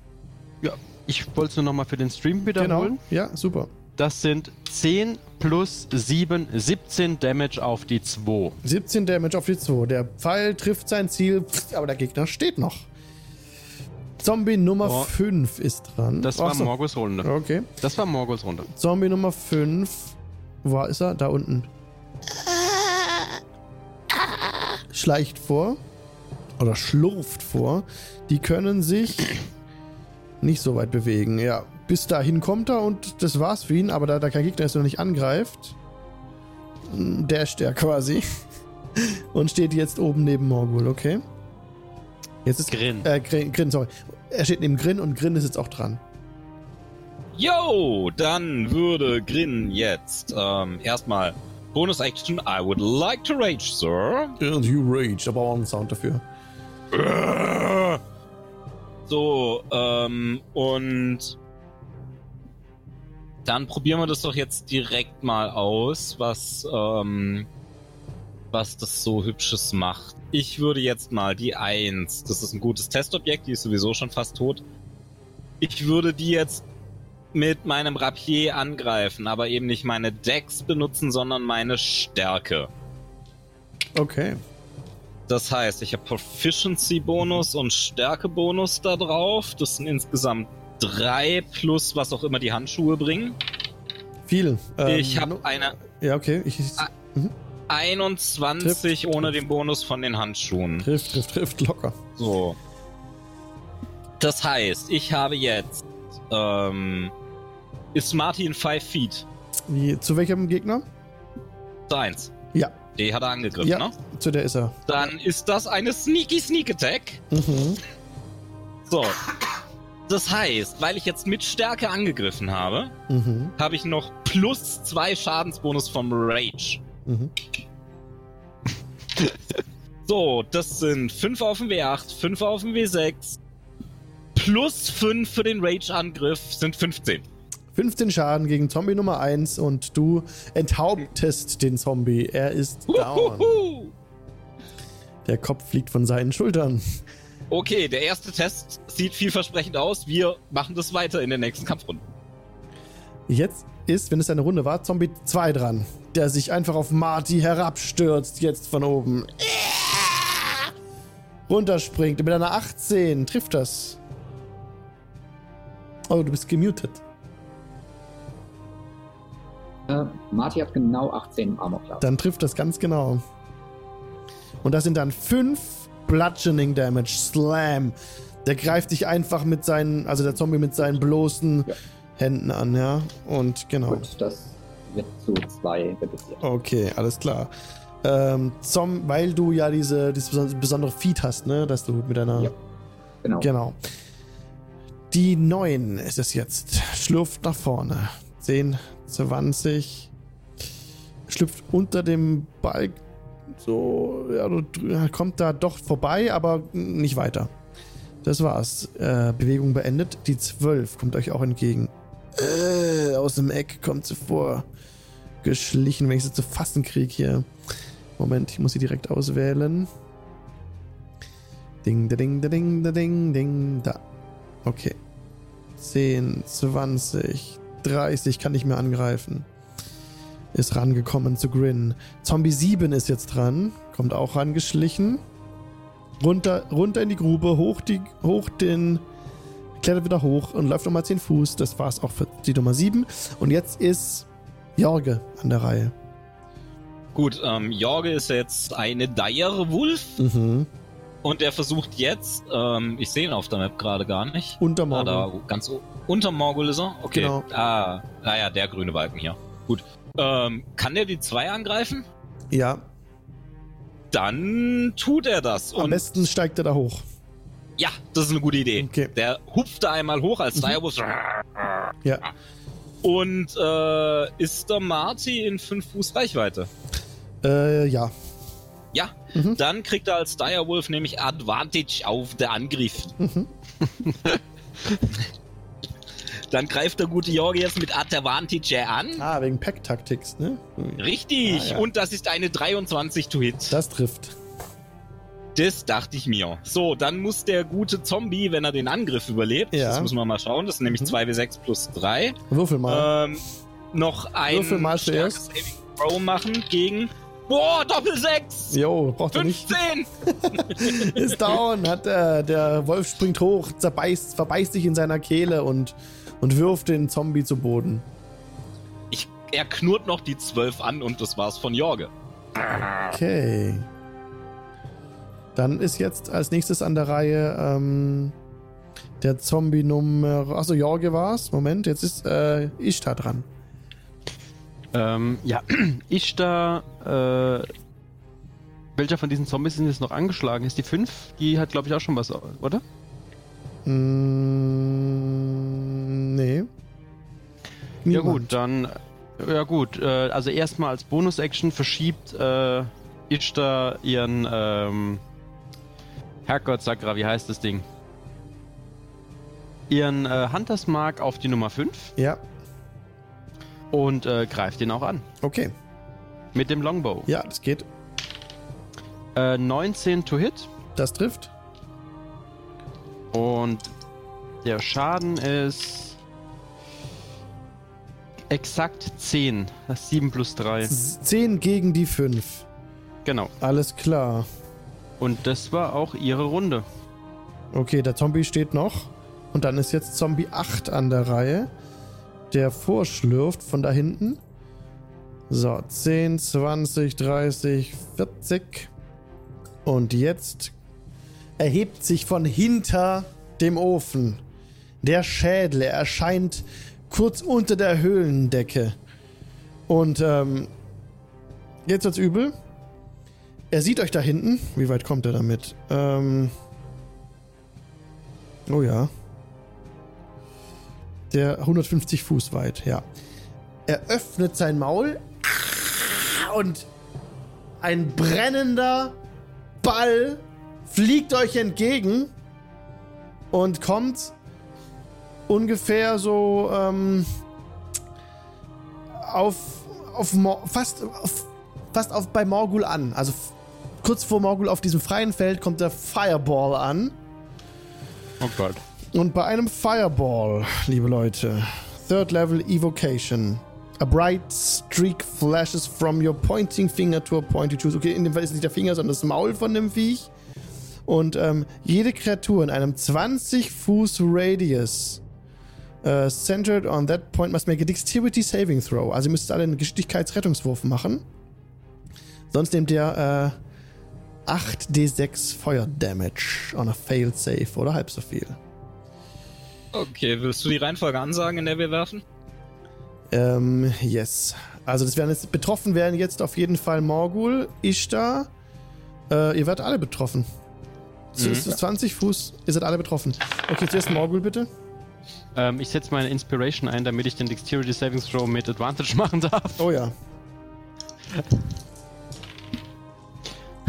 Ja. Ich wollte es nur nochmal für den Stream
Genau.
wiederholen.
Ja, super.
Das sind 10 plus 7, 17 Damage auf die 2.
17 Damage auf die 2. Der Pfeil trifft sein Ziel, aber der Gegner steht noch. Zombie Nummer
Oh.
5 ist dran.
Das war
so.
Morgos Runde.
Okay.
Das war Morgos Runde.
Zombie Nummer 5. Wo ist er? Da unten. Schleicht vor. Oder schlurft vor. Die können sich nicht so weit bewegen. Ja, bis dahin kommt er und das war's für ihn. Aber da da kein Gegner ist und nicht angreift, dasht er quasi. Und steht jetzt oben neben Morgul, okay? Jetzt ist
Grin.
Äh, Grin, Grin, sorry. Er steht neben Grin und Grin ist jetzt auch dran.
Yo, dann würde Grin jetzt ähm, erstmal Bonus Action. I would like to rage, sir.
And you rage, aber auch einen Sound dafür.
So, ähm, und dann probieren wir das doch jetzt direkt mal aus, was, ähm, was das so hübsches macht. Ich würde jetzt mal die 1, das ist ein gutes Testobjekt, die ist sowieso schon fast tot. Ich würde die jetzt mit meinem Rapier angreifen, aber eben nicht meine Dex benutzen, sondern meine Stärke.
Okay.
Das heißt, ich habe Proficiency-Bonus und Stärke-Bonus da drauf. Das sind insgesamt drei plus was auch immer die Handschuhe bringen.
Viel. Ähm,
ich habe
no-
eine
Ja, okay. Ich,
Ah. 21 ohne den Bonus von den Handschuhen.
trifft, trifft, trifft locker.
So. Das heißt, ich habe jetzt. Ähm, ist Martin 5 Feet?
Wie, zu welchem Gegner?
Eins.
Ja.
Die hat er angegriffen,
Ja.
ne?
Zu der ist er.
Dann ist das eine Sneaky Sneak Attack.
Mhm.
So. Das heißt, weil ich jetzt mit Stärke angegriffen habe,
Mhm.
habe ich noch plus zwei Schadensbonus vom Rage.
Mhm.
So, das sind 5 auf dem W8, 5 auf dem W6, plus 5 für den Rage-Angriff sind 15.
15 Schaden gegen Zombie Nummer 1 und du enthauptest den Zombie. Er ist down. Der Kopf fliegt von seinen Schultern.
Okay, der erste Test sieht vielversprechend aus. Wir machen das weiter in der nächsten Kampfrunde.
Jetzt ist, wenn es eine Runde war, Zombie 2 dran. Der sich einfach auf Marty herabstürzt, jetzt von oben. Runterspringt mit einer 18. Trifft das. Oh, du bist gemutet.
Äh, Marty hat genau 18 Armor Class.
Dann trifft das ganz genau. Und das sind dann 5 Bludgeoning Damage. Slam. Der greift dich einfach mit seinen, also der Zombie mit seinen bloßen
Ja.
Händen an, ja. Und genau.
Gut, das wird zu 2 reduziert.
Okay, alles klar. Ähm, Zom, weil du ja diese, dieses beson- besondere Feed hast, ne? Dass du mit deiner.
Ja. Genau.
Genau. Die 9 ist es jetzt. Schlurft nach vorne. 10, 20. Schlüpft unter dem Balk. So, ja, kommt da doch vorbei, aber nicht weiter. Das war's. Äh, Bewegung beendet. Die 12 kommt euch auch entgegen. Äh, aus dem Eck kommt sie vor. Geschlichen, wenn ich sie zu fassen kriege hier. Moment, ich muss sie direkt auswählen. Ding, da, ding, da, ding, da, ding, ding, da. Okay. 10, 20, 30 kann ich mehr angreifen. Ist rangekommen zu Grin. Zombie 7 ist jetzt dran. Kommt auch rangeschlichen. Runter, runter in die Grube, hoch, die, hoch den. Klettert wieder hoch und läuft nochmal 10 Fuß. Das war's auch für die Nummer 7. Und jetzt ist Jorge an der Reihe.
Gut, ähm, Jorge ist jetzt eine Dire Wolf
Mhm.
und er versucht jetzt, ähm, ich sehe ihn auf der Map gerade gar nicht.
Unter
Ah,
Morgen.
da ganz unter Morgul ist er? Okay.
Genau.
Ah, ah ja, der grüne Balken hier. Gut. Ähm, kann der die zwei angreifen?
Ja,
Dann tut er das.
am
Und
besten steigt er da hoch.
Ja, das ist eine gute Idee.
Okay.
Der hupft da einmal hoch als
Mhm.
Direwolf.
Ja.
Und äh, ist der Marty in 5 Fuß Reichweite?
Äh, ja.
Ja,
Mhm.
dann kriegt er als Direwolf nämlich Advantage auf der Angriff.
Mhm.
Dann greift der gute Jorge jetzt mit Advantage an.
Ah, wegen Pack-Tactics, ne?
Richtig,
Ah, ja.
und das ist eine 23 to hit.
Das trifft.
Das dachte ich mir. So, dann muss der gute Zombie, wenn er den Angriff überlebt,
Ja.
das müssen wir mal schauen, das ist nämlich
Mhm.
2w6 plus 3,
Würfel mal.
ähm, noch ein
Würfel mal
starkes. Saving Throw machen gegen, boah, Doppel 6!
Jo, braucht er nicht.
15!
Ist down, hat äh, der Wolf springt hoch, zerbeißt, verbeißt sich in seiner Kehle und, und wirft den Zombie zu Boden.
Ich, er knurrt noch die 12 an und das war's von Jorge.
Okay. Dann ist jetzt als nächstes an der Reihe ähm, der Zombie Nummer. Achso, Jorge war's. Moment, jetzt ist äh, Ishtar dran.
Ähm, ja, ich da. Äh, welcher von diesen Zombies sind jetzt noch angeschlagen? Ist die 5? Die hat, glaube ich, auch schon was, oder?
Mm, nee.
Ja
Niemand.
gut, dann. Ja gut, äh, also erstmal als Bonus-Action verschiebt äh, Ishtar ihren ähm, Herrgott Sakra, wie heißt das Ding? Ihren äh, Hunters Mark auf die Nummer 5
Ja,
und äh, greift ihn auch an.
okay.
Mit dem Longbow.
Ja, das geht.
Äh, 19 to hit
Das trifft.
und der Schaden ist exakt 10. Das ist 7 plus 3.
10 gegen die 5.
Genau.
Alles klar.
Und das war auch ihre Runde.
Okay, der Zombie steht noch. Und dann ist jetzt Zombie 8 an der Reihe. Der vorschlürft von da hinten. So, 10, 20, 30, 40. Und jetzt erhebt sich von hinter dem Ofen der Schädel. Er erscheint kurz unter der Höhlendecke. Und ähm, jetzt wird's übel. Er sieht euch da hinten. Wie weit kommt er damit? Ähm. Oh ja. Der 150 Fuß weit, ja. Er öffnet sein Maul und ein brennender Ball fliegt euch entgegen und kommt ungefähr so ähm, auf, auf fast, auf, fast auf bei Morgul an. Also kurz vor Morgul auf diesem freien Feld kommt der Fireball an.
Oh Gott.
Und bei einem Fireball, liebe Leute, Third Level Evocation. A bright streak flashes from your pointing finger to a pointy tooth. Okay, in dem Fall ist nicht der Finger, sondern das Maul von dem Viech. Und ähm, jede Kreatur in einem 20 Fuß Radius äh, centered on that point must make a Dexterity Saving Throw. Also ihr müsst alle einen Geschicklichkeitsrettungswurf machen. Sonst nehmt ihr äh, 8d6 Feuer Damage on a failed save oder halb so viel.
Okay, willst du die Reihenfolge ansagen, in der wir werfen?
Ähm, yes. Also das werden jetzt betroffen werden jetzt auf jeden Fall Morgul, Ishtar. Äh, ihr werdet alle betroffen. Es
Mhm.
ist 20 Fuß, ihr seid alle betroffen. Okay, zuerst Morgul bitte.
Ähm, ich setze meine Inspiration ein, damit ich den Dexterity Savings Throw mit Advantage machen darf.
Oh ja.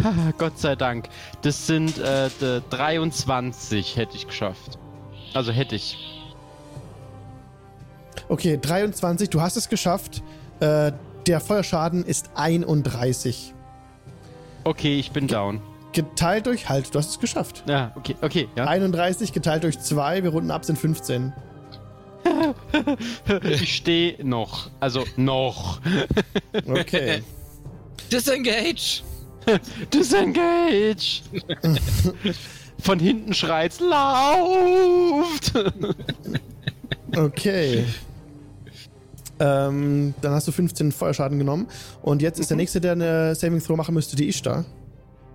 Haha, Gott sei Dank. Das sind äh, d- 23 hätte ich geschafft. Also hätte ich.
Okay, 23, du hast es geschafft. Äh, der Feuerschaden ist 31.
Okay, ich bin down.
Geteilt durch, halt, du hast es geschafft.
Ja, okay, okay, ja.
31 geteilt durch 2, wir runden ab, sind 15.
Ich stehe noch. Also noch.
Okay.
Disengage!
Disengage! Von hinten schreit's, lauft!
Okay. Ähm, dann hast du 15 Feuerschaden genommen. Und jetzt ist der nächste, der eine Saving Throw machen müsste, die Ishtar.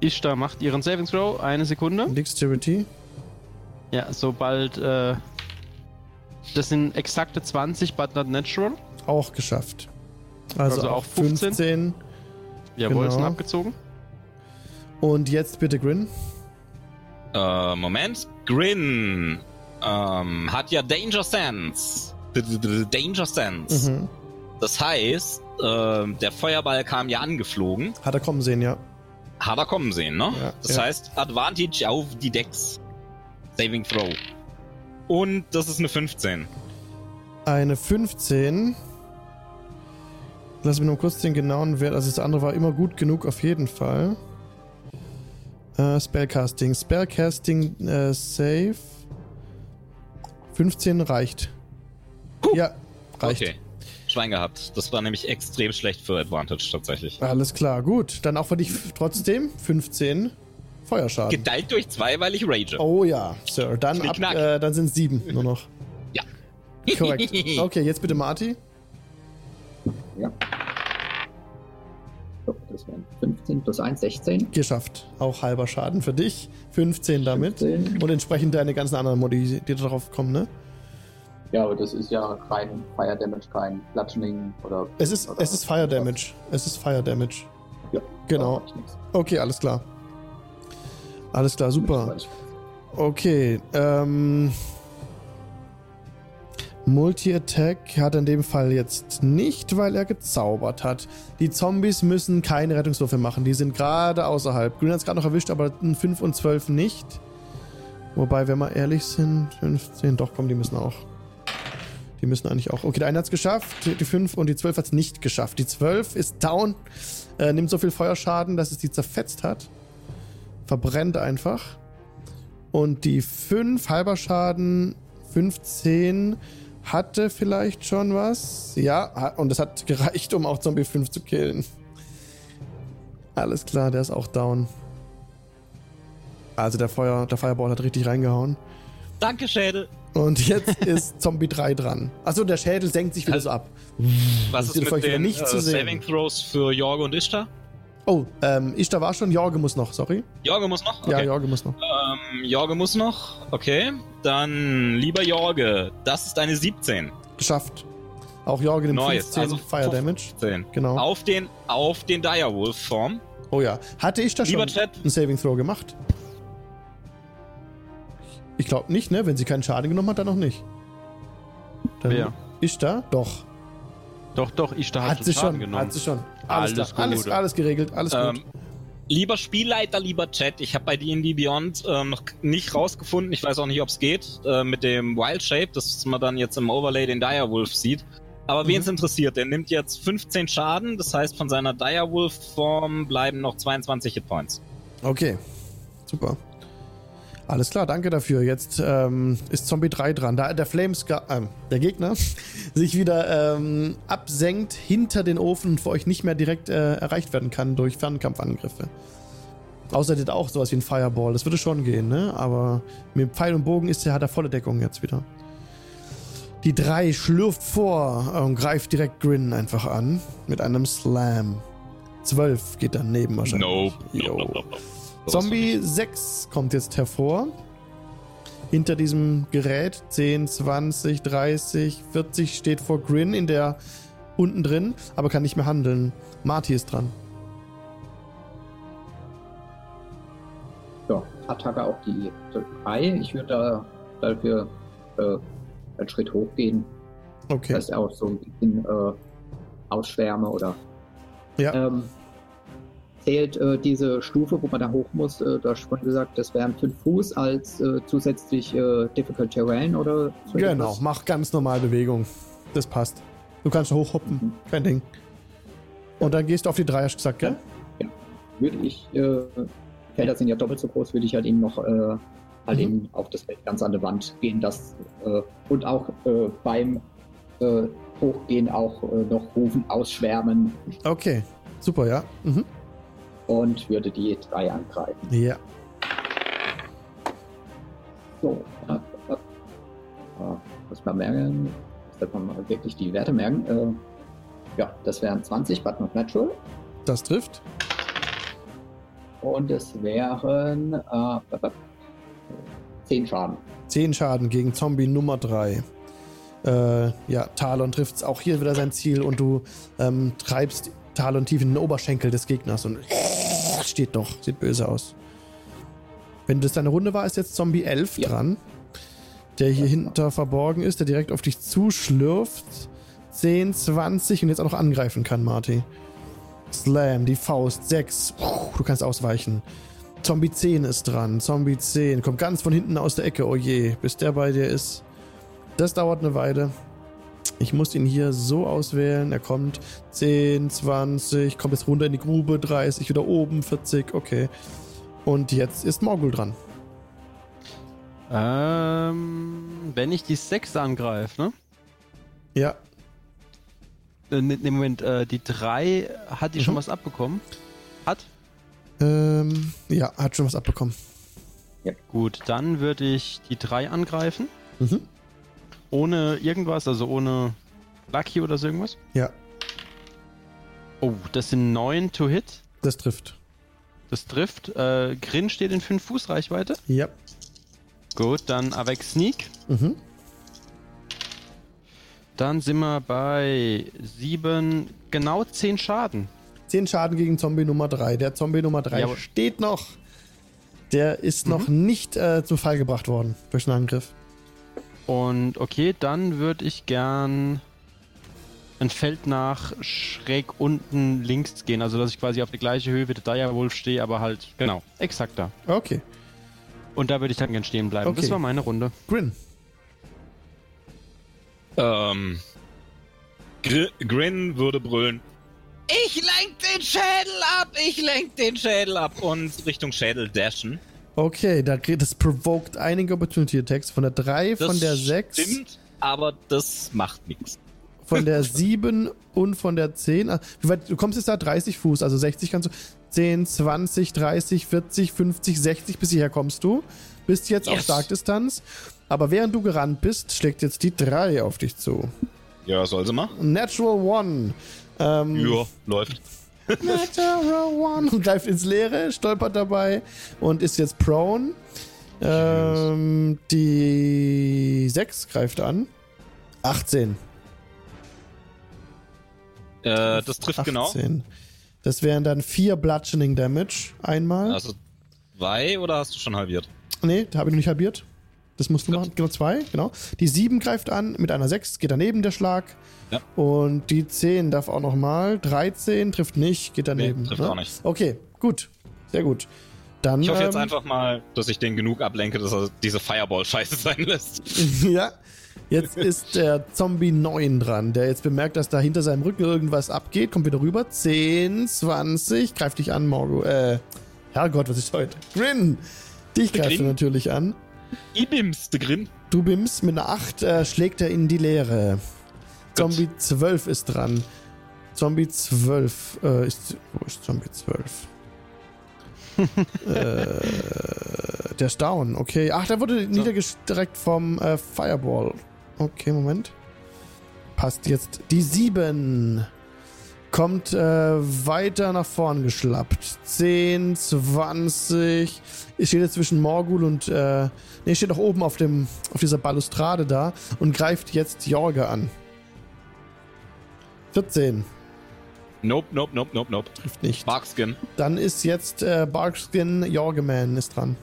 Ishtar macht ihren Saving Throw. Eine Sekunde.
Dexterity.
Ja, sobald. Äh, das sind exakte 20, but not natural.
Auch geschafft. Also,
Also
auch
auch 15.
15.
Jawohl, sind
Genau.
abgezogen.
Und jetzt bitte Grin.
Äh, Moment. Grin ähm, hat ja Danger Sense. Danger Sense.
Mhm.
Das heißt, äh, der Feuerball kam ja angeflogen.
Hat er kommen sehen, ja.
Hat er kommen sehen, ne?
Ja,
das
ja.
heißt, Advantage auf die Decks. Saving Throw. Und das ist eine 15.
Eine 15. Lass mich noch kurz den genauen Wert. Also das andere war immer gut genug auf jeden Fall. Äh, Spellcasting. Spellcasting äh, Save. 15 reicht. Ja, reicht.
Okay. Schwein gehabt. Das war nämlich extrem schlecht für Advantage tatsächlich.
Alles klar, gut. Dann auch für dich trotzdem 15 Feuerschaden.
Geteilt durch zwei, weil ich rage.
Oh ja, Sir. Dann, ab, äh, dann sind es sieben nur noch.
Ja.
Korrekt. Okay, jetzt bitte Marty.
Ja. So, das wären 15 plus 1, 16.
Geschafft. Auch halber Schaden für dich. 15 damit.
15.
Und entsprechend deine ganzen anderen Modi, die darauf kommen, ne?
Ja, aber das ist ja kein Fire Damage, kein Bludgeoning oder.
Es ist,
oder
es ist Fire Damage. Es ist Fire Damage.
Ja,
Genau. Okay, alles klar. Alles klar, super. Okay, ähm. Multi-Attack hat er in dem Fall jetzt nicht, weil er gezaubert hat. Die Zombies müssen keine Rettungswürfe machen, die sind gerade außerhalb. Green hat es gerade noch erwischt, aber ein 5 und 12 nicht. Wobei, wenn wir ehrlich sind, 15, doch, komm, die müssen auch. Die müssen eigentlich auch. Okay, der eine hat es geschafft, die 5 und die 12 hat es nicht geschafft. Die 12 ist down, äh, nimmt so viel Feuerschaden, dass es die zerfetzt hat. Verbrennt einfach. Und die 5 halber Schaden, 15 hatte vielleicht schon was. Ja, und das hat gereicht, um auch Zombie 5 zu killen. Alles klar, der ist auch down. Also der Feuer, der Fireball hat richtig reingehauen.
Danke, Schädel.
Und jetzt ist Zombie 3 dran. Achso, der Schädel senkt sich wieder so ab.
Was ist mit den
nicht zu sehen.
Saving Throws für Jorge und Ishtar?
Oh, ähm, Ishtar war schon, Jorge muss noch, sorry.
Jorge muss noch?
Ja,
Okay.
Jorge muss noch.
Ähm, Jorge muss noch. Okay. Dann, lieber Jorge, das ist eine 17.
Geschafft. Auch Jorge nimmt
Neues,
15
also
Fire Damage.
15.
Genau.
Auf den, auf den Direwolf-Form.
Oh ja. Hatte ich da schon
Lieber Chat.
einen Saving Throw gemacht? Ich glaube nicht, ne? Wenn sie keinen Schaden genommen hat, dann noch nicht. Dann
Wer?
Ist da? Doch.
Doch, doch, Ishtar hat,
Hat sie
Schaden
schon.
genommen.
Hat sie schon. Alles,
Alles
klar. Alles, alles geregelt. Alles
Ähm,
gut.
lieber Spielleiter, lieber Chat, ich habe bei D&D Beyond ähm, noch nicht rausgefunden, ich weiß auch nicht, ob es geht, äh, mit dem Wild Shape, dass man dann jetzt im Overlay den Direwolf sieht. Aber
Mhm.
wen es interessiert, der nimmt jetzt 15 Schaden, das heißt von seiner Direwolf-Form bleiben noch 22 Hitpoints.
Okay. Super. Alles klar, danke dafür. Jetzt ähm, ist Zombie 3 dran. Da der Flamescar, ähm, der Gegner, sich wieder ähm, absenkt hinter den Ofen und für euch nicht mehr direkt äh, erreicht werden kann durch Fernkampfangriffe. Außer der hat auch sowas wie ein Fireball. Das würde schon gehen, ne? Aber mit Pfeil und Bogen ist er, hat er volle Deckung jetzt wieder. Die 3 schlürft vor und greift direkt Grin einfach an mit einem Slam. 12 geht daneben wahrscheinlich. Jo. Zombie 6 kommt jetzt hervor. Hinter diesem Gerät 10, 20, 30, 40 steht vor Grin in der unten drin, aber kann nicht mehr handeln. Marty ist dran.
Ja, Attacke auf die 3. Ich würde da dafür äh, einen Schritt hochgehen.
Okay.
Das heißt auch so ein bisschen äh, ausschwärme oder.
Ja.
Ähm, zählt äh, diese Stufe, wo man da hoch muss, äh, hast schon gesagt, das wären 5 Fuß als äh, zusätzlich äh, Difficult Terrain oder so
Genau,
etwas?
mach ganz normal Bewegung. Das passt. Du kannst hochhoppen. Kein Ding. Und dann gehst du auf die drei, hast du gesagt, gell?
Würde ich, äh, Felder sind ja doppelt so groß, würde ich halt eben noch äh, halt
Mhm.
eben auf das Feld ganz an der Wand gehen, das und auch beim Hochgehen auch noch rufen, ausschwärmen
Okay. Super, ja. Mhm.
Und würde die drei angreifen.
Ja.
So, äh, äh, äh, muss man merken, muss man mal wirklich die Werte merken. Äh, ja, das wären 20, but not natural.
Das trifft.
Und es wären äh, äh, 10 Schaden.
10 Schaden gegen Zombie Nummer 3. Äh, ja, Talon trifft auch hier wieder sein Ziel und du ähm, treibst Talon tief in den Oberschenkel des Gegners und steht noch. Sieht böse aus. Wenn das deine Runde war, ist jetzt Zombie 11
Ja.
dran. Der hier hinter verborgen ist, der direkt auf dich zuschlürft. 10, 20 und jetzt auch noch angreifen kann, Marty. Slam, die Faust, 6. Du kannst ausweichen. Zombie 10 ist dran. Zombie 10 kommt ganz von hinten aus der Ecke. Oh je, bis der bei dir ist. Das dauert eine Weile. Ich muss ihn hier so auswählen. Er kommt 10, 20, kommt jetzt runter in die Grube, 30, wieder oben, 40, okay. Und jetzt ist Morgul dran.
Ähm, wenn ich die 6 angreife, ne?
Ja,
Äh, ne, ne, Moment, äh, die 3, hat die schon
Mhm.
was abbekommen? Hat?
ähm, ja, hat schon was abbekommen.
Gut, dann würde ich die 3 angreifen.
Mhm.
Ohne irgendwas, also ohne Lucky oder so irgendwas.
Ja,
Oh, das sind 9 to hit.
das trifft.
Das trifft. Äh, Grin steht in 5 Fuß Reichweite.
Ja.
Gut, dann Avec Sneak.
Mhm.
Dann sind wir bei 7, genau 10 Schaden.
10 Schaden gegen Zombie Nummer 3. Der Zombie Nummer 3
Jawohl.
steht noch. Der ist noch nicht äh, zum Fall gebracht worden durch einen Angriff.
Und okay, dann würde ich gern ein Feld nach schräg unten links gehen. Also, dass ich quasi auf die gleiche Höhe wie der Direwolf stehe, aber halt, genau, exakt da.
Okay.
Und da würde ich dann gern stehen bleiben.
Okay.
Das war meine Runde.
Grin.
Ähm, Gr Grin würde brüllen. Ich lenk den Schädel ab! Ich lenk den Schädel ab! Und Richtung Schädel dashen.
Okay, da, das provoked einige Opportunity Attacks von der 3,
Das
von der 6,
Stimmt, aber das macht nichts.
von der 7 und von der 10. Ah, Wie weit, du kommst jetzt da 30 Fuß, also 60 kannst du. 10, 20, 30, 40, 50, 60 bis hierher kommst du. Bist jetzt auf
Yes.
Starkdistanz. Aber während du gerannt bist, schlägt jetzt die 3 auf dich zu.
Ja, soll sie mal?
Natural One. Ähm,
Ja, läuft.
Natural One. Und greift ins Leere, stolpert dabei und ist jetzt prone. Ähm, die 6 greift an. 18.
Äh, das trifft genau.
18. Das wären dann 4 Bludgeoning Damage einmal.
Also zwei oder hast du schon halbiert?
Nee, da habe ich noch nicht halbiert. Das musst du
Gut.
machen. Genau, zwei, genau. Die 7 greift an mit einer 6, geht daneben der Schlag.
Ja.
Und die 10 darf auch nochmal. 13 trifft nicht, geht daneben.
trifft
ne?
auch nicht.
Okay, gut. Sehr gut. Dann,
Ich hoffe jetzt
ähm,
einfach mal, dass ich den genug ablenke, dass er diese Fireball-Scheiße sein lässt.
ja. Jetzt ist der Zombie 9 dran, der jetzt bemerkt, dass da hinter seinem Rücken irgendwas abgeht. Kommt wieder rüber. 10, 20. Greift dich an, Morgo. Äh, Herrgott, was ist heute? Grin! Dich greift er
Grin?
natürlich an.
Ibims, der Grin.
Du bims mit einer 8, äh, schlägt er in die Leere. Zombie 12 ist dran. Zombie 12 äh, ist. Wo ist Zombie 12? äh, der ist down, okay. Ach, der wurde niedergestreckt vom äh, Fireball. Okay, Moment. Passt jetzt. Die 7 kommt äh, weiter nach vorn geschlappt. 10, 20. Ich stehe jetzt zwischen Morgul und. Äh, ne, steht auch oben auf, dem, auf dieser Balustrade da und greift jetzt Jorge an. 14.
Nope, nope, nope, nope, nope.
Trifft nicht.
Barkskin.
Dann ist jetzt äh, Barkskin Jorgeman ist dran.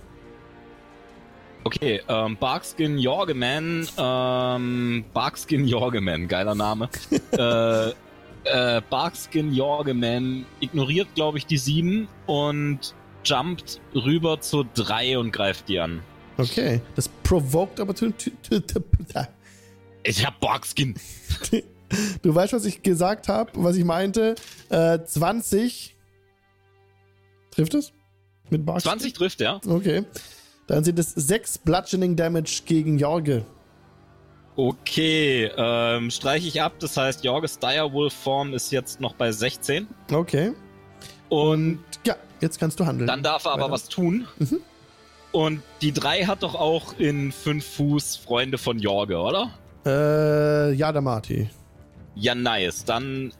Okay, ähm, Barkskin Jorgeman, ähm, Barkskin Jorgeman, geiler Name. äh, äh, Barkskin Jorgeman ignoriert, glaube ich, die 7 und jumpt rüber zur 3 und greift die an.
Okay. Das provoked Opportunity.
Ich hab Borgskin.
Du weißt, was ich gesagt habe, was ich meinte. Äh, 20. Trifft es? Mit Bark?
20 trifft, ja.
Okay. Dann sind es 6 Bludgeoning Damage gegen Jorge.
Okay, ähm, streiche ich ab. Das heißt, Jorges Direwolf Form ist jetzt noch bei 16.
Okay.
Und
Ja, jetzt kannst du handeln.
dann darf er aber
Weiter.
was tun.
Mhm.
Und die 3 hat doch auch in 5 Fuß Freunde von Jorge, oder?
Äh, ja, der Marty.
Ja, nice. Dann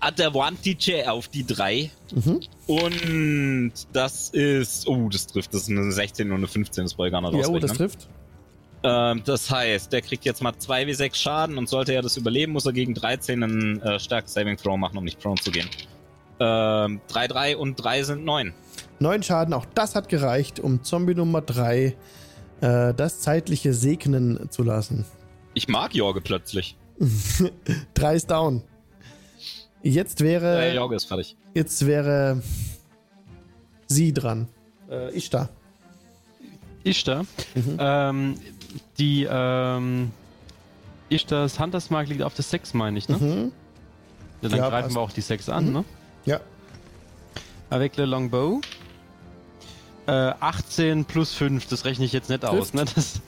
Advantage auf die 3.
Mhm.
Und das ist. Oh, das trifft. Das ist eine 16 und eine 15. Das wollte ich gar nicht
Ja, oh, das trifft.
Ähm, das heißt, der kriegt jetzt mal 2w6 Schaden und sollte er das überleben, muss er gegen 13 einen äh, stark Saving Throw machen, um nicht prone zu gehen. Ähm, 3, 3 und 3 sind 9.
Neun Schaden, auch das hat gereicht, um Zombie Nummer 3 äh, das zeitliche Segnen zu lassen.
Ich mag Jorge plötzlich.
Drei ist down. Jetzt wäre.
Äh, Jorge ist fertig.
Jetzt wäre sie dran. Äh, ich da.
Ishtar.
Mhm.
Ähm, die, ähm, Ishtars Hunters Mark liegt auf der 6, meine ich, ne?
Mhm.
Ja, dann
Ja,
greifen
passt.
wir auch die 6 an,
Mhm.
ne?
Ja.
Avec le Longbow. Äh, 18 plus 5, das rechne ich jetzt nicht aus,
Trifft.
ne? Das,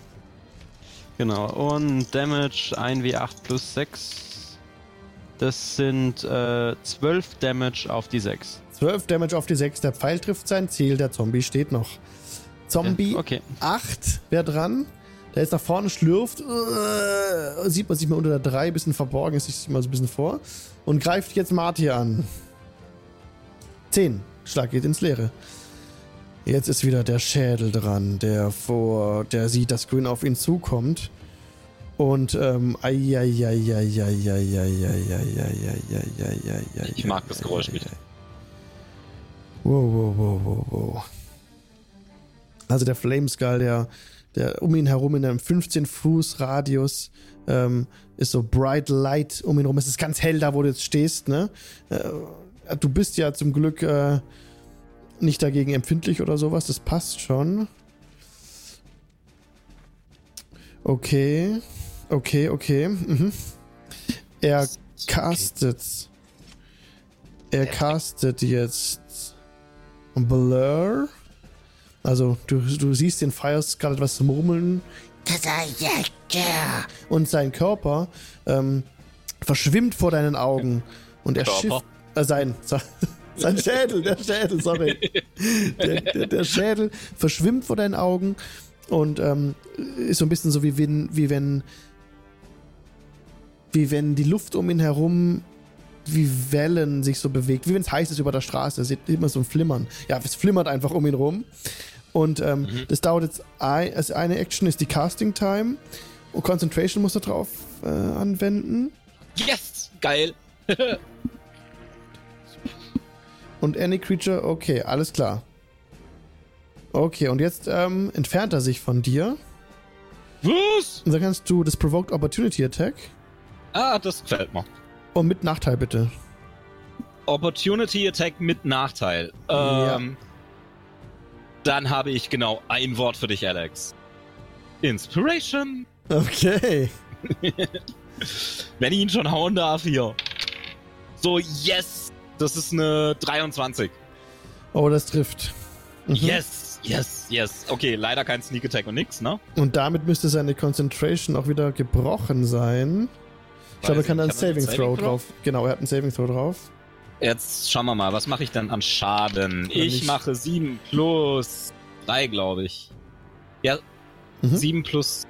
genau. Und Damage 1w8 plus 6. Das sind äh, 12 Damage auf die 6.
12 Damage auf die 6. Der Pfeil trifft sein Ziel. Der Zombie steht noch. Zombie
Ja, okay.
8 wäre dran der ist nach vorne schlürft, äh, sieht man sich mal unter der 3, ein bisschen verborgen ist sich mal so ein bisschen vor und greift jetzt Marty an. 10. Schlag geht ins Leere. Jetzt ist wieder der Schädel dran, der vor, der sieht, dass Grün auf ihn zukommt. Und ähm,
Ich mag das Geräusch nicht.
Wow, wow, wow, wow, wow. Also der Flameskull, der der um ihn herum in einem 15 Fuß Radius ähm, ist so bright light um ihn herum. Es ist ganz hell da, wo du jetzt stehst, ne? Äh, du bist ja zum Glück äh, nicht dagegen empfindlich oder sowas. Das passt schon. Okay. Okay, okay. Mhm. Er castet. Er castet jetzt Blur. Also, du, du siehst den Fire Skull etwas murmeln. Und sein Körper ähm, verschwimmt vor deinen Augen. Und er schifft. Äh, sein, sein Schädel, der Schädel, sorry. Der, der, der Schädel verschwimmt vor deinen Augen und ähm, ist so ein bisschen so wie wenn, wie wenn wie wenn die Luft um ihn herum wie Wellen sich so bewegt, wie wenn es heiß ist über der Straße. Sieht immer so ein Flimmern. Ja, es flimmert einfach um ihn rum. Und ähm, das dauert jetzt ein, also eine Action ist die Casting Time. Und Concentration muss er drauf äh, anwenden.
Yes! Geil!
Und Any Creature, okay, alles klar. Okay, und jetzt ähm, entfernt er sich von dir.
Was?
Und dann kannst du das Provoked Opportunity Attack.
Ah, das gefällt mir.
Und mit Nachteil bitte.
Opportunity Attack mit Nachteil.
Ja.
Dann habe ich genau ein Wort für dich, Alex. Inspiration.
Okay.
Wenn ich ihn schon hauen darf hier. So, yes! Das ist eine 23.
Oh, das trifft. Mhm.
Yes, yes, yes. Okay, leider kein Sneak Attack und nix, ne?
Und damit müsste seine Concentration auch wieder gebrochen sein. Ich glaube, er
Weiß
kann
ich,
einen Saving Throw drauf. Genau, er hat einen Saving Throw drauf.
Jetzt schauen wir mal, was mache ich denn an Schaden?
Oder
ich
nicht?
mache 7 plus 3, glaube ich. Ja,
Mhm.
7 plus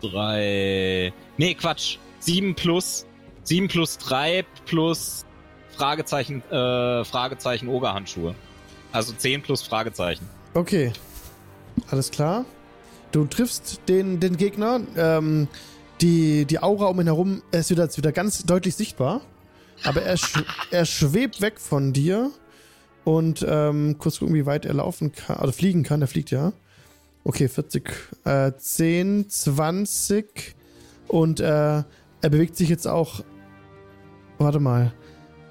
3. Nee, Quatsch. 7 plus 7 plus 3 plus Fragezeichen, äh, Fragezeichen Ogerhandschuhe. Also 10 plus Fragezeichen.
Okay. Alles klar. Du triffst den, den Gegner. Ähm, die, die Aura um ihn herum ist wieder, ist wieder ganz deutlich sichtbar. Aber er, sch er schwebt weg von dir. Und ähm, kurz gucken, wie weit er laufen kann. Also fliegen kann. Er fliegt ja. Okay, 40, äh, 10, 20. Und äh, er bewegt sich jetzt auch. Warte mal.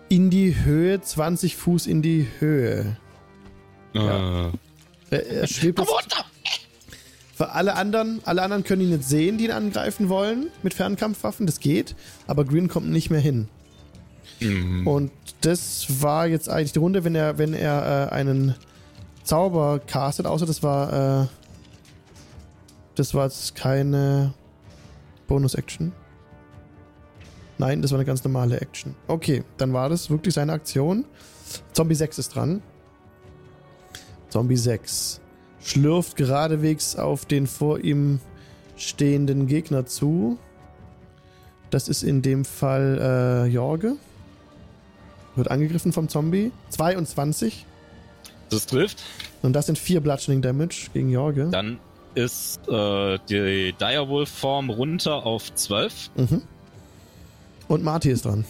In die Höhe, 20 Fuß in die Höhe. Ja.
Äh.
Er, er schwebt
Komm
jetzt
runter!
Für alle anderen, alle anderen können ihn jetzt sehen, die ihn angreifen wollen mit Fernkampfwaffen. Das geht, aber Green kommt nicht mehr hin.
Mhm.
Und das war jetzt eigentlich die Runde, wenn er, wenn er äh, einen Zauber castet, außer das war, äh, das war jetzt keine Bonus-Action. Nein, das war eine ganz normale Action. Okay, dann war das wirklich seine Aktion. Zombie 6 ist dran. Zombie 6 schlürft geradewegs auf den vor ihm stehenden Gegner zu. Das ist in dem Fall äh, Jorge. Wird angegriffen vom Zombie. 22.
Das trifft.
Und das sind 4 Bludgeoning Damage gegen Jorge.
Dann ist äh, die Direwolf-Form runter auf 12.
Mhm. Und Marty ist dran.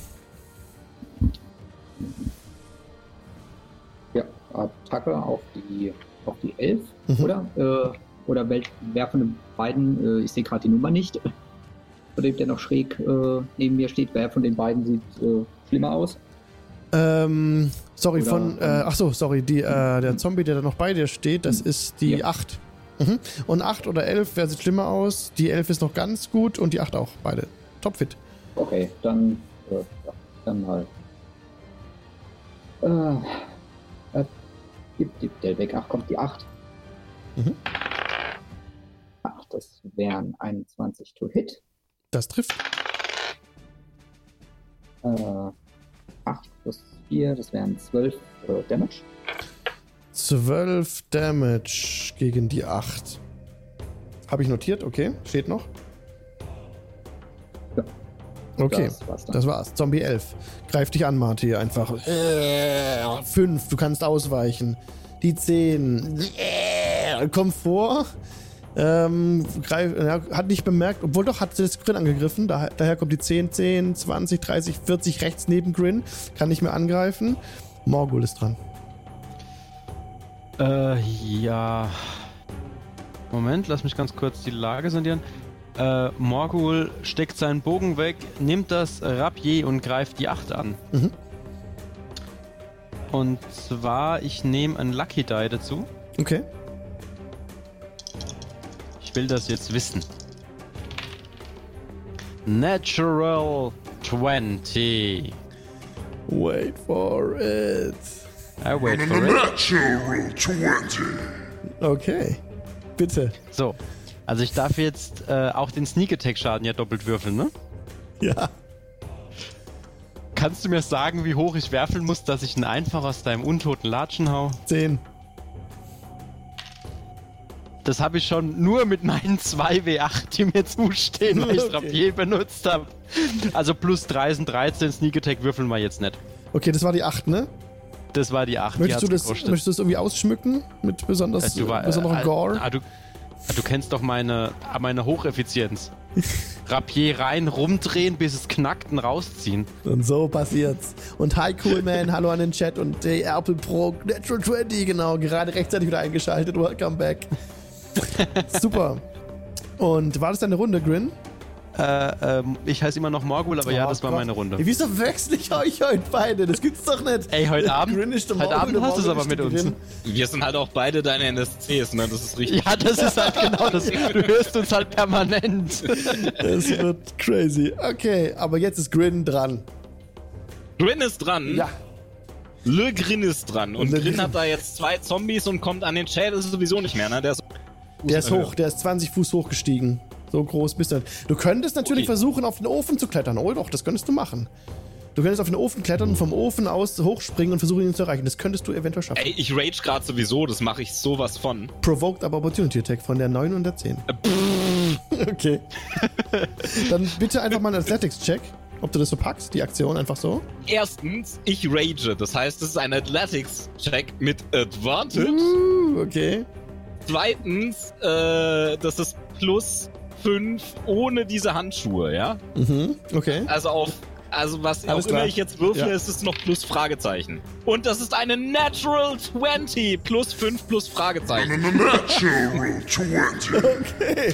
Ja, Attacke auf die, auf die 11,
Mhm.
oder? Äh, oder wel, wer von den beiden, äh, ich sehe gerade die Nummer nicht, von dem der noch schräg äh, neben mir steht, wer von den beiden sieht äh, schlimmer aus?
Ähm, sorry,
Oder-
von. Äh, ach so, sorry, die, äh, der Zombie, der da noch bei dir steht, das ist die
Ja.
8. Mhm. Und 8 oder 11, wer sieht schlimmer aus? Die 11 ist noch ganz gut und die 8 auch. Beide. Topfit.
Okay, dann, äh, dann halt. Äh, äh, gib, gib der weg. Ach, kommt die 8.
Mhm.
Ach, das wären 21 to hit.
Das trifft.
Äh, 8 plus 4, das wären 12 äh, Damage.
12 Damage gegen die 8. Habe ich notiert, okay. Steht noch.
Ja.
Okay,
Das war's
das war's. Zombie 11. Greif dich an, Marty. Einfach. 5, du kannst ausweichen. Die 10. Komm vor. Ähm, greif, hat nicht bemerkt, obwohl doch hat das Grin angegriffen. Da, daher kommt die 10, 10, 20, 30, 40 rechts neben Grin. Kann nicht mehr angreifen. Morgul ist dran.
Äh, ja. Moment, lass mich ganz kurz die Lage sondieren. Äh, Morgul steckt seinen Bogen weg, nimmt das Rapier und greift die 8 an.
Mhm.
Und zwar, ich nehme ein Lucky Die dazu.
Okay.
Ich will das jetzt wissen. Natural 20.
Wait for it.
I wait for it.
natural 20.
Okay. Bitte.
So. Also ich darf jetzt äh, auch den Sneak Attack Schaden ja doppelt würfeln, ne?
Ja.
Kannst du mir sagen, wie hoch ich werfeln muss, dass ich ihn einfach aus deinem untoten Latschen hau?
10.
Das habe ich schon nur mit meinen 2 W8, die mir zustehen, weil ich
Okay.
Rapier benutzt habe. Also plus 3 sind 13, Sneak Attack würfeln wir jetzt nicht.
Okay, das war die 8, ne?
Das war die 8,
Möchtest
die
du, das,
gekostet.
möchtest du das irgendwie ausschmücken? Mit besonders,
Äh, du war-
besonderer
äh,
Gore?
Ah, du, ah, du kennst doch meine, ah, meine Hocheffizienz. Rapier rein, rumdrehen, bis es knackt und rausziehen.
Und so passiert's. Und hi, cool man, hallo an den Chat und hey, Apple Pro Natural 20, genau, gerade rechtzeitig wieder eingeschaltet. Welcome back. Super. Und war das deine Runde, Grin?
Äh, ähm, ich heiße immer noch Morgul, aber ja,
Oh
das war
Gott.
meine Runde.
Ey, Wieso wechsle ich euch heute beide? Das gibt's doch nicht.
Ey, heute Abend,
Grin ist
heute
Morgul,
Abend
der
hast du es
Morgul
aber
ist
mit uns.
Wir sind halt auch beide deine NSCs, ne? Das ist richtig.
Ja, das ist halt genau das. Du hörst uns halt permanent.
Das wird crazy. Okay, aber jetzt ist Grin dran.
Grin ist dran. Le Grin ist dran. Und
Le
Grin
Grin.
hat da jetzt zwei Zombies und kommt an den Schädel sowieso nicht mehr, ne? Der ist,
Der ist hoch, der ist 20 Fuß hochgestiegen. So groß bist du. Du könntest natürlich
Okay.
versuchen, auf den Ofen zu klettern. Oh doch, das könntest du machen. Du könntest auf den Ofen klettern und vom Ofen aus hochspringen und versuchen, ihn zu erreichen. Das könntest du eventuell schaffen.
Ey, ich rage gerade sowieso, das mache ich sowas von.
Provoked aber Opportunity Attack von der 9 und der 10. okay. Dann bitte einfach mal einen Athletics-Check, ob du das so packst, die Aktion einfach so.
Erstens, ich rage. Das heißt, es ist ein Athletics-Check mit Advantage.
Uh, okay.
Zweitens, äh, das ist plus 5 ohne diese Handschuhe, ja?
Mhm, okay.
Also auf Also was
Alles
auch immer
klar.
ich jetzt würfle,
Ja.
ist es noch plus Fragezeichen. Und das ist eine Natural 20 plus 5 plus Fragezeichen.
A natural 20.
Okay.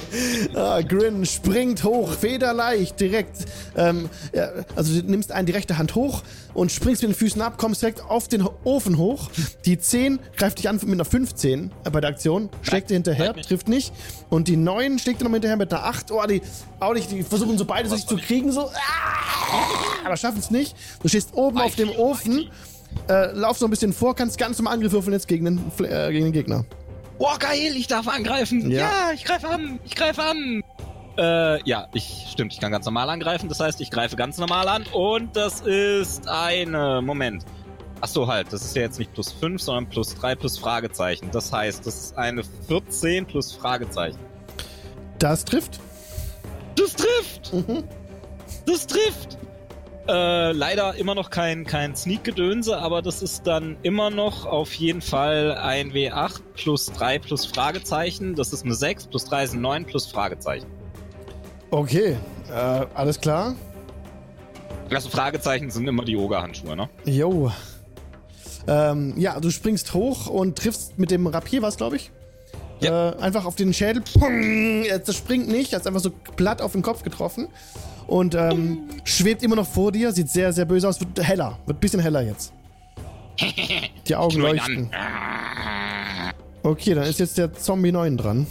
Ah, Grin springt hoch, federleicht, direkt. Ähm, ja, also du nimmst eine direkte Hand hoch und springst mit den Füßen ab, kommst direkt auf den Ofen hoch. Die 10 greift dich an mit einer 15 bei der Aktion, schlägt dir hinterher, trifft nicht. Und die 9 schlägt dir noch hinterher mit einer 8. Oh, die, auch nicht, die versuchen so beide sich zu kriegen, so. Ah, aber schaffen es nicht. Du stehst oben auf dem Ofen, äh, laufst noch ein bisschen vor, kannst ganz zum Angriff würfeln jetzt gegen den, äh, gegen den Gegner.
Boah, geil, ich darf angreifen.
Ja.
Ja, ich greife an, ich greife an. Äh, ja, ich, stimmt, ich kann ganz normal angreifen. Das heißt, ich greife ganz normal an. Und das ist eine, Moment. Ach so, halt, das ist ja jetzt nicht plus 5, sondern plus 3 plus Fragezeichen. Das heißt, das ist eine 14 plus Fragezeichen.
Das trifft.
Das trifft!
Mhm.
Das trifft! Äh, leider immer noch kein, kein Sneak-Gedönse, aber das ist dann immer noch auf jeden Fall ein W8 plus 3 plus Fragezeichen. Das ist eine 6, plus 3 sind 9 plus Fragezeichen.
Okay, äh, alles klar.
Also Fragezeichen sind immer die Yoga-Handschuhe, ne?
Jo. Ähm, ja, du springst hoch und triffst mit dem Rapier was, glaube ich.
Ja.
Äh, einfach auf den Schädel. Pong! Das springt nicht, er ist einfach so platt auf den Kopf getroffen. Und ähm, schwebt immer noch vor dir, sieht sehr, sehr böse aus, wird heller, wird ein bisschen heller jetzt. Die Augen leuchten. Okay, dann ist jetzt der Zombie 9 dran.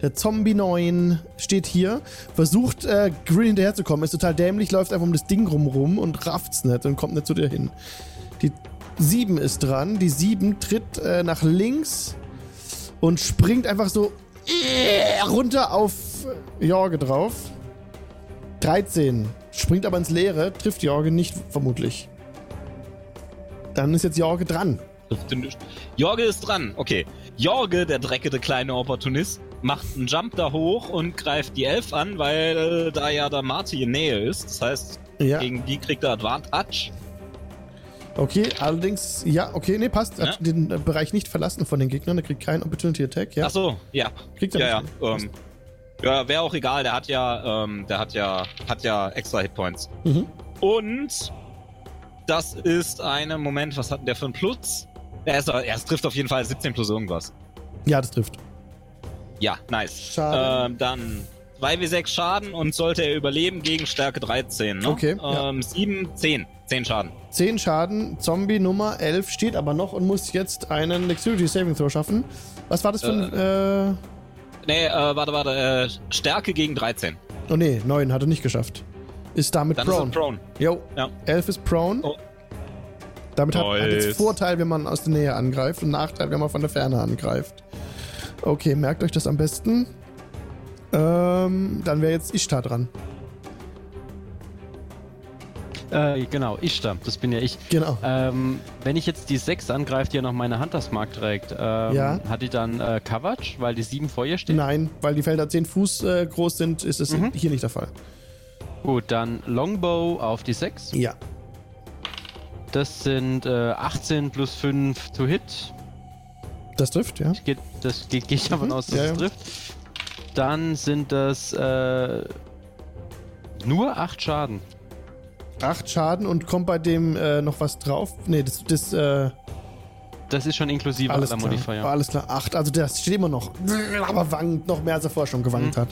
Der Zombie 9 steht hier, versucht äh, Grin hinterherzukommen, ist total dämlich, läuft einfach um das Ding rumrum und rafft's nicht und kommt nicht zu dir hin. Die 7 ist dran, die 7 tritt äh, nach links und springt einfach so äh, runter auf Jorge drauf. 13, springt aber ins Leere, trifft Jorge nicht vermutlich. Dann ist jetzt Jorge dran.
Jorge ist dran. Okay. Jorge, der dreckige kleine Opportunist, macht einen Jump da hoch und greift die Elf an, weil da ja der Marty in Nähe ist. Das heißt,
Ja.
gegen die kriegt er Advantage.
Okay, allerdings, ja, okay, nee, passt. Hat
Ja.
den Bereich nicht verlassen von den Gegnern, der kriegt keinen Opportunity Attack, ja.
Ach so, ja.
Kriegt er
Ja, ja.
nicht.
Ähm, ja, wäre auch egal, der hat ja, ähm, der hat ja, hat ja extra Hitpoints.
Mhm.
Und das ist eine, Moment, was hat denn der für einen Plus? Er, ist, er trifft auf jeden Fall 17 plus irgendwas.
Ja, das trifft.
Ja, nice.
Schade.
Ähm, dann 2w6 Schaden und sollte er überleben gegen Stärke 13, ne?
Okay, ja.
Ähm, 7, 10. 10 Schaden.
10 Schaden, Zombie Nummer 11 steht aber noch und muss jetzt einen Dexterity Saving Throw schaffen. Was war das für ein. Äh,
Nee, äh, warte, warte, äh, Stärke gegen 13.
oh nee, 9 hat er nicht geschafft. Ist damit
Dann
prone.
ist er prone.
Jo,
Ja.
11 ist prone.
Oh.
Damit hat, hat jetzt
Nice.
Vorteil, wenn man aus der Nähe angreift und Nachteil, wenn man von der Ferne angreift. Okay, merkt euch das am besten. Ähm, dann wäre jetzt Ishtar dran.
Äh, genau, ich da. Das bin ja ich.
Genau.
Ähm, wenn ich jetzt die 6 angreife, die ja noch meine Hunters Mark trägt, ähm,
Ja.
hat die dann äh, Coverage, weil die 7 vor ihr steht?
Nein, weil die Felder 10 Fuß äh, groß sind, ist es
Mhm.
hier nicht der Fall.
Gut, dann Longbow auf die 6.
Ja.
Das sind äh, 18 plus 5 to hit.
Das trifft, ja.
Geht, das geht, gehe ich davon
Mhm,
aus, dass
ja,
es
ja.
trifft. Dann sind das äh, nur 8 Schaden.
Acht Schaden und kommt bei dem äh, noch was drauf? Nee, das, das äh,
Das ist schon inklusive
alles
aller
klar.
Modifier.
Alles klar. Acht, also das steht immer noch. Aber wankt noch mehr, als er vorher schon gewankt
Mhm.
hat.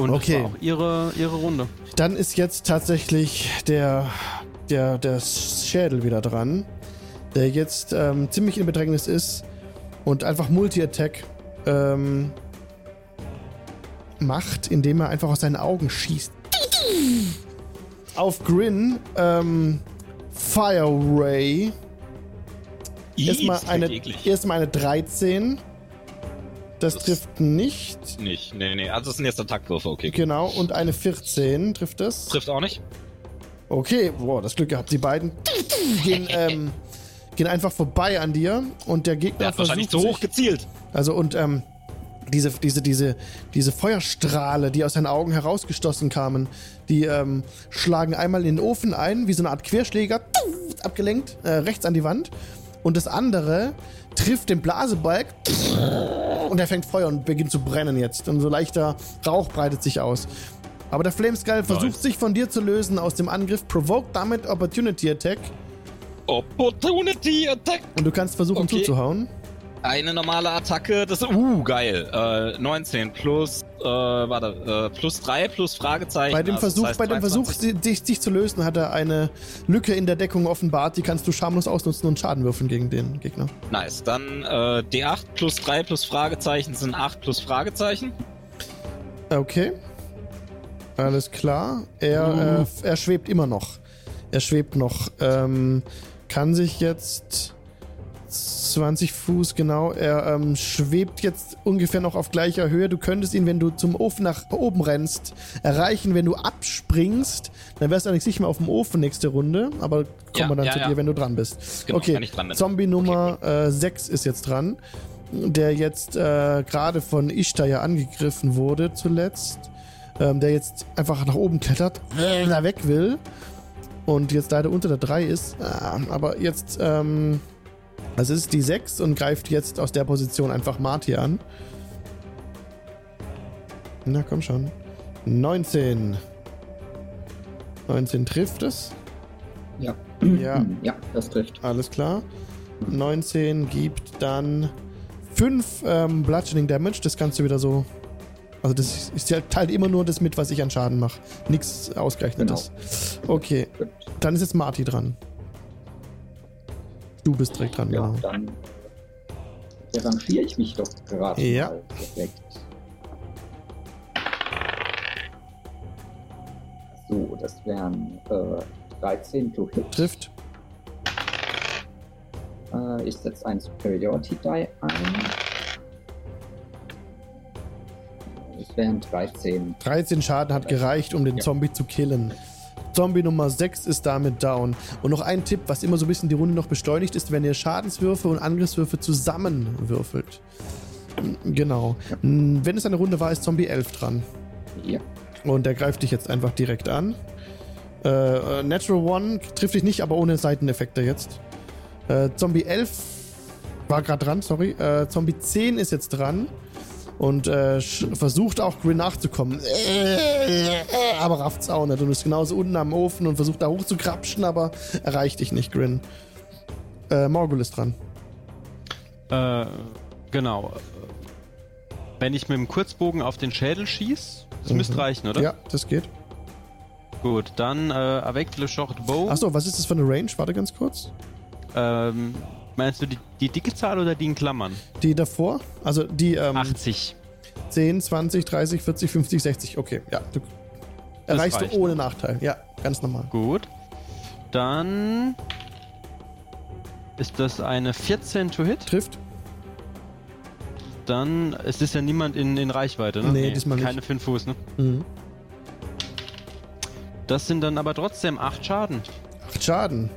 Und
Okay.
das war auch ihre, ihre Runde.
Dann ist jetzt tatsächlich der, der, der Schädel wieder dran, der jetzt ähm, ziemlich in Bedrängnis ist und einfach Multi-Attack ähm, macht, indem er einfach aus seinen Augen schießt. Auf Grin, ähm, Fire Ray. Erstmal eine, erstmal eine 13. Das,
Das-
trifft nicht.
Nicht, nee, nee. Also das sind jetzt Attackwürfe, okay.
Genau, und eine 14 trifft das.
Trifft auch nicht.
Okay, boah, das Glück gehabt. Die beiden gehen, ähm, gehen einfach vorbei an dir und der Gegner
Der hat wahrscheinlich zu hoch
sich,
gezielt.
Also und ähm, diese, diese, diese, diese Feuerstrahle, die aus seinen Augen herausgestoßen kamen, die ähm, schlagen einmal in den Ofen ein, wie so eine Art Querschläger, abgelenkt, äh, rechts an die Wand. Und das andere trifft den Blasebalg und er fängt Feuer und beginnt zu brennen jetzt. Und so leichter Rauch breitet sich aus. Aber der Flameskull versucht sich von dir zu lösen aus dem Angriff, provoked damit Opportunity Attack
Opportunity Attack.
und du kannst versuchen
Okay.
zuzuhauen.
Eine normale Attacke, das uh geil. Äh, 19 plus äh, warte, äh, plus 3 plus Fragezeichen.
Bei dem
also das
Versuch,
heißt
bei dem Versuch,
22.
si- dich, dich zu lösen, hat er eine Lücke in der Deckung offenbart, die kannst du schamlos ausnutzen und Schaden würfeln gegen den Gegner.
Nice. Dann äh, D8 plus 3 plus Fragezeichen sind 8 plus Fragezeichen.
Okay. Alles klar. Er, äh, er schwebt immer noch. Er schwebt noch. Ähm, kann sich jetzt 20 Fuß genau. Er ähm, schwebt jetzt ungefähr noch auf gleicher Höhe. Du könntest ihn, wenn du zum Ofen nach oben rennst, erreichen. Wenn du abspringst, dann wärst du eigentlich nicht mehr auf dem Ofen nächste Runde. Aber kommen
Ja,
wir dann
ja,
zu
ja.
dir, wenn du dran bist.
Genau,
okay,
dran.
Zombie Nummer äh, 6 ist jetzt dran. Der jetzt äh, gerade von Ishtar ja angegriffen wurde zuletzt. Ähm, der jetzt einfach nach oben klettert, äh, da weg will. Und jetzt leider unter der 3 ist. Ah, aber jetzt, ähm, also es ist die 6 und greift jetzt aus der Position einfach Marty an. Na komm schon. 19. 19 trifft es.
Ja.
Ja.
Ja, das trifft.
Alles klar. 19 gibt dann 5 ähm, Bludgeoning Damage. Das kannst du wieder so. Also, das ist halt teilt immer nur das mit, was ich an Schaden mache. Nichts Ausgerechnetes. Okay,
Gut.
dann ist jetzt Marty dran. Du bist direkt dran,
Ja,
genau.
dann revanchiere ich mich doch gerade
Ja.
mal direkt. So, das wären äh, 13 to hit.
Trifft.
Äh, ich setze ein Superiority Die ein. Wären 13.
13 Schaden hat gereicht, um den
Ja.
Zombie zu killen. Zombie Nummer 6 ist damit down. Und noch ein Tipp, was immer so ein bisschen die Runde noch beschleunigt ist, wenn ihr Schadenswürfe und Angriffswürfe zusammen würfelt. Genau. Wenn es eine Runde war, ist Zombie 11 dran.
Ja.
Und der greift dich jetzt einfach direkt an. Äh, Natural One trifft dich nicht, aber ohne Seiteneffekte jetzt. Äh, Zombie 11 war gerade dran, sorry. Äh, Zombie 10 ist jetzt dran. Und äh, versucht auch Grin nachzukommen. Aber rafft's auch nicht. Und ist genauso unten am Ofen und versucht da hoch zu krapschen, aber erreicht dich nicht, Grin. Äh, Morgul ist dran.
Äh, genau. Wenn ich mit dem Kurzbogen auf den Schädel schieß, das
Mhm.
müsste reichen, oder?
Ja, das geht.
Gut, dann äh, avec le short bow.
Achso, was ist das für eine Range? Warte ganz kurz.
Ähm, meinst du die, die dicke Zahl oder die in Klammern?
Die davor? Also die ähm,
80.
10, 20, 30, 40, 50, 60. Okay, ja. Du erreichst du
reicht.
ohne Nachteil. Ja, ganz normal.
Gut. Dann ist das eine 14 to hit.
Trifft?
Dann es ist ja niemand in, in Reichweite, ne?
Nee, diesmal nicht.
Keine 5 Fuß, ne?
Mhm.
Das sind dann aber trotzdem 8 Schaden.
Acht Schaden.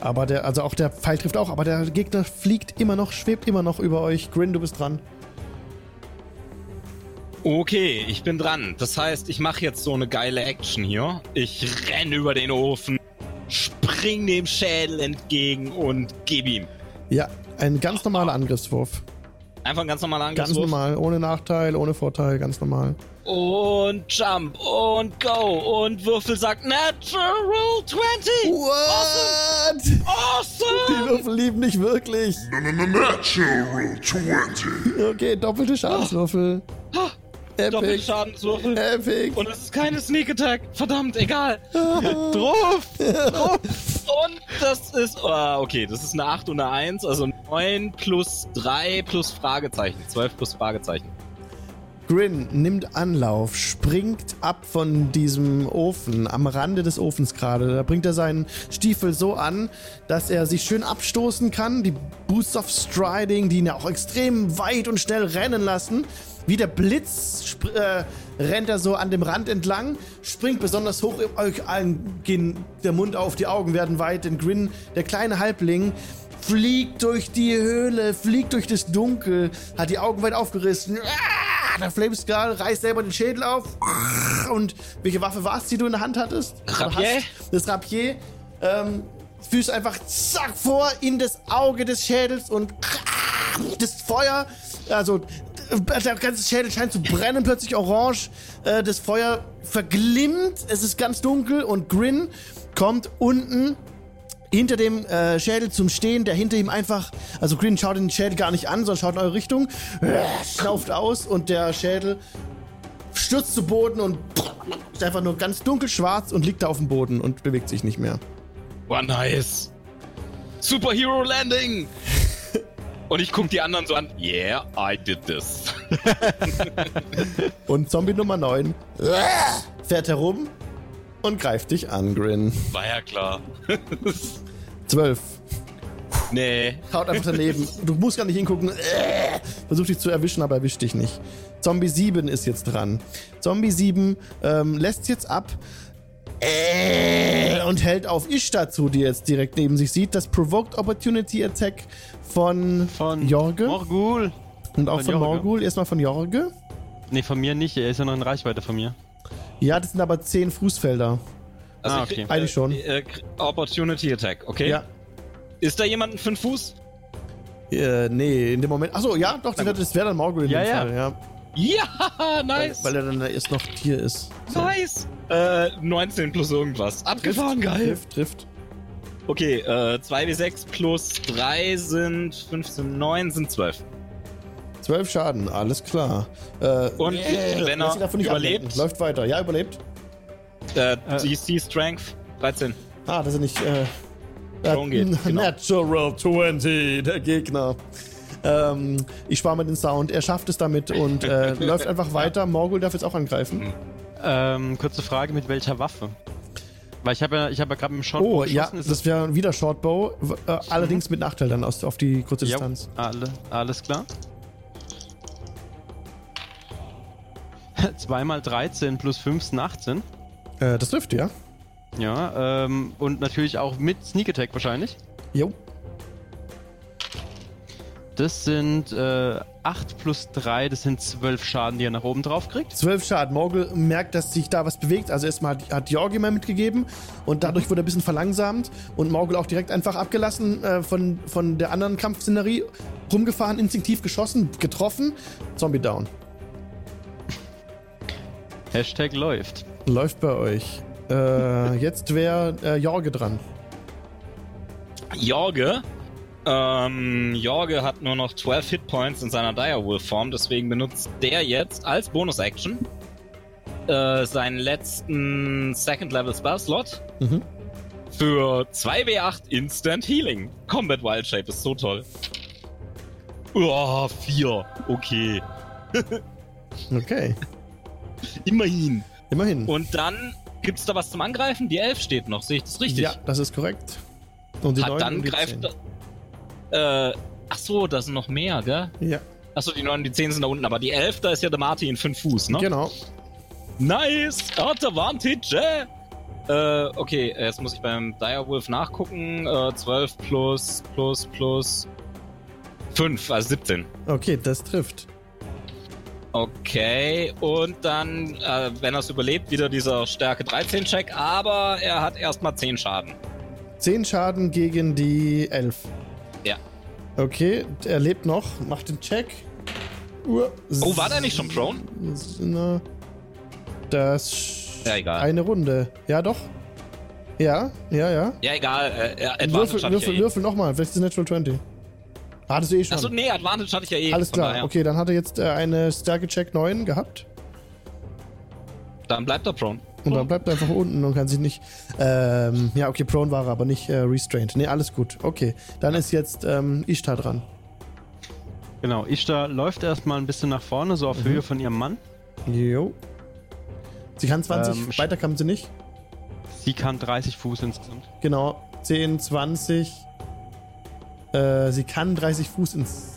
Aber der, also auch der Pfeil trifft auch, aber der Gegner fliegt immer noch, schwebt immer noch über euch. Grin, du bist dran.
Okay, ich bin dran. Das heißt, ich mache jetzt so eine geile Action hier. Ich renne über den Ofen, spring dem Schädel entgegen und geb ihm.
Ja, ein ganz normaler Angriffswurf.
Einfach ein ganz normaler
Ganz
Angriffswurf.
normal, ohne Nachteil, ohne Vorteil, ganz normal.
Und Jump und Go und Würfel sagt Natural 20.
What?
Awesome!
Die Würfel lieben dich wirklich.
Natural 20.
Okay, doppelte Schadenswürfel. Epic.
Doppelschadenswürfel.
Epic.
Und es ist keine Sneak Attack. Verdammt, egal.
Drauf!
Und das ist. ah, okay, das ist eine 8 und eine 1. Also 9 plus 3 plus Fragezeichen. 12 plus Fragezeichen.
Grin nimmt Anlauf, springt ab von diesem Ofen, am Rande des Ofens gerade. Da bringt er seinen Stiefel so an, dass er sich schön abstoßen kann. Die Boosts of Striding, die ihn ja auch extrem weit und schnell rennen lassen. Wie der Blitz äh, rennt er so an dem Rand entlang, springt besonders hoch. Euch allen gehen der Mund auf, die Augen werden weit. Denn Grin, der kleine Halbling, fliegt durch die Höhle, fliegt durch das Dunkel, hat die Augen weit aufgerissen. Ah, Der Flameskull reißt selber den Schädel auf. Und welche Waffe war es, die du in der Hand hattest?
Rapier.
Das Rapier. Ähm, führst einfach zack vor in das Auge des Schädels und das Feuer, also der ganze Schädel scheint zu brennen, plötzlich orange. Äh, das Feuer verglimmt, es ist ganz dunkel und Grin kommt unten hinter dem äh, Schädel zum Stehen, der hinter ihm einfach, also Grin schaut den Schädel gar nicht an, sondern schaut in eure Richtung, schnauft aus und der Schädel stürzt zu Boden und ist einfach nur ganz dunkelschwarz und liegt da auf dem Boden und bewegt sich nicht mehr.
War nice. Superhero Landing. Und ich guck die anderen so an. Yeah, I did this.
Und Zombie Nummer 9 fährt herum und greift dich an, Grin.
War ja klar.
12.
nee.
Haut einfach daneben. Du musst gar nicht hingucken. Äh, Versucht dich zu erwischen, aber erwischt dich nicht. Zombie 7 ist jetzt dran. Zombie 7 ähm, lässt jetzt ab äh, und hält auf Ishtar zu, die jetzt direkt neben sich sieht. Das Provoked Opportunity Attack von,
Von
Jorge
Morgul.
und auch
von
von
Jorge.
Morgul. Erstmal von Jorge.
Nee, von mir nicht. Er ist ja noch in Reichweite von mir.
Ja, das sind aber 10 Fußfelder.
Also
Ah, okay.
Eigentlich schon.
Äh, äh, Opportunity Attack, okay?
Ja.
Ist da jemand ein 5 Fuß?
Äh, nee, in dem Moment. Achso, ja, doch, das, das wäre dann Morgul in
Ja,
dem
ja.
Fall, ja.
Ja, nice.
Weil er dann erst noch Tier ist.
nice. Äh, 19 plus irgendwas. Abgefahren, geil.
Trifft, trifft.
Okay, äh, 2w6 plus 3 sind 15, 9 sind 12.
12 Schaden, alles klar. Äh,
Und wenn
lass ihn
er
davon nicht
überlebt,
ablenken. Läuft weiter. Ja, überlebt.
äh, DC Strength 13.
Ah, dass er nicht. Äh,
Prone geht, genau.
Natural 20, der Gegner. Ähm, ich spare mir den Sound. Er schafft es damit und äh, läuft einfach weiter. Morgul darf jetzt auch angreifen.
Ähm, kurze Frage, mit welcher Waffe? Weil ich habe ja, ich habe ja gerade mit dem Shotbow
Oh, ja.
Ist
das wäre wieder Shortbow. Äh, allerdings mit Nachteil dann aus, auf die kurze
Jo,
Distanz.
alle, alles klar. 2 mal 13 plus 5 sind 18.
Äh, das trifft, ja.
Ja, ähm, und natürlich auch mit Sneak Attack wahrscheinlich.
Jo.
Das sind äh, 8 plus 3, das sind 12 Schaden, die er nach oben drauf kriegt.
12 Schaden. Morgul merkt, dass sich da was bewegt. Also erstmal hat, hat Jorgi mal mitgegeben und dadurch wurde er ein bisschen verlangsamt und Morgul auch direkt einfach abgelassen äh, von, von der anderen Kampfszenerie. Rumgefahren, instinktiv geschossen, getroffen. Zombie down.
Hashtag läuft.
Läuft bei euch. Äh, jetzt wäre äh, Jorge dran.
Jorge. Ähm, Jorge hat nur noch 12 Hitpoints in seiner Direwolf-Form, deswegen benutzt der jetzt als Bonus-Action äh, seinen letzten Second-Level-Spell-Slot
Mhm.
für 2w8 Instant Healing. Combat Wild Shape ist so toll. Oh, 4. Okay.
Okay.
Immerhin.
Immerhin.
Und dann gibt's da was zum Angreifen? Die 11 steht noch, sehe ich das richtig?
Ja, das ist korrekt. Und die
Hat
neun
dann
und die
greift.
zehn.
Äh, ach so, da sind noch mehr, gell?
Ja,
Achso, die 9 und die 10 sind da unten, aber die 11, da ist ja der Martin 5 Fuß, ne?
genau.
Nice! Advantage! Äh, okay, jetzt muss ich beim Direwolf nachgucken. Äh, 12 plus, plus, plus 5, also 17.
Okay, das trifft.
Okay, und dann, äh, wenn er es überlebt, wieder dieser Stärke 13-Check, aber er hat erstmal 10 Schaden.
10 Schaden gegen die 11.
Ja.
Okay, er lebt noch. Macht den Check. Uh,
Oh, war der nicht schon prone?
Das.
Ja, egal.
Eine Runde. Ja, doch. Ja, ja, ja.
Ja, egal, äh, Advantage
Würfel, würfel,
ja eh.
würfel nochmal. Vielleicht ist es Natural 20. Das sehe ich schon.
Achso, nee, Advantage hatte ich ja eh.
Alles klar.
daher.
Okay, dann hat er jetzt äh, eine Stärke-Check 9 gehabt.
Dann bleibt er prone.
Und dann bleibt er einfach unten und kann sich nicht. Ähm, ja, okay, prone war er, aber nicht äh, restrained. Nee, alles gut. Okay. Dann ist jetzt ähm, Ishtar dran.
Genau, Ishtar läuft erstmal ein bisschen nach vorne, so auf
Mhm.
Höhe von ihrem Mann.
Jo. Sie kann 20,
Ähm,
weiter kann sie nicht.
Sie kann 30 Fuß insgesamt.
Genau. 10, 20. Äh, sie kann 30 Fuß ins.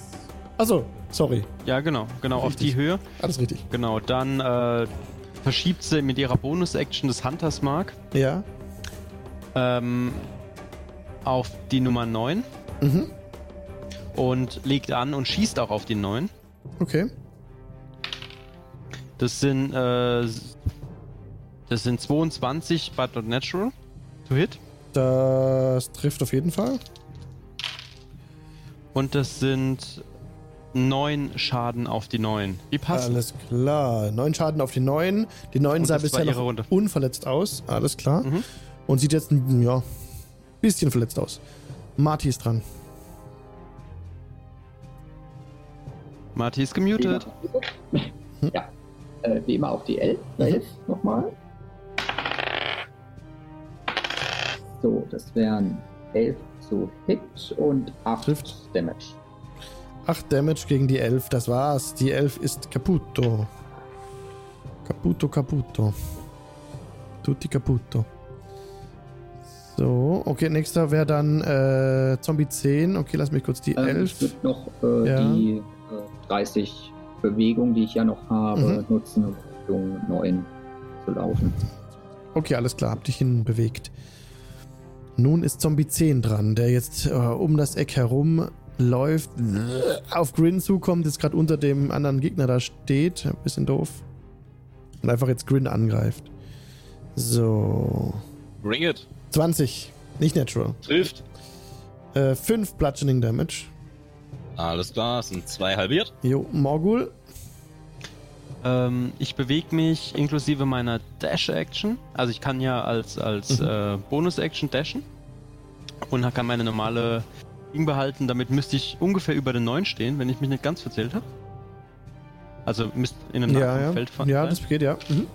Achso, sorry.
Ja, genau, genau, auf
Richtig.
die Höhe.
Alles richtig.
Genau, dann äh, verschiebt sie mit ihrer Bonus-Action des Hunters Mark
Ja.
ähm, auf die Nummer 9
Mhm.
und legt an und schießt auch auf die 9.
Okay.
Das sind, äh, das sind 22, but not natural to hit.
Das trifft auf jeden Fall.
Und das sind neun Schaden auf die neun. Wie passt
Alles klar. Neun Schaden auf die neun. Die neun sah bisher noch
Runde.
unverletzt aus. Alles klar.
Mhm.
Und sieht jetzt ein ja, bisschen verletzt aus. Marty ist dran.
Marty ist gemutet.
Ja. Äh, wie immer auf die 11. 11 nochmal. So, das wären 11 zu Hit und 8
Trifft.
Damage.
8 Damage gegen die 11. Das war's. Die 11 ist Caputo. Caputo, Caputo. Tutti Caputo. So, okay, nächster wäre dann äh, Zombie 10. Okay, lass mich kurz die
Ähm,
11.
ich würde noch äh,
Ja.
die äh, 30 Bewegungen, die ich ja noch habe,
Mhm.
nutzen, um Richtung 9 zu laufen.
Okay, alles klar, hab dich hinbewegt. Nun ist Zombie 10 dran, der jetzt äh, um das Eck herum läuft, auf Grin zukommt, jetzt gerade unter dem anderen Gegner da steht. Ein bisschen doof. Und einfach jetzt Grin angreift. So.
Bring it.
20. Nicht natural.
Trifft.
Äh, 5 Bludgeoning Damage.
Alles klar, sind zwei halbiert.
Jo, Morgul.
Ähm, ich bewege mich inklusive meiner Dash-Action. Also ich kann ja als, als
Mhm.
äh, Bonus-Action dashen. Und kann meine normale Ding behalten. Damit müsste ich ungefähr über den 9 stehen, wenn ich mich nicht ganz verzählt habe. Also müsste in einem
Ja, ja.
Feld
Ja,
sein.
das geht, ja. Mhm.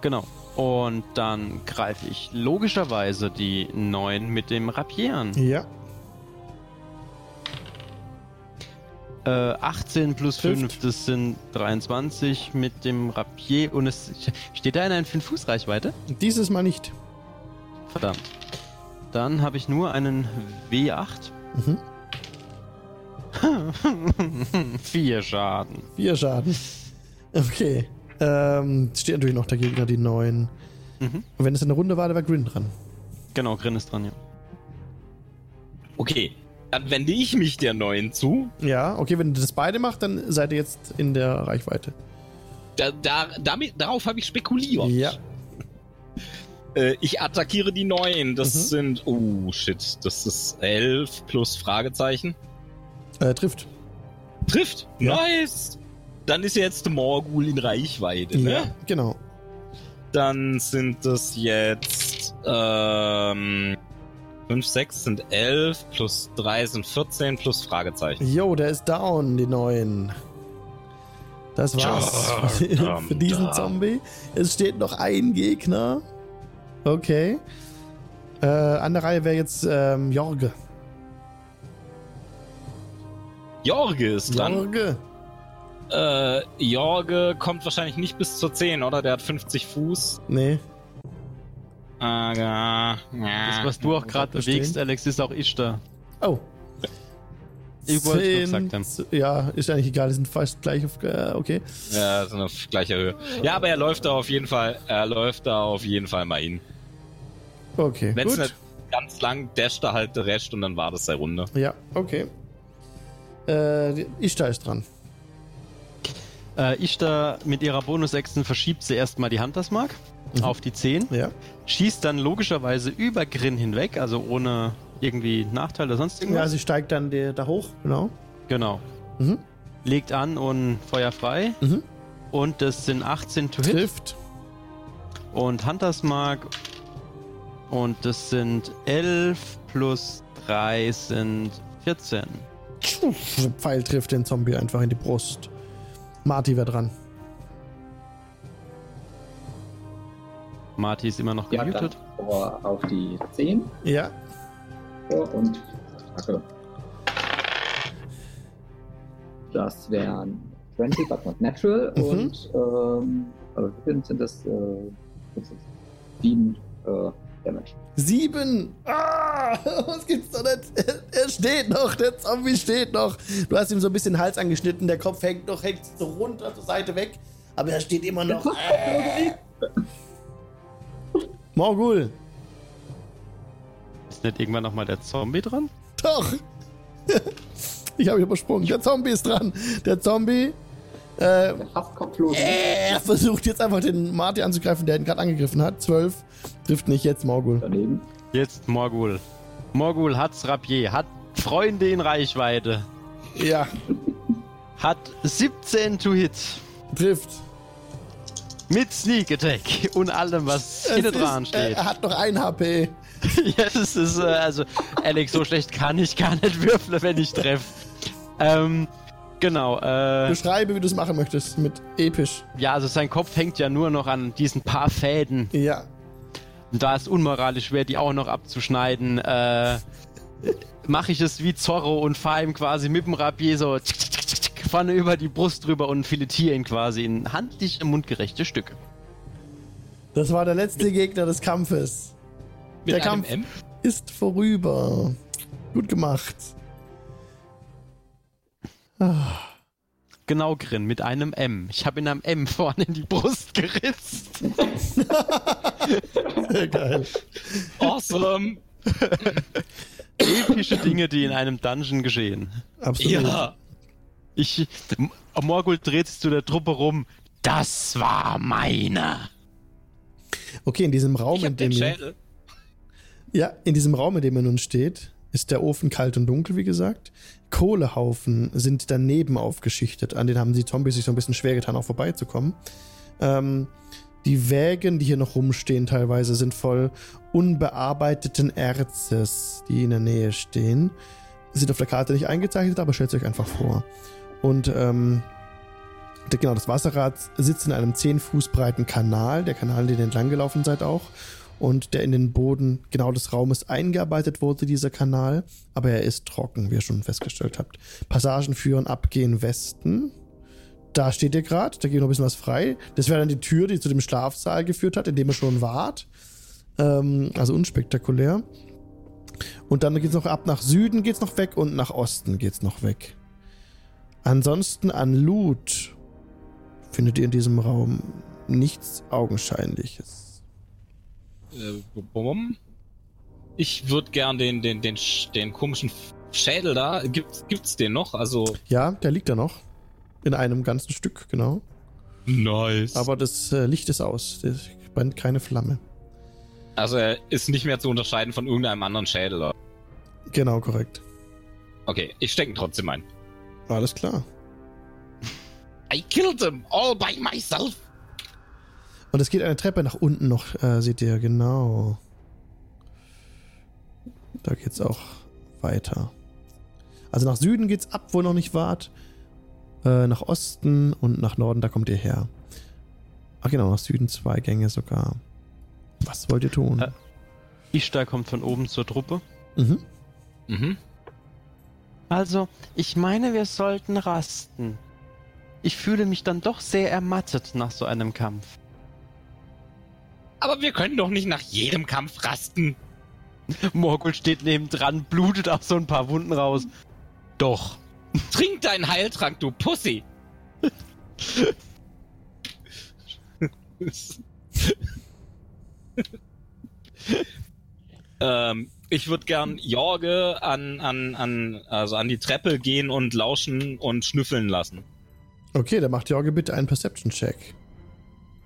Genau. Und dann greife ich logischerweise die 9 mit dem Rapier an.
Ja.
Äh, 18 plus
Trifft.
5, das sind 23 mit dem Rapier. Und es steht da in einer 5-Fuß-Reichweite?
Dieses Mal nicht.
Verdammt. Dann habe ich nur einen W8.
Mhm.
Vier Schaden.
Vier Schaden. Okay. Ähm, steht natürlich noch der Gegner, die 9.
Mhm.
Und wenn es eine Runde war, da war Grin dran.
Genau, Grin ist dran, ja.
Okay, dann wende ich mich der neuen zu.
Ja, okay, wenn ihr das beide macht, dann seid ihr jetzt in der Reichweite.
Da, da, damit, darauf habe ich spekuliert.
Ja.
Äh, ich attackiere die neuen. Das
Mhm.
sind. Oh, shit. Das ist 11 plus Fragezeichen.
Äh, trifft.
Trifft.
Ja.
Nice. Dann ist jetzt Morgul in Reichweite. Ne?
Ja, genau.
Dann sind das jetzt ähm, 5, 6 sind 11, plus 3 sind 14, plus Fragezeichen.
Jo, der ist down, die neuen. Das war's
Ja,
für diesen
da.
Zombie. Es steht noch ein Gegner. Okay. Äh, an der Reihe wäre jetzt ähm, Jorge.
Jorge ist dran.
Jorge.
Äh, Jorge kommt wahrscheinlich nicht bis zur 10, oder? Der hat 50 Fuß.
Nee.
Ja.
Das, was du auch gerade bewegst, Alex, ist auch ich da.
Oh.
Ich wollte es gesagt haben.
Ja, ist eigentlich egal, die sind fast gleich auf. Äh, okay.
Ja, sind auf gleicher Höhe. Ja, aber er läuft da auf jeden Fall, er läuft da auf jeden Fall mal hin.
Okay.
Wenn es ganz lang, dasht er halt der Rest und dann war das seine Runde.
Ja, okay. Äh, Ishtar ist dran.
Äh, ich da mit ihrer Bonus-Action verschiebt sie erstmal die Huntersmark
Mhm.
auf die 10.
Ja.
Schießt dann logischerweise über Grin hinweg, also ohne irgendwie Nachteil oder sonst
Ja,
irgendwas.
sie steigt dann die, da hoch, genau.
genau.
Mhm.
Legt an und Feuer frei.
Mhm.
Und das sind 18 to hit.
Trifft.
Und Hunters Mark. Und das sind 11 plus 3 sind 14.
Pfeil trifft den Zombie einfach in die Brust. Marty wäre dran.
Marty ist immer noch
Ja,
gemutet.
vor auf die 10
Ja.
vor und Attacke. Das wären 20, but not natural.
Mhm.
Und ähm, also sind sind das äh, das ist 7 äh, Damage.
Sieben! Ah, was gibt's doch nicht? Er, er steht noch, der Zombie steht noch. Du hast ihm so ein bisschen den Hals angeschnitten, der Kopf hängt noch, hängt so runter zur Seite weg. Aber er steht immer noch. Morgul!
Ist nicht irgendwann nochmal der Zombie dran?
Doch! Ich habe übersprungen. Der Zombie ist dran. Der Zombie äh,
Fast kopflos.
er versucht jetzt einfach den Marty anzugreifen, der ihn gerade angegriffen hat. Zwölf. Trifft nicht jetzt Morgul.
Daneben.
Jetzt Morgul. Morgul hat's Rapier, hat Freunde in Reichweite.
Ja.
Hat 17 to hit.
Trifft.
Mit Sneak Attack und allem, was hinten dran
ist, äh,
steht.
er hat noch ein HP.
ja, das ist, äh, also, Alex, so schlecht kann ich gar nicht würfeln, wenn ich treffe. Ähm, genau, äh,
Beschreibe, wie du es machen möchtest. Mit episch.
ja, also sein Kopf hängt ja nur noch an diesen paar Fäden.
Ja.
Und da es unmoralisch wäre, die auch noch abzuschneiden, äh, mache ich es wie Zorro und fahre ihm quasi mit dem Rapier so tschick, tschick, tschick, vorne über die Brust drüber und filetiere ihn quasi in handliche, mundgerechte Stücke.
Das war der letzte Gegner des Kampfes.
Mit
Der Kampf
M?
ist vorüber. Gut gemacht.
Genau, Grin, mit einem M. Ich habe ihn am M vorne in die Brust geritzt.
Sehr geil.
Awesome.
Epische Dinge, die in einem Dungeon geschehen.
Absolut.
ja.
Ich. Morgul dreht sich zu der Truppe rum. Das war meiner.
Okay, in diesem Raum,
Ich
in dem
den
ihr,
Schädel.
ja, in diesem Raum, in dem ihr nun steht, ist der Ofen kalt und dunkel, wie gesagt. Kohlehaufen sind daneben aufgeschichtet. An denen haben die Zombies sich so ein bisschen schwer getan, auch vorbeizukommen. Ähm, die Wägen, die hier noch rumstehen, teilweise sind voll unbearbeiteten Erzes, die in der Nähe stehen. Sind auf der Karte nicht eingezeichnet, aber stellt euch einfach vor. Und ähm, genau, das Wasserrad sitzt in einem 10 Fuß breiten Kanal, der Kanal, den ihr entlang gelaufen seid auch. Und der in den Boden genau des Raumes eingearbeitet wurde, dieser Kanal. Aber er ist trocken, wie ihr schon festgestellt habt. Passagen führen ab gen Westen. Da steht ihr gerade, da geht noch ein bisschen was frei. Das wäre dann die Tür, die zu dem Schlafsaal geführt hat, in dem ihr schon wart. Ähm, also unspektakulär. Und dann geht's noch ab nach Süden geht's noch weg und nach Osten geht's noch weg. Ansonsten an Loot findet ihr in diesem Raum nichts Augenscheinliches.
Äh, bum. Ich würde gern den, den, den, den komischen Schädel da. Gibt's, gibt's den noch? Also.
Ja, der liegt da noch. In einem ganzen Stück, genau.
Nice.
Aber das äh, Licht ist aus. Es brennt keine Flamme.
also er ist nicht mehr zu unterscheiden von irgendeinem anderen Schädel. oder?
Genau, korrekt.
Okay, ich stecke ihn trotzdem ein.
Alles klar.
I killed them all by myself.
Und es geht eine Treppe nach unten noch, äh, seht ihr, genau. Da geht's auch weiter. Also nach Süden geht's ab, wo ihr noch nicht wart. Äh, nach Osten und nach Norden, da kommt ihr her. Ach genau, nach Süden zwei Gänge sogar. Was wollt ihr tun?
Äh. Ishtar kommt von oben zur Truppe.
Mhm.
Mhm.
Also, ich meine, wir sollten rasten. Ich fühle mich dann doch sehr ermattet nach so einem Kampf.
Aber wir können doch nicht nach jedem Kampf rasten.
Morgul steht nebendran, blutet auch so ein paar Wunden raus. Doch.
Trink deinen Heiltrank, du Pussy. ähm, ich würde gern Jorge an, an, an, also an die Treppe gehen und lauschen und schnüffeln lassen.
Okay, dann macht Jorge bitte einen Perception-Check.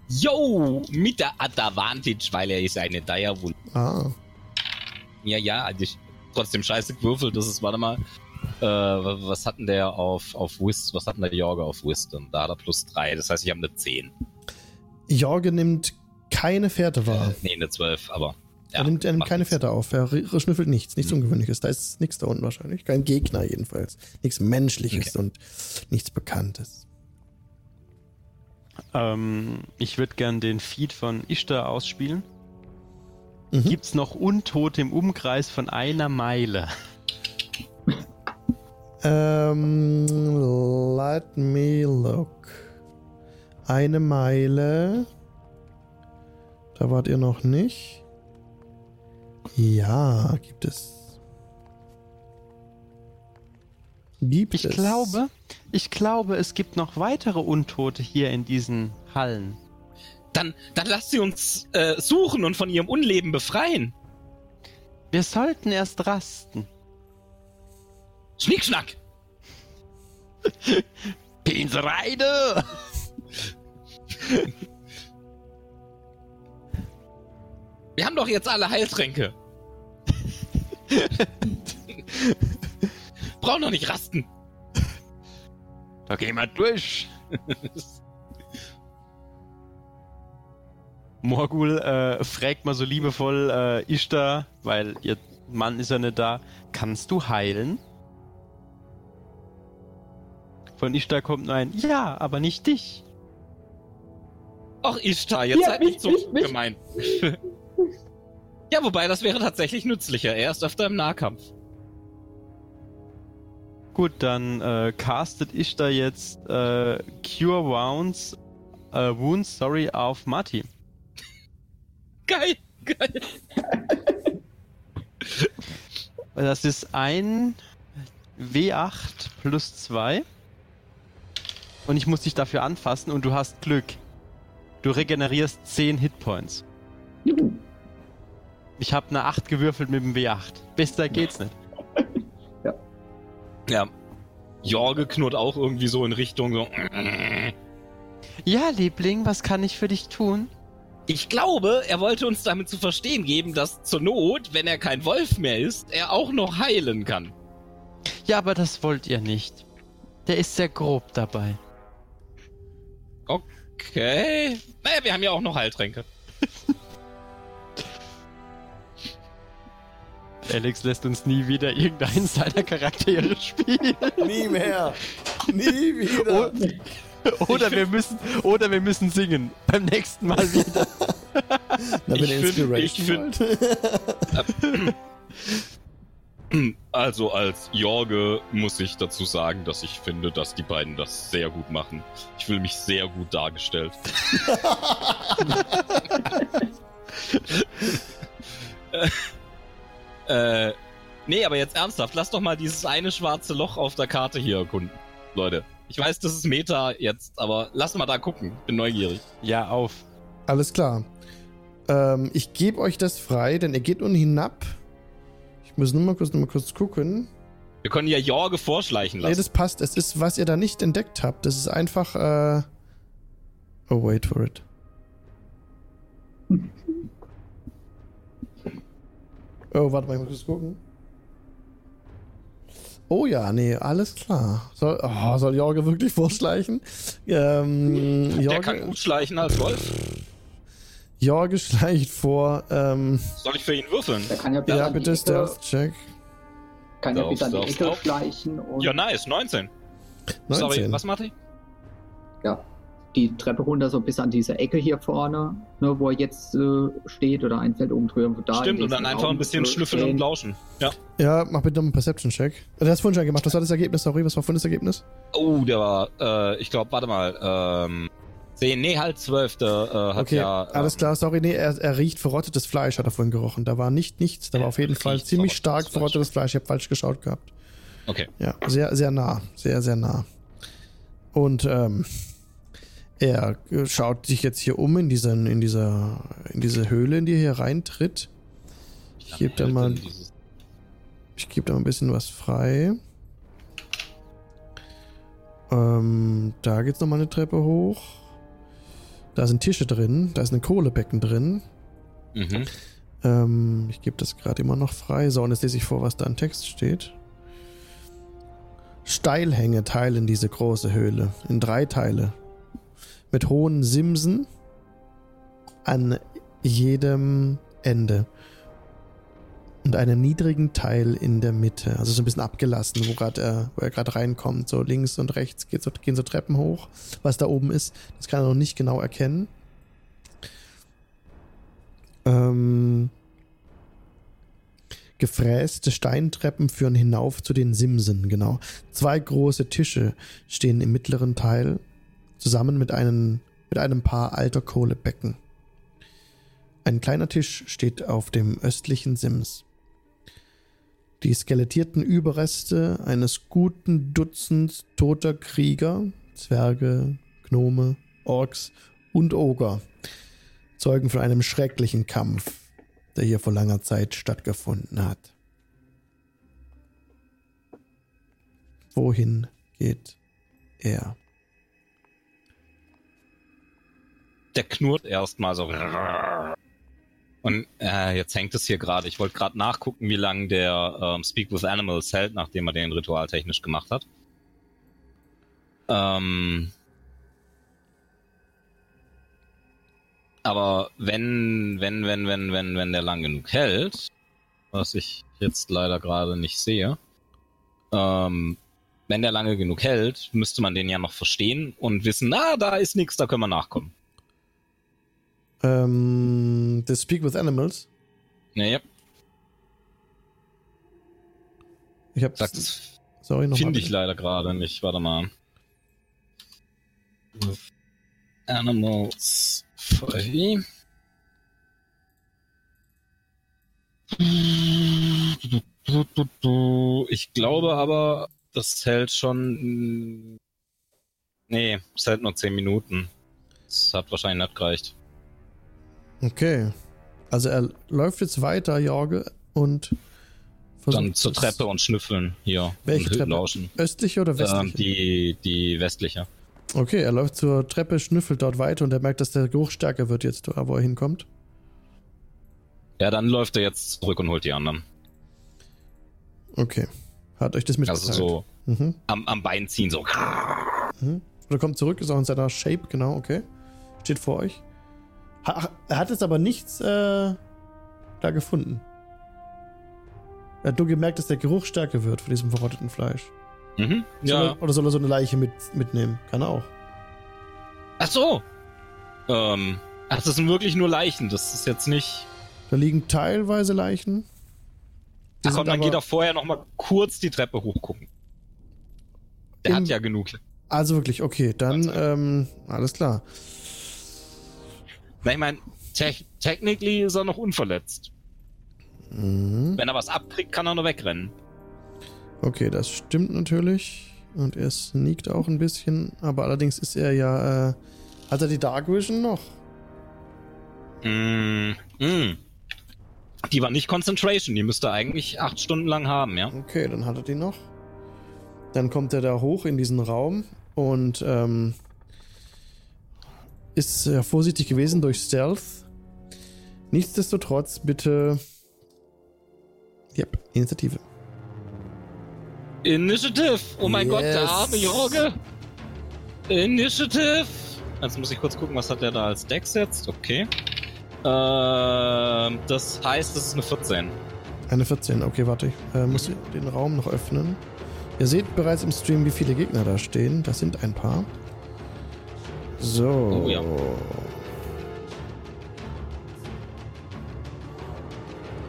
Yo, mit der Advantage, weil er ist eine Direwolf.
Ah,
Ja, ja, also ich trotzdem scheiße gewürfelt. Das ist, warte mal, äh, was hatten der auf, auf Wis, was hatten der Jorge auf Wisdom? Da hat er plus drei, das heißt, ich habe eine 10.
Jorge nimmt keine Fährte wahr.
Nee, eine 12, aber. Ja,
er nimmt, er nimmt keine
nichts.
Fährte auf. Er schnüffelt nichts, nichts Ungewöhnliches. Da ist nichts da unten wahrscheinlich. Kein Gegner jedenfalls. Nichts Menschliches und nichts Bekanntes.
Ähm, ich würde gern den Feed von Ishtar ausspielen.
Mhm.
Gibt's noch Untote im Umkreis von einer Meile?
Ähm, let me look. Eine Meile. Da wart ihr noch nicht. Ja, gibt es. Gibt
Ich
es.
glaube, ich glaube, es gibt noch weitere Untote hier in diesen Hallen.
Dann, dann lasst sie uns äh, suchen und von ihrem Unleben befreien.
Wir sollten erst rasten.
Schnickschnack!
Pinsereide!
Wir haben doch jetzt alle Heiltränke. Brauchen doch nicht rasten.
Da gehen wir durch. Morgul äh, fragt mal so liebevoll äh, Ishtar, weil ihr Mann ist ja nicht da. Kannst du heilen? Von Ishtar kommt nur ein Ja, aber nicht dich.
Ach, Ishtar, jetzt
Ja,
seid
mich,
nicht so
mich, mich.
ja, wobei, das wäre tatsächlich nützlicher. Er ist öfter im Nahkampf.
Gut, dann äh, castet Ishtar jetzt äh, Cure Wounds, äh, Wounds, sorry, auf Marty.
Geil, geil.
Das ist ein W8 plus 2. Und ich muss dich dafür anfassen und du hast Glück. Du regenerierst 10 Hitpoints.
Juhu.
Ich habe eine 8 gewürfelt mit dem W8. Besser geht's nicht.
Ja. Jorge knurrt auch irgendwie so in Richtung so.
Ja, Liebling, was kann ich für dich tun?
Ich glaube, er wollte uns damit zu verstehen geben, dass zur Not, wenn er kein Wolf mehr ist, er auch noch heilen kann.
Ja, aber das wollt ihr nicht. Der ist sehr grob dabei.
Okay. Naja, wir haben ja auch noch Heiltränke.
Alex lässt uns nie wieder irgendeinen seiner Charaktere spielen.
Nie mehr. Nie wieder.
Oder wir müssen, oder wir müssen singen. Beim nächsten Mal wieder.
Na,
Ich
ihr
find-
Inspiration
ich
wollt.
Also als Jorge muss ich dazu sagen, dass ich finde, dass die beiden das sehr gut machen. Ich fühle mich sehr gut dargestellt. äh, nee, aber jetzt ernsthaft, lass doch mal dieses eine schwarze Loch auf der Karte hier erkunden. Leute, ich weiß, das ist Meta jetzt, aber lass mal da gucken. Bin neugierig.
Ja, auf.
Alles klar. Ähm, ich gebe euch das frei, denn ihr geht unten hinab. Ich muss nur mal kurz, nur mal kurz gucken.
Wir können ja Jorge vorschleichen
Nee,
lassen.
das passt. Es ist, was ihr da nicht entdeckt habt. Das ist einfach, äh. Oh, wait for it. Oh, warte mal, ich muss kurz gucken. Oh ja, nee, alles klar. Soll, oh, soll Jorge wirklich vorschleichen? Ähm,
Der
Jorge,
kann gut schleichen als Wolf.
Jorge schleicht vor. Ähm,
Soll ich für ihn würfeln?
Der kann ja
ja, bitte Stealth-Check.
kann ja bis an die Ecke schleichen und
Ja, nice, 19. Sorry,
19.
was macht ich?
ja, die Treppe runter so bis an diese Ecke hier vorne, ne, wo er jetzt äh, steht oder ein Feld oben drüber. Da
Stimmt, und dann einfach
Raum
ein bisschen schnüffeln
stehen.
und lauschen. Ja.
Ja, mach bitte einen Perception-Check. Du hast vorhin schon gemacht. Was war das Ergebnis? Sorry, was war vorhin das Ergebnis?
Oh, der war, äh, ich glaube, warte mal, ähm, 10, nee, halt 12. Der, äh, hat
Okay,
ja.
alles
ähm,
klar. Sorry, nee, er, er riecht verrottetes Fleisch, hat er vorhin gerochen. Da war nicht nichts, da war auf jeden Fall ziemlich
verrottetes
stark verrottetes Fleisch. Ich habe falsch geschaut gehabt.
Okay.
Ja, sehr, sehr nah. Sehr, sehr nah. Und ähm, er äh, schaut sich jetzt hier um in, diesen, in, dieser, in diese Höhle, in die er hier reintritt. Ich gebe da mal, ich gebe da mal ein bisschen was frei. Ähm, da geht's nochmal eine Treppe hoch. Da sind Tische drin, da ist ein Kohlebecken drin.
Mhm.
Ähm, ich gebe das gerade immer noch frei. So, und jetzt lese ich vor, was da im Text steht. Steilhänge teilen diese große Höhle in drei Teile. Mit hohen Simsen an jedem Ende. Und einem niedrigen Teil in der Mitte. Also so ein bisschen abgelassen, wo, grad, äh, wo er gerade reinkommt. So links und rechts geht so, gehen so Treppen hoch. Was da oben ist, das kann er noch nicht genau erkennen. Ähm, gefräste Steintreppen führen hinauf zu den Simsen, genau. Zwei große Tische stehen im mittleren Teil, zusammen mit einem, mit einem Paar alter Kohlebecken. Ein kleiner Tisch steht auf dem östlichen Sims. Die skelettierten Überreste eines guten Dutzends toter Krieger, Zwerge, Gnome, Orks und Oger zeugen von einem schrecklichen Kampf, der hier vor langer Zeit stattgefunden hat. Wohin geht er?
Der knurrt erstmal so. Und äh, jetzt hängt es hier gerade. Ich wollte gerade nachgucken, wie lange der ähm, Speak with Animals hält, nachdem er den ritual technisch gemacht hat. Ähm, aber wenn, wenn, wenn, wenn, wenn, wenn der lang genug hält, was ich jetzt leider gerade nicht sehe, ähm, wenn der lange genug hält, müsste man den ja noch verstehen und wissen, na, da ist nichts, da können wir nachkommen.
Ähm, the Speak with Animals.
Ja, ja.
Ich habe
Sagt es
Sorry, nochmal.
Finde ich leider gerade nicht. Warte mal. Animals 5. Ich glaube aber, das hält schon. Nee, es hält nur 10 Minuten. Das hat wahrscheinlich nicht gereicht.
Okay. Also er läuft jetzt weiter, Jorge, und versucht
Dann zur Treppe und schnüffeln hier.
Welche
und
Treppe?
Lauschen.
Östliche oder
Ähm,
westliche?
die, die westliche.
Okay, er läuft zur Treppe, schnüffelt dort weiter und er merkt, dass der Geruch stärker wird jetzt, wo er hinkommt.
Ja, dann läuft er jetzt zurück und holt die anderen.
Okay. Hat euch das mitgeteilt?
Also so
Mhm.
am, am Bein ziehen, so.
Mhm. Oder kommt zurück, ist auch in seiner Shape, genau, okay. Steht vor euch. Ha, er hat jetzt aber nichts äh, da gefunden. Er hat nur gemerkt, dass der Geruch stärker wird von diesem verrotteten Fleisch.
Mhm.
Soll
Ja.
er, oder soll er so eine Leiche mit, mitnehmen? Kann er auch.
Ach so. Ähm. Ach, das sind wirklich nur Leichen. Das ist jetzt nicht.
Da liegen teilweise Leichen. Die
Ach komm, dann
aber-
geht doch vorher noch mal kurz die Treppe hochgucken. Der
Im-
hat ja genug.
Also wirklich, okay, dann, ähm, alles klar.
Na, ich meine, te technically ist er noch unverletzt.
Mhm.
Wenn er was abkriegt, kann er nur wegrennen.
Okay, das stimmt natürlich. Und er sneakt auch ein bisschen. Aber allerdings ist er ja, äh, hat er die Dark Vision noch?
Mm, mm. Die war nicht Concentration. Die müsste er eigentlich acht Stunden lang haben, ja?
Okay, dann hat er die noch. Dann kommt er da hoch in diesen Raum und ähm, ist ja vorsichtig gewesen durch Stealth. Nichtsdestotrotz bitte. Yep, Initiative.
Initiative! Oh mein Gott, der
Yes.
arme Jorge! Initiative! Jetzt muss ich kurz gucken, was hat der da als Deck jetzt? Okay. Ähm, das heißt, das ist eine 14.
Eine 14, okay, warte. Ich äh, muss den Raum noch öffnen. Ihr seht bereits im Stream, wie viele Gegner da stehen. Das sind ein paar. So.
Oh ja.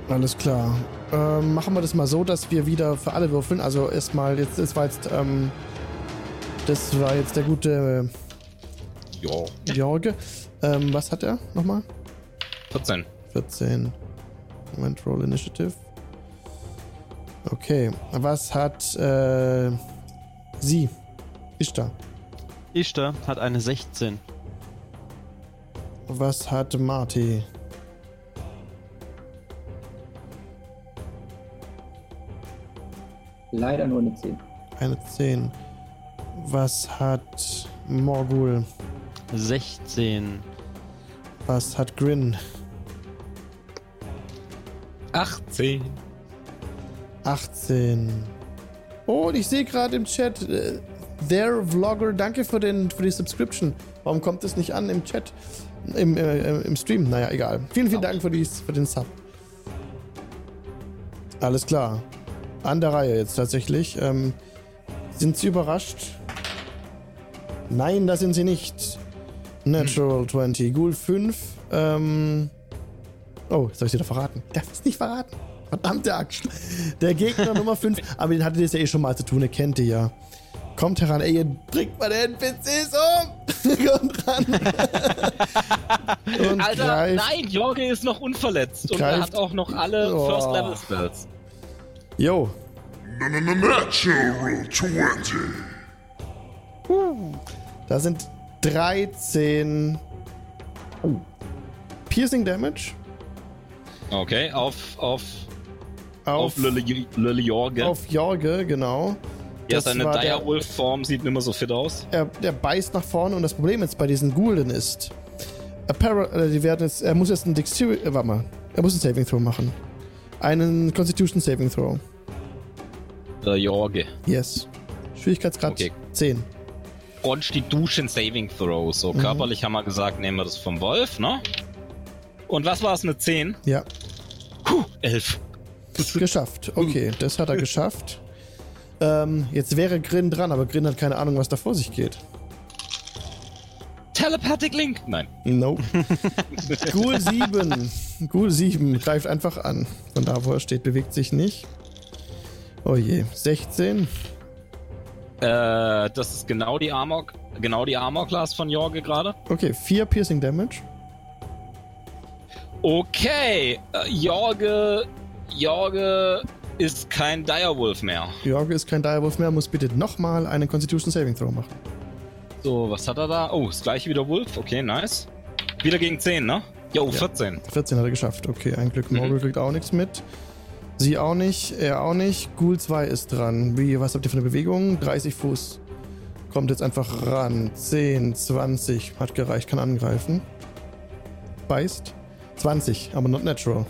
Alles klar. Ähm, machen wir das mal so, dass wir wieder für alle würfeln. Also erstmal, jetzt, das war jetzt, ähm, das war jetzt der gute äh, Jorge. Ähm, was hat er nochmal?
14.
14. Moment, Roll Initiative. Okay. Was hat äh, sie? Ishtar.
Ishtar hat eine 16.
Was hat Marty?
Leider nur eine 10.
Eine 10. Was hat Morgul?
16.
Was hat Grin?
18.
18. Oh, und ich sehe gerade im Chat, äh, Their Vlogger, danke für, den, für die Subscription. Warum kommt es nicht an im Chat? Im, äh, im Stream? Naja, egal. Vielen, vielen Dank für, die, für den Sub. Alles klar. An der Reihe jetzt tatsächlich. Ähm, sind Sie überrascht? Nein, das sind Sie nicht. Natural 20. Ghoul 5. Ähm, oh, habe ich wieder verraten. Ich darf es nicht verraten. Verdammte Axt. Der Gegner Nummer 5, aber den hattet ihr ja eh schon mal zu tun, ihr kennt ihr ja. Kommt heran, ey, ihr bringt mal den NPCs um! Kommt ran! Und
Alter,
greift.
nein, Jorge ist noch unverletzt. Und er
Greift-
hat auch noch alle
Oh.
First-Level-Spells.
Jo,
Natural 20.
da sind 13 Piercing Damage
Okay, auf, auf,
auf,
auf, Lille, Lille Jorge.
auf Jorge, genau.
Ja, seine Direwolf-Form sieht nicht mehr so fit aus.
Er, der beißt nach vorne und das Problem jetzt bei diesen Ghoulen ist, Appara äh, die werden jetzt, er muss jetzt einen Dexterity, äh, warte mal, er muss einen Saving Throw machen. Einen Constitution Saving Throw.
Der Jorge.
Yes. Schwierigkeitsgrad
Okay.
10.
Constitution Saving Throw. So,
Mhm.
körperlich haben wir gesagt, nehmen wir das vom Wolf, ne? Und was war es, eine 10?
Ja,
Puh, 11.
geschafft. Okay, das hat er geschafft. Ähm, jetzt wäre Grin dran, aber Grin hat keine Ahnung, was da vor sich geht.
Telepathic Link? Nein.
Nope. Ghoul 7. Ghoul 7 greift einfach an. Von da, wo er steht, bewegt sich nicht. Oh je. 16.
Äh, das ist genau die Armor, genau die Armor Class von Jorge gerade.
Okay, 4 Piercing Damage.
Okay, äh, Jorge, Jorge ist kein Direwolf mehr.
Jorge ist kein Direwolf mehr, muss bitte nochmal einen Constitution Saving Throw machen.
So, was hat er da? Oh, das gleiche wie der Wolf. Okay, nice. Wieder gegen 10, ne? Jo,
Ja.
14.
14 hat er geschafft. Okay, ein Glück. Morgul
Mhm.
kriegt auch nichts mit. Sie auch nicht, er auch nicht. Ghoul 2 ist dran. Wie, was habt ihr für eine Bewegung? 30 Fuß. Kommt jetzt einfach ran. 10, 20. Hat gereicht, kann angreifen. Beißt. 20, aber not natural.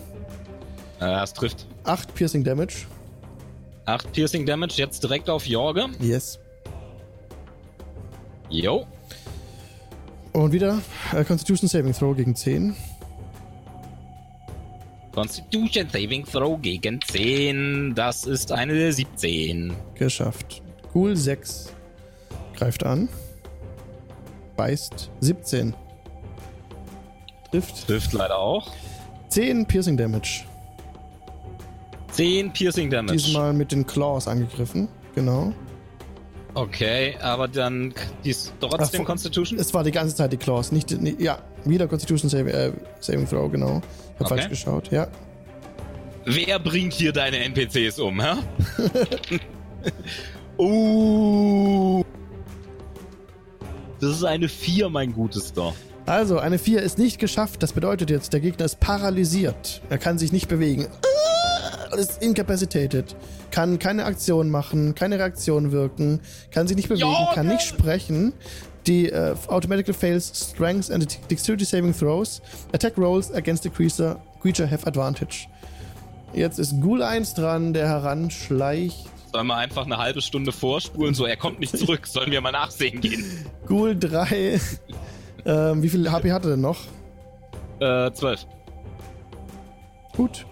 Äh, das trifft.
8 Piercing Damage.
8 Piercing Damage, jetzt direkt auf Jorge.
Yes.
Jo.
Und wieder äh, Constitution Saving Throw gegen 10.
Constitution Saving Throw gegen 10. Das ist eine 17.
Geschafft. Ghoul 6. Greift an. Beißt. 17. Trifft.
Trifft leider auch.
10 Piercing Damage.
10 Piercing Damage.
Diesmal mit den Claws angegriffen. Genau.
Okay, aber dann die ist trotzdem
Ach,
Constitution.
Es war die ganze Zeit die Claws. Nicht, die- ja, wieder Constitution Saving, äh, Saving Throw, genau. Ich hab
Okay.
falsch geschaut. Ja.
Wer bringt hier deine NPCs um, hä? uh. Das ist eine 4, mein gutes doch.
Also, eine 4 ist nicht geschafft. Das bedeutet jetzt, der Gegner ist paralysiert. Er kann sich nicht bewegen. Ist incapacitated. Kann keine Aktion machen, keine Reaktion wirken, kann sich nicht bewegen,
Jorge!
kann nicht sprechen. Die äh, automatically fails Strength and Dexterity Saving Throws. Attack Rolls against the creature, creature have advantage. Jetzt ist Ghoul 1 dran, der heranschleicht.
Sollen wir einfach eine halbe Stunde vorspulen, so er kommt nicht zurück. Sollen wir mal nachsehen gehen?
Ghoul 3. ähm, wie viel HP hat er denn noch?
Äh, 12.
Gut.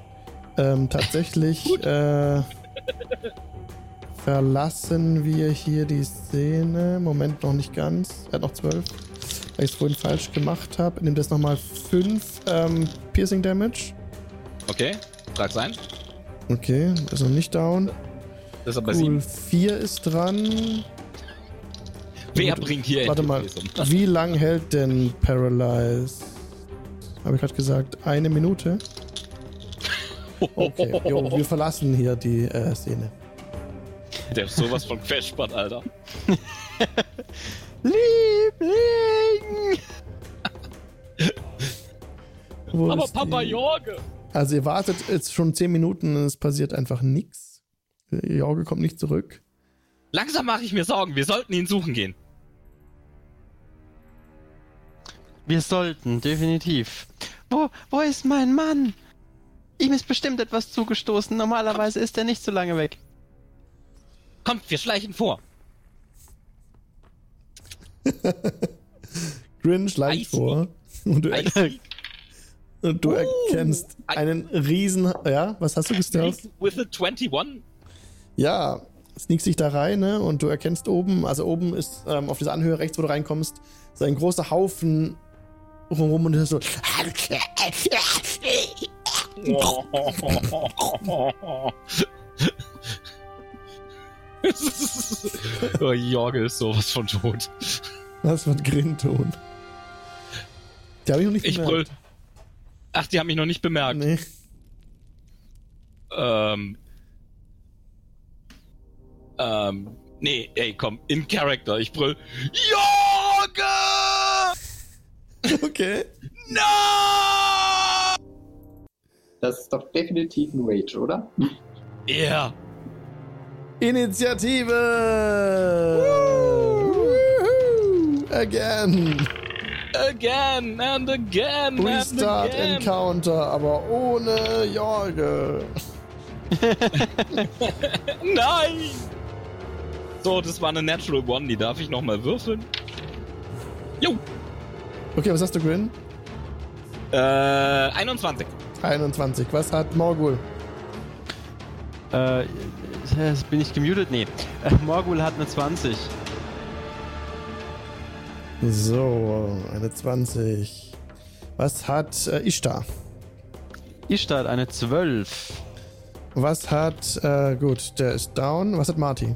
Ähm, tatsächlich äh, verlassen wir hier die Szene. Moment, noch nicht ganz. Er hat noch 12. Weil ich es vorhin falsch gemacht habe. Nimmt jetzt nochmal 5 ähm, Piercing Damage.
Okay, trag's ein.
Okay, ist noch nicht down.
Das ist aber
Cool,
7.
4 ist dran.
Wer
Gut,
bringt hier
Warte mal, wie lang hält denn Paralyze? Habe ich gerade gesagt, eine Minute? Okay, jo, wir verlassen hier die äh, Szene.
Der ist sowas von Quetschbad, Alter.
Liebling!
Wo
Aber Papa
die-
Jorge!
Also ihr wartet jetzt schon 10 Minuten und es passiert einfach nichts. Jorge kommt nicht zurück.
Langsam mache ich mir Sorgen. Wir sollten ihn suchen gehen.
Wir sollten, definitiv. Wo, wo ist mein Mann? Ihm ist bestimmt etwas zugestoßen. Normalerweise ist er nicht so lange weg.
Kommt, wir schleichen vor.
Grin schleicht vor und du, er und du
Uh,
erkennst
I-
einen riesen... Ja, was hast du gestört?
With a 21?
Ja, sneakst dich da rein ne? und du erkennst oben, also oben ist ähm, auf dieser Anhöhe rechts, wo du reinkommst, so ein großer Haufen rum und du hörst so...
oh, Jorge ist sowas von tot.
Was wird Grin-Ton? Die habe ich noch nicht
Ich brüll.
bemerkt.
Ach, die haben mich noch nicht bemerkt.
Nee.
Ähm. Ähm. Nee, ey, komm, in Character. Ich brüll. Jorge!
Okay.
No!
Das ist doch definitiv ein Rage, oder?
Ja.
Initiative! Woohoo! Again!
Again and again
Restart
and again.
Encounter, aber ohne Jorge.
Nein! So, das war eine Natural One, die darf ich nochmal würfeln. Jo!
Okay, was hast du, Grin?
Äh, 21.
21. Was hat Morgul?
Äh, bin ich gemutet? Nee. Äh, Morgul hat eine 20.
So, eine 20. Was hat äh, Ishtar?
Ishtar hat eine 12.
Was hat, äh, gut, der ist down. Was hat Marty?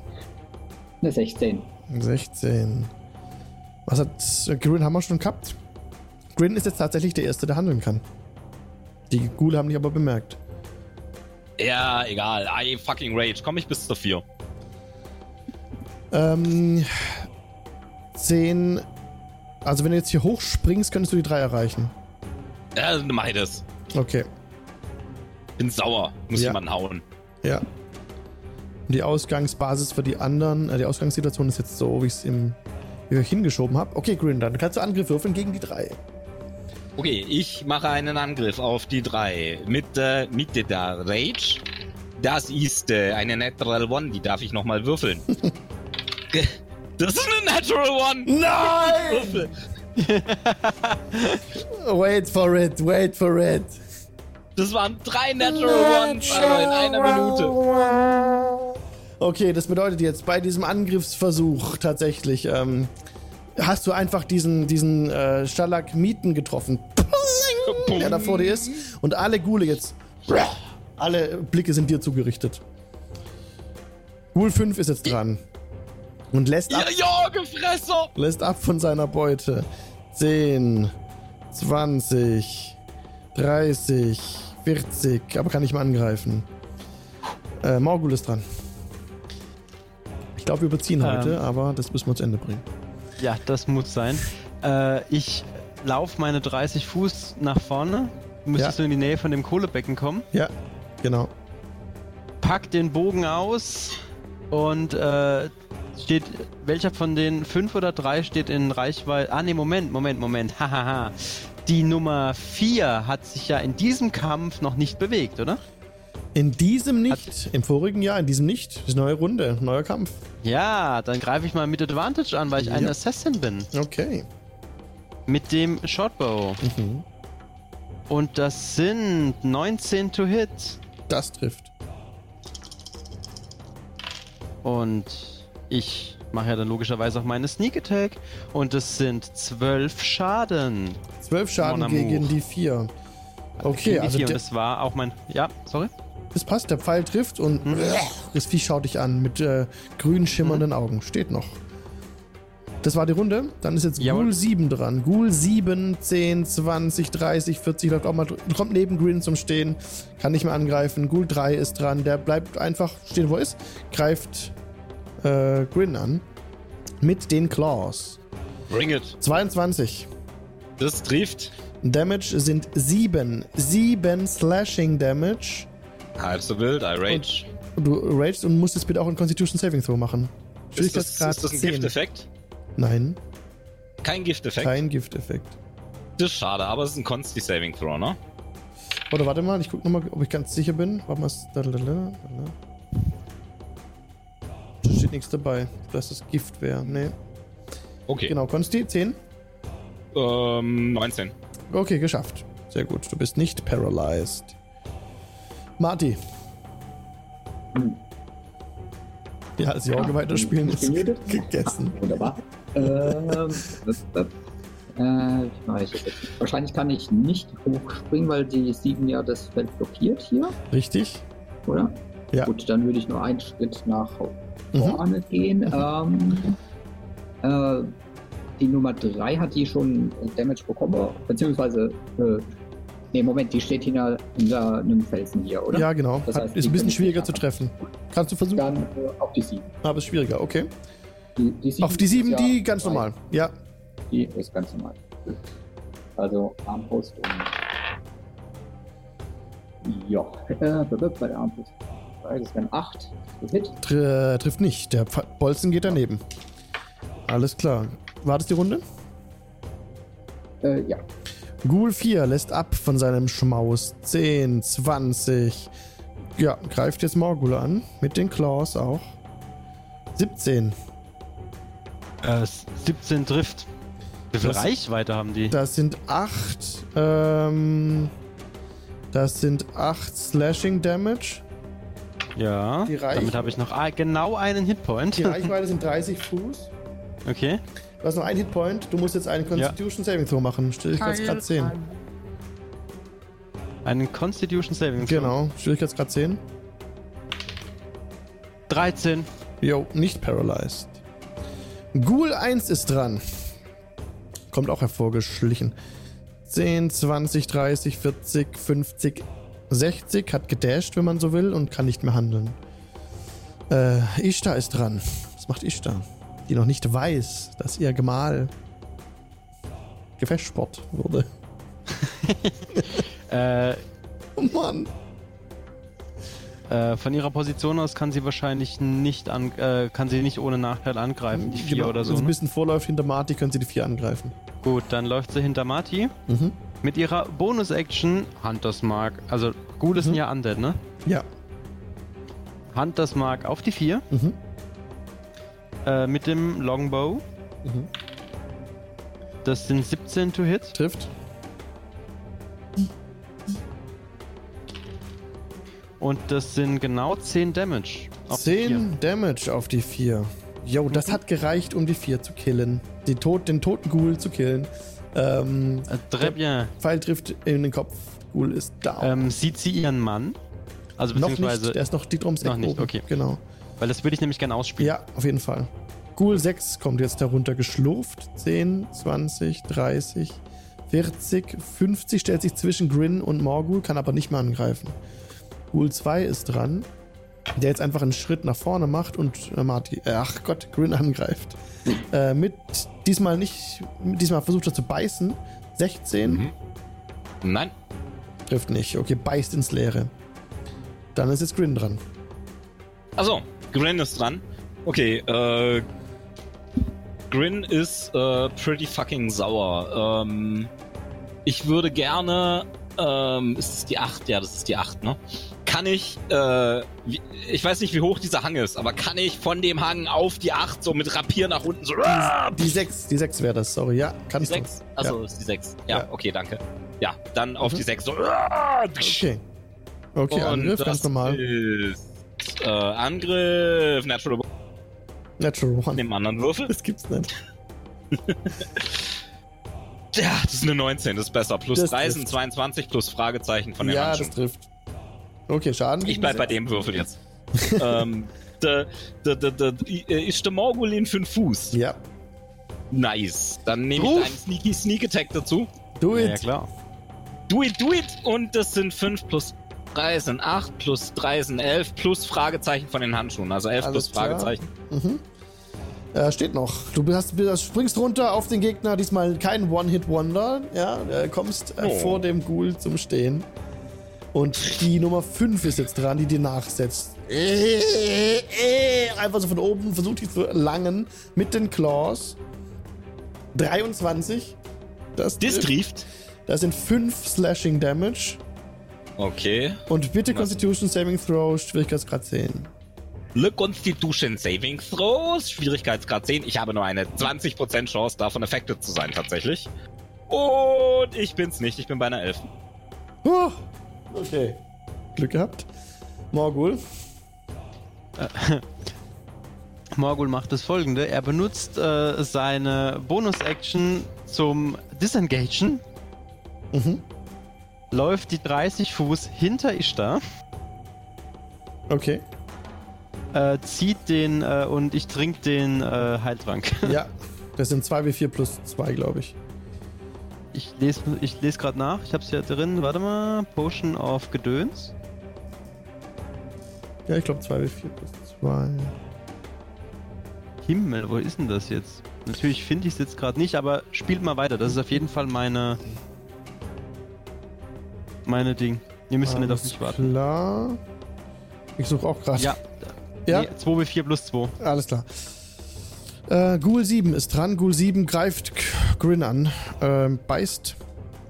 Eine 16.
16. Was hat äh, Grin haben wir schon gehabt? Grin ist jetzt tatsächlich der Erste, der handeln kann. Die Ghule haben dich aber bemerkt.
Ja, egal. I fucking rage. Komm ich bis zur 4.
Ähm, 10. Also wenn du jetzt hier hochspringst, könntest du die 3 erreichen.
Ja, dann mach ich das.
Okay,
Bin sauer. Muss
Ja.
jemanden hauen.
ja. Und die Ausgangsbasis für die anderen, äh, die Ausgangssituation ist jetzt so, wie ich es im wie ich hingeschoben habe. Okay, Grin, dann kannst du Angriff würfeln gegen die 3.
Okay, ich mache einen Angriff auf die 3 mit der Mitte der Rage. Das ist äh, eine Natural One, die darf ich nochmal würfeln. das ist eine Natural One!
Nein! Wait for it, wait for it.
Das waren drei Natural Ones Alter, in einer Minute.
Okay, das bedeutet jetzt bei diesem Angriffsversuch tatsächlich, ähm, hast du einfach diesen, diesen äh, Stalagmiten getroffen, der da vor dir ist. Und alle Ghule jetzt, alle Blicke sind dir zugerichtet. Ghoul 5 ist jetzt dran. Und lässt ab,
Ja, ja,
lässt ab von seiner Beute. 10, 20, 30, 40, aber kann nicht mehr angreifen. Äh, Morgul ist dran. Ich glaube, wir überziehen
Ähm.
heute, aber das müssen wir zu Ende bringen.
Ja, das muss sein. Äh, ich laufe meine 30 Fuß nach vorne. Müsstest
Ja.
du in die Nähe von dem Kohlebecken kommen.
Ja, genau.
Pack den Bogen aus und äh, steht. Welcher von den fünf oder drei steht in Reichweite? Ah, nee, Moment, Moment, Moment. Hahaha. Die Nummer 4 hat sich ja in diesem Kampf noch nicht bewegt, oder?
In diesem nicht, im vorigen Jahr, in diesem nicht. Das ist eine neue Runde, neuer Kampf.
Ja, dann greife ich mal mit Advantage an, weil ich ein
Ja.
Assassin bin.
Okay.
Mit dem Shortbow.
Mhm.
Und das sind 19 to hit.
Das trifft.
Und ich mache ja dann logischerweise auch meine Sneak Attack. Und es sind 12 Schaden.
Zwölf Schaden
Mon amour.
gegen die vier. Okay,
Gegen die
also
vier. Und das war auch mein. Ja, sorry.
Das passt. Der Pfeil trifft und
Hm.
das Vieh schaut dich an mit äh, grün schimmernden Augen. Steht noch. Das war die Runde. Dann ist jetzt
Jawohl.
Ghoul 7 dran. Ghoul 7, 10, 20, 30, 40, läuft auch mal, kommt neben Grin zum Stehen, kann nicht mehr angreifen. Ghoul 3 ist dran, der bleibt einfach stehen, wo er ist, greift äh, Grin an. Mit den Claws.
Bring it.
22.
Das trifft.
Damage sind 7. 7 Slashing Damage.
Halb so wild, I rage.
Du ragest und musst jetzt bitte auch einen Constitution Saving Throw machen.
Ist das, ist das ein
10.
Gifteffekt?
Nein,
Kein Gifteffekt.
kein Gifteffekt.
Das ist schade, aber es ist ein Consti Saving Throw, ne?
Oder warte mal, ich guck nochmal, ob ich ganz sicher bin. Warte mal. Da steht nichts dabei, dass das Gift wäre. Nee.
Okay.
Genau, Consti, 10.
Ähm, 19.
Okay, geschafft. Sehr gut. Du bist nicht paralyzed. Marty.
Hm.
Ja, als Jorge weiterspielen
ich
ist gegessen.
Wunderbar. ähm, das, das, äh, ich jetzt? Wahrscheinlich kann ich nicht hochspringen, weil die 7 ja das Feld blockiert hier,
Richtig?
oder?
Ja.
Gut, dann würde ich nur einen Schritt nach
Mhm.
vorne gehen. Ähm, äh, die Nummer 3 hat die schon Damage bekommen, beziehungsweise, äh, nee, Moment, die steht hinter, hinter einem Felsen hier, oder?
Ja, genau.
Das heißt,
ist ein bisschen schwieriger zu treffen. Kannst du versuchen?
Dann äh, auf die 7.
Aber ist schwieriger, okay.
Die, die sieben
Auf die 7,
ist ja
die ganz normal. Ja,
Die ist ganz normal. Also Armbrust und. Ja, äh, bei der Armbrust. Das wären 8. Das Hit.
tr trifft nicht. Der Bolzen geht daneben. Alles klar. War das die Runde?
Äh, ja.
Ghoul 4 lässt ab von seinem Schmaus. 10, 20. Ja, greift jetzt Morgul an. Mit den Claws auch. 17.
Äh, 17 trifft. Wie viel
Das-
Reichweite haben die?
Das sind 8. Ähm, das sind 8 Slashing Damage.
Ja. Damit habe ich noch ah, genau einen Hitpoint.
Die Reichweite sind 30 Fuß.
Okay.
Du hast noch einen Hitpoint. Du musst jetzt einen Constitution Saving Throw machen. Schwierigkeitsgrad 10.
Einen Constitution Saving Throw.
Genau, Schwierigkeitsgrad 10.
13.
Jo, nicht paralyzed. Ghoul 1 ist dran. Kommt auch hervorgeschlichen. 10, 20, 30, 40, 50, 60. Hat gedasht, wenn man so will, und kann nicht mehr handeln. Äh, Ishtar ist dran. Was macht Ishtar? Die noch nicht weiß, dass ihr Gemahl gefestsport wurde.
Äh,
Oh Mann.
äh, von ihrer Position aus kann sie wahrscheinlich nicht an, äh, kann sie nicht ohne Nachteil angreifen, die 4
Genau,
oder so.
Wenn sie ein
Ne?
bisschen vorläuft hinter Marty, können sie die 4 angreifen.
Gut, dann läuft sie hinter Marty.
Mhm.
Mit ihrer Bonus-Action Hunters Mark. Also, Ghoul ist
Mhm.
ja Undead, ne?
Ja.
Hunters Mark auf die 4.
Mhm.
Äh, mit dem Longbow.
Mhm.
Das sind 17 to hit.
Trifft.
Und das sind genau 10 Damage. auf die
10 Damage auf die 4. Jo, das hat gereicht, um die 4 zu killen. Die Tod, den toten Ghoul zu killen. Ähm.
Äh, très bien.
Pfeil trifft in den Kopf. Ghoul ist down.
Ähm, sieht sie ihren Mann? Also
noch
beziehungsweise,
nicht, der ist noch die Drums
noch nicht,
oben.
okay.
Genau.
Weil das würde ich nämlich gerne ausspielen.
Ja, auf jeden Fall. Ghoul 6 kommt jetzt darunter geschlurft. 10, 20, 30, 40, 50 stellt sich zwischen Grin und Morgul, kann aber nicht mehr angreifen. Ghoul 2 ist dran, der jetzt einfach einen Schritt nach vorne macht und äh, Marty, äh, ach Gott, Grin angreift. äh, mit diesmal nicht, diesmal versucht er zu beißen. 16
Mhm. Nein.
trifft nicht. Okay, beißt ins Leere. Dann ist jetzt Grin dran.
Also, Grin ist dran. Okay, äh. Grin ist äh, pretty fucking sauer. Ähm, ich würde gerne. Ähm, ist es die 8? Ja, das ist die 8, ne? Kann ich, äh, wie, ich weiß nicht, wie hoch dieser Hang ist, aber kann ich von dem Hang auf die 8 so mit Rapier nach unten so.
Die 6, die 6 wäre das, sorry. Ja,
Die
kannst
6?
du.
Achso,
Ja.
ist die 6. Ja,
Ja.
okay, danke. Ja, dann auf
Mhm.
die 6 so.
Okay. Okay,
Und
Angriff,
das
ganz normal.
Ist, äh, Angriff, Natural
Natural One.
dem anderen Würfel.
Das gibt's nicht.
Ja, das ist eine 19, das ist besser. Plus
Das
3 sind
trifft.
22 plus Fragezeichen von der
ja,
Handschuhe.
das trifft. Okay, Schaden.
Ich bleib bei dem Würfel jetzt. ähm, der, der, der, der, äh, ist der Morgul in 5 Fuß.
Ja,
Nice. Dann nehme ich einen Sneaky Sneak Attack dazu.
do
Ja,
it.
klar.
Do it, do it. Und das sind 5 plus 3 sind 8, plus 3 sind 11, plus Fragezeichen von den Handschuhen. Also 11
Alles
plus
klar.
Fragezeichen.
Mhm. Äh, steht noch. Du hast, springst runter auf den Gegner, diesmal kein One-Hit-Wonder. Ja, äh, kommst äh,
Oh.
vor dem Ghoul zum Stehen. Und die Nummer 5 ist jetzt dran, die dir nachsetzt. Äh, äh, Einfach so von oben versucht die zu langen mit den Claws. 23. Das,
Das
trifft. Das sind 5 Slashing Damage.
Okay.
Und bitte? Constitution Saving Throw, Schwierigkeitsgrad 10.
Le Constitution Saving Throws, Schwierigkeitsgrad 10. Ich habe nur eine 20% Chance, davon affected zu sein, tatsächlich. Und ich bin's nicht, ich bin bei einer 11.
Huh. Okay. Glück gehabt. Morgul.
Morgul macht das folgende. Er benutzt äh, seine Bonus-Action zum Disengagen,
Mhm.
Läuft die 30 Fuß hinter Ishtar,
Okay.
äh, zieht den äh, und ich trinke den äh, Heiltrank.
Ja. Das sind 2w4 plus 2, glaube ich.
Ich lese ich les gerade nach. Ich habe es ja drin. Warte mal. Potion of Gedöns.
Ja, ich glaube 2w4 plus 2.
Himmel, wo ist denn das jetzt? Natürlich finde ich es jetzt gerade nicht, aber spielt mal weiter. Das ist auf jeden Fall meine. Meine Ding. Ihr müsst nicht auf mich warten.
Klar. Ich suche auch gerade.
Ja.
Ja?
Nee, 2w4 plus 2.
Alles klar. Äh, Ghoul 7 ist dran. Ghoul 7 greift Grin an. Ähm, beißt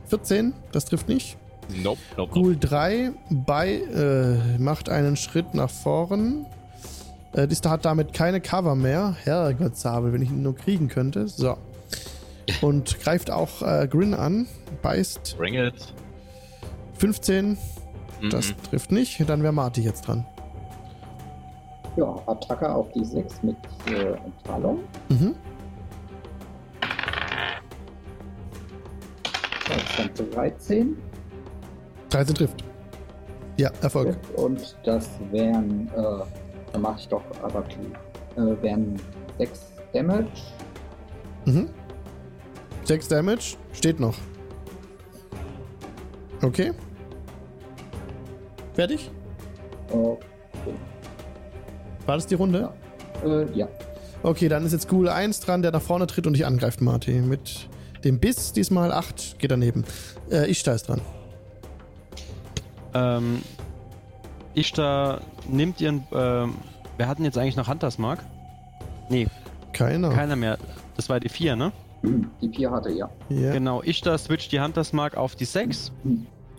14. Das trifft nicht.
Nope, nope, nope.
Ghoul 3 bei, äh, macht einen Schritt nach vorn. Äh, die hat damit keine Cover mehr. Herrgott, Sabel, wenn ich ihn nur kriegen könnte. So. Und greift auch äh, Grin an. Beißt.
Bring it.
15. Das
Mhm.
trifft nicht. Dann wäre Marty jetzt dran.
Ja, Attacke auf die 6 mit äh, Talon.
Mhm.
Das ist dann 13.
13 trifft. Ja, Erfolg.
Und das wären, äh, dann mache ich doch aber äh, wären 6 Damage.
Mhm. 6 Damage. Steht noch. Okay. Fertig?
Oh,
War das die Runde?
Ja. äh, ja.
Okay, dann ist jetzt Ghoul 1 dran, der nach vorne tritt und dich angreift, Marty. Mit dem Biss diesmal 8 geht daneben. Äh, Ishtar ist dran.
Ähm, Ishtar nimmt ihren. Ähm, wir hatten jetzt eigentlich noch Hunters Mark. Nee,
Keiner.
keiner mehr. Das war die 4, ne?
Die 4 hatte, ja.
Ja.
Genau, Ishtar switcht die Hunters Mark auf die 6,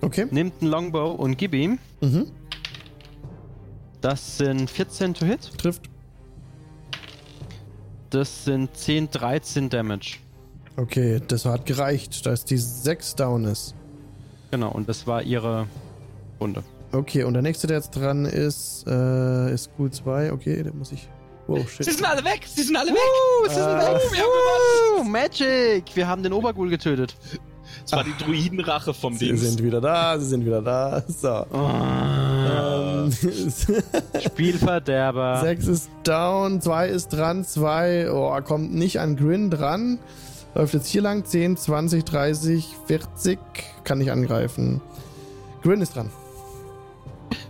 Okay.
nimmt einen Longbow und gib ihm.
Mhm.
Das sind 14 to hit.
Trifft.
Das sind 10, 13 Damage.
Okay, das hat gereicht, dass die 6 down ist.
Genau, und das war ihre Runde.
Okay, und der nächste, der jetzt dran ist, äh, ist Ghoul 2. Okay, der muss ich. Wow, shit.
Sie sind alle weg! Sie sind alle weg!
Uh,
sie sind weg.
Wir haben gewonnen!
Uh, Magic! Wir haben den Oberghoul getötet.
Das war die Druidenrache vom
Sie
Dings.
sind wieder da, sie sind wieder da. So.
Oh,
Ähm,
Spielverderber.
6 ist down, 2 ist dran, 2 oh, kommt nicht an Grin dran. Läuft jetzt hier lang, 10, 20, 30, 40, kann nicht angreifen. Grin ist dran.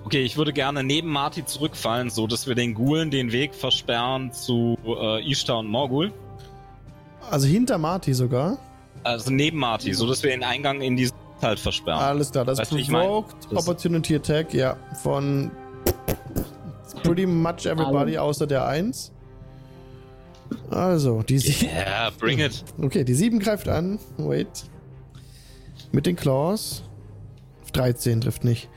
Okay, ich würde gerne neben Marty zurückfallen, so dass wir den Ghoulen den Weg versperren zu äh, Ishtar und Morgul.
Also hinter Marty sogar.
Also neben Marty, so dass wir den Eingang in diesen halt versperren.
Alles klar, das
wie ich mein?
provoked Opportunity Attack, ja, von pretty much everybody außer der 1. Also, die sie
Yeah, bring it.
Okay, die 7 greift an. Wait. Mit den Claws. 13 trifft nicht.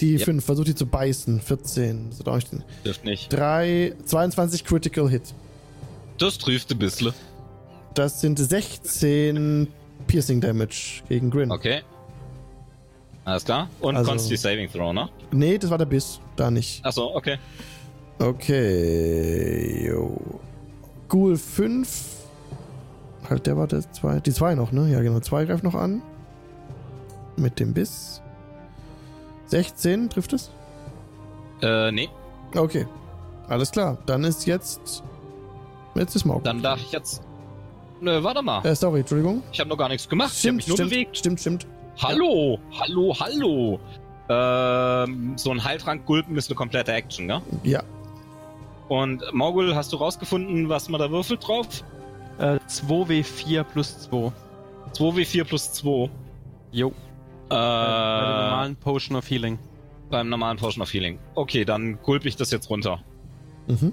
Die
Yep.
5 versucht die zu beißen. 14. Das hat auch nicht.
Trifft nicht.
3, 22 Critical Hit.
Das trifft ein bisschen.
Das sind 16 Piercing Damage gegen Grin.
Okay. Alles klar. Und
Also-
Consti Saving Throw, ne?
Nee, das war der Biss. Da nicht.
Achso, okay.
Okay. Jo. Ghoul 5. Halt, der war der 2. Die 2 noch, ne? Ja, genau. 2 greift noch an. Mit dem Biss. 16 trifft es?
Äh, nee.
Okay. Alles klar. Dann ist jetzt. Jetzt ist Morgen.
Dann darf ich jetzt. Nö, warte mal.
Äh, sorry, Entschuldigung.
Ich habe noch gar nichts gemacht. ich habe
Stimmt,
mich nur
stimmt,
bewegt.
stimmt, stimmt.
Hallo, hallo, hallo. Ähm, so ein Heiltrank-Gulpen ist eine komplette Action, ne?
Ja.
Und Morgul, hast du rausgefunden, was man da würfelt drauf?
Äh, 2W4 plus 2.
2w4 plus 2.
Jo.
Äh,
Bei der normalen Potion of Healing.
beim normalen Potion of Healing. Okay, dann gulp ich das jetzt runter.
Mhm.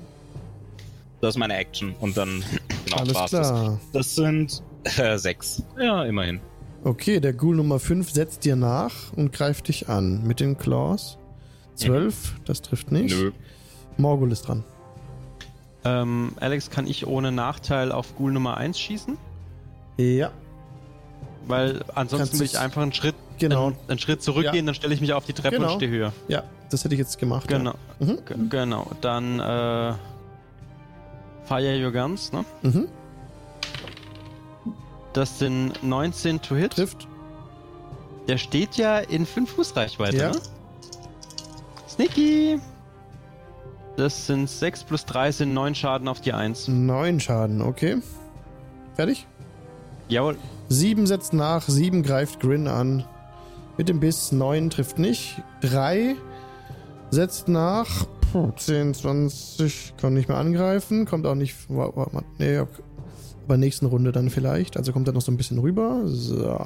Das ist meine Action. Und dann, genau,
Alles
war's das.
klar.
Das sind äh, sechs. Ja, immerhin.
Okay, der Ghoul Nummer 5 setzt dir nach und greift dich an. Mit den Claws. 12, das trifft nicht.
Nö.
Morgul ist dran.
Ähm, Alex, kann ich ohne Nachteil auf Ghoul Nummer 1 schießen?
Ja,
Weil ansonsten will ich einfach einen Schritt,
genau.
einen, einen Schritt zurückgehen, dann stelle ich mich auf die Treppe
Genau.
und stehe höher.
Ja, das hätte ich jetzt gemacht.
Genau.
Ja. Mhm.
Genau. Dann äh, Fire Your Guns, ne?
Mhm.
Das sind 19 to hit.
Trifft.
Der steht ja in 5 Fußreichweite,
Ja.
ne? Sneaky! Das sind 6 plus 3 sind 9 Schaden auf die 1.
9 Schaden, okay. Fertig?
Jawohl.
7 setzt nach, 7 greift Grin an. Mit dem Biss 9 trifft nicht. 3 setzt nach. Puh, 10, 20 kann nicht mehr angreifen. Kommt auch nicht. wa- wa- wa- Nee, okay. bei der nächsten Runde dann vielleicht. Also kommt er noch so ein bisschen rüber. So.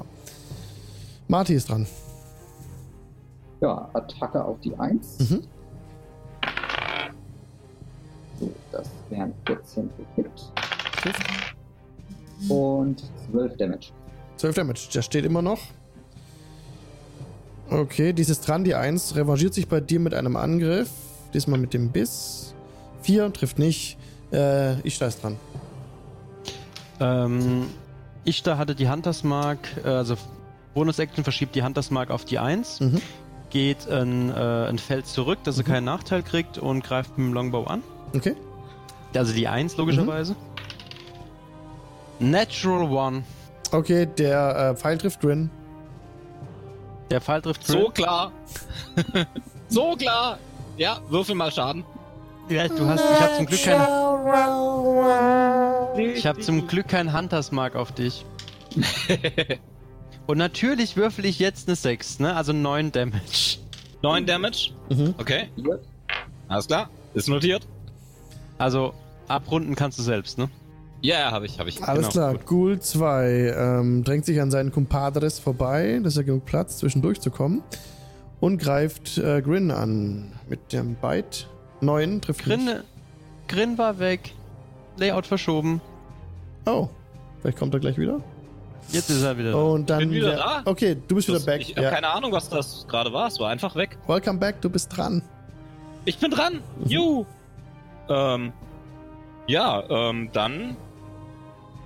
Marty ist dran.
Ja, Attacke auf die 1.
Mhm.
So, das wären 14 Hit und 12 Damage.
12 Damage. Der steht immer noch. Okay, dieses dran, die 1 revanchiert sich bei dir mit einem Angriff. Diesmal mit dem Biss. 4 trifft nicht. Äh, ich ist dran.
Ähm, Ishtar hatte die Huntersmark, äh, also Bonus-Action verschiebt die Huntersmark auf die 1,
Mhm.
geht ein, äh, ein Feld zurück, dass er keinen Nachteil kriegt und greift mit dem Longbow an.
Okay.
Also die 1 logischerweise. Natural One.
Okay, der äh, Pfeil trifft Grin.
Der Pfeil trifft
So klar. so klar. Ja, würfel mal Schaden.
Ja, du hast, ich habe zum Glück kein, ich habe zum Glück kein Huntersmark auf dich. Und natürlich würfel ich jetzt eine 6, ne? Also 9 Damage.
9 Damage.
Mhm.
Okay, alles klar. Ist notiert.
Also abrunden kannst du selbst, ne?
Ja, ja, habe ich, habe ich.
Alles
Genau,
klar.
gut.
Ghoul 2 ähm, drängt sich an seinen Kumpadres vorbei, dass er genug Platz zwischendurch zu kommen. Und greift äh, Grin an mit dem Bite. 9 trifft
Grin,
nicht.
Grin war weg. Layout verschoben.
Oh, vielleicht kommt er gleich wieder.
Jetzt ist er wieder. da.
Und dann.
Bin wieder
der-
da.
Okay, du bist wieder
Das,
back.
ich habe
Ja.
keine Ahnung, was das gerade war. Es war einfach weg.
Welcome back, du bist dran.
Ich bin dran. Juhu. Ähm, ja, ähm, dann.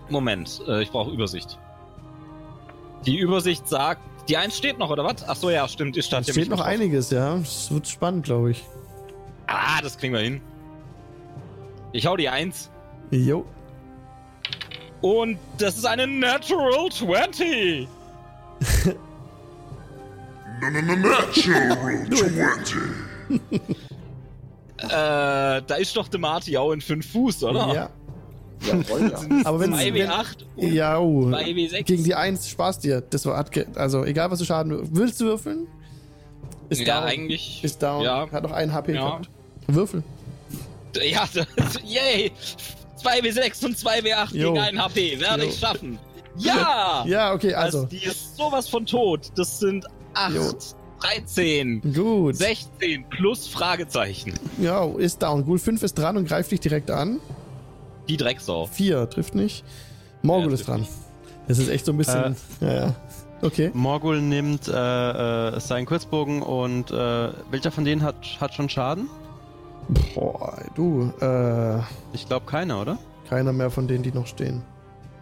Moment, äh, ich brauche Übersicht. Die Übersicht sagt, die 1 steht noch, oder was? Ach so, ja, stimmt. Ist
Da
stand
steht noch einiges, ja. Es wird spannend, glaube ich.
Ah, das kriegen wir hin. Ich hau die 1.
Jo.
Und das ist eine Natural 20.
Natural 20.
Äh, da ist doch der Marty auch in 5 Fuß, oder?
Ja.
Jawohl, ja.
Aber wenn
2W8 und
Ja, oh.
2W6.
Gegen die 1 Spaß dir. Das war, also egal was du Schaden willst du würfeln? Ist
ja,
down.
eigentlich.
Ist down.
Ja,
Hat noch einen HP
Ja.
gehabt. Würfel.
ja das, yay! 2W6 und 2W8
Jo.
gegen 1 HP. Werde
Jo.
ich schaffen. Ja!
Ja, okay,
Also,
also.
die ist sowas von tot. Das sind 8,
Jo.
13,
Gut.
16 plus Fragezeichen.
Ja, ist down. Ghoul 5 ist dran und greift dich direkt an.
Die Drecksau.
4 trifft nicht. Morgul
Ja,
ist dran. Das ist echt so ein bisschen. Ja, ja. Okay.
Morgul nimmt äh, äh, seinen Kurzbogen und äh, welcher von denen hat, hat schon Schaden?
Boah, du. Äh,
Ich glaube keiner, oder?
keiner mehr von denen, die noch stehen.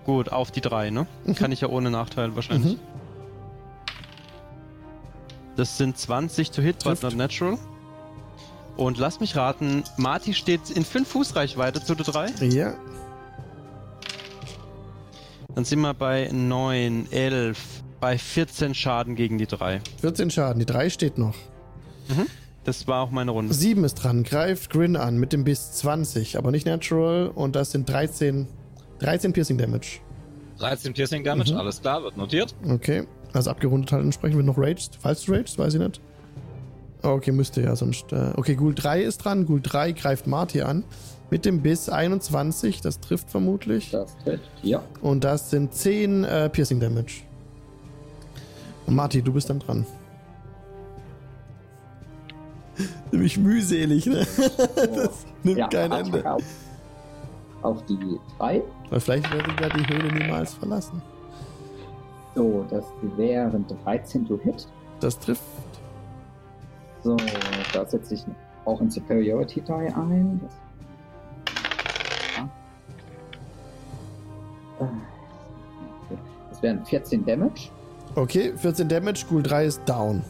Gut, auf die drei, ne? Kann ich ja ohne Nachteil wahrscheinlich.
Mhm.
Das sind 20 to hit, but
Trifft.
not natural. Und lass mich raten, Marty steht in 5 Fußreichweite zu der 3.
Ja.
Dann sind wir bei 9, 11, bei 14 Schaden gegen die 3.
14 Schaden. Die 3 steht noch.
Das war auch meine Runde.
7 ist dran. Greift Grin an mit dem Biss 20, aber nicht natural. Und das sind 13, 13 Piercing Damage.
13 Piercing Damage,
Mhm.
alles klar, wird notiert.
Okay. Also abgerundet halt entsprechend, wenn noch raged. Falls du raged, weiß ich nicht. Okay, müsste ja sonst. Äh, okay, Ghoul 3 ist dran. Ghoul 3 greift Marty an. Mit dem Biss 21. Das trifft vermutlich.
Das trifft. Ja.
Und das sind 10 äh, Piercing Damage. Und Marty, du bist dann dran. Nämlich mühselig, ne? das nimmt
ja,
kein Ende.
Auf, auf die 3.
Weil vielleicht werdet ihr die Höhle niemals verlassen.
So, das wären 13 to hit.
Das trifft.
So, da setze ich auch ein Superiority Die ein. Das, wären 14 Damage.
Okay, 14 Damage, Ghoul 3 ist down.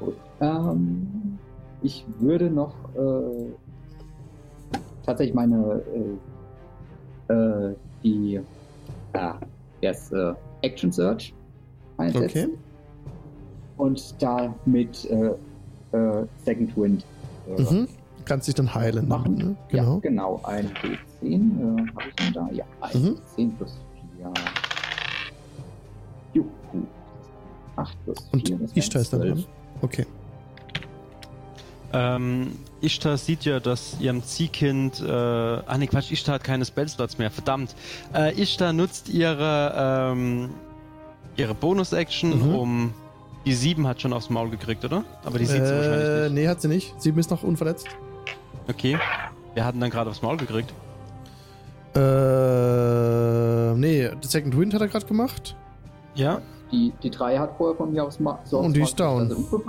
Gut. Ähm, ich würde noch äh, tatsächlich meine äh, äh, die ah, yes, äh, Action Search einsetzen.
Okay.
Und da mit äh, äh, Second Wind äh,
Mhm. Kannst dich dann heilen.
machen.
Ne? Genau.
Ja, genau. Ein D10 äh, habe ich denn da? Ja, ein
Mhm.
D10 plus 4. Juhu. 8 plus 4.
Und Ishtar ist dann
12.
dran. Okay.
Ähm, Ishtar sieht ja, dass ihrem Ziehkind. Äh, ah, ne, Quatsch, Ishtar hat keine Spellslots mehr, verdammt. Äh, Ishtar nutzt ihre, ähm, ihre Bonus-Action,
Mhm.
um. Die 7 hat schon aufs Maul gekriegt, oder? Aber die sieht sie wahrscheinlich
Äh,
nicht.
nee, hat sie nicht. Sieben ist noch unverletzt.
Okay. Wer hat denn dann gerade aufs Maul gekriegt?
Äh, nee, The Second Wind hat er gerade gemacht.
Ja.
Die, die 3 hat vorher von mir aus Ma so
Und
aufs
die
Maul
ist down.
also.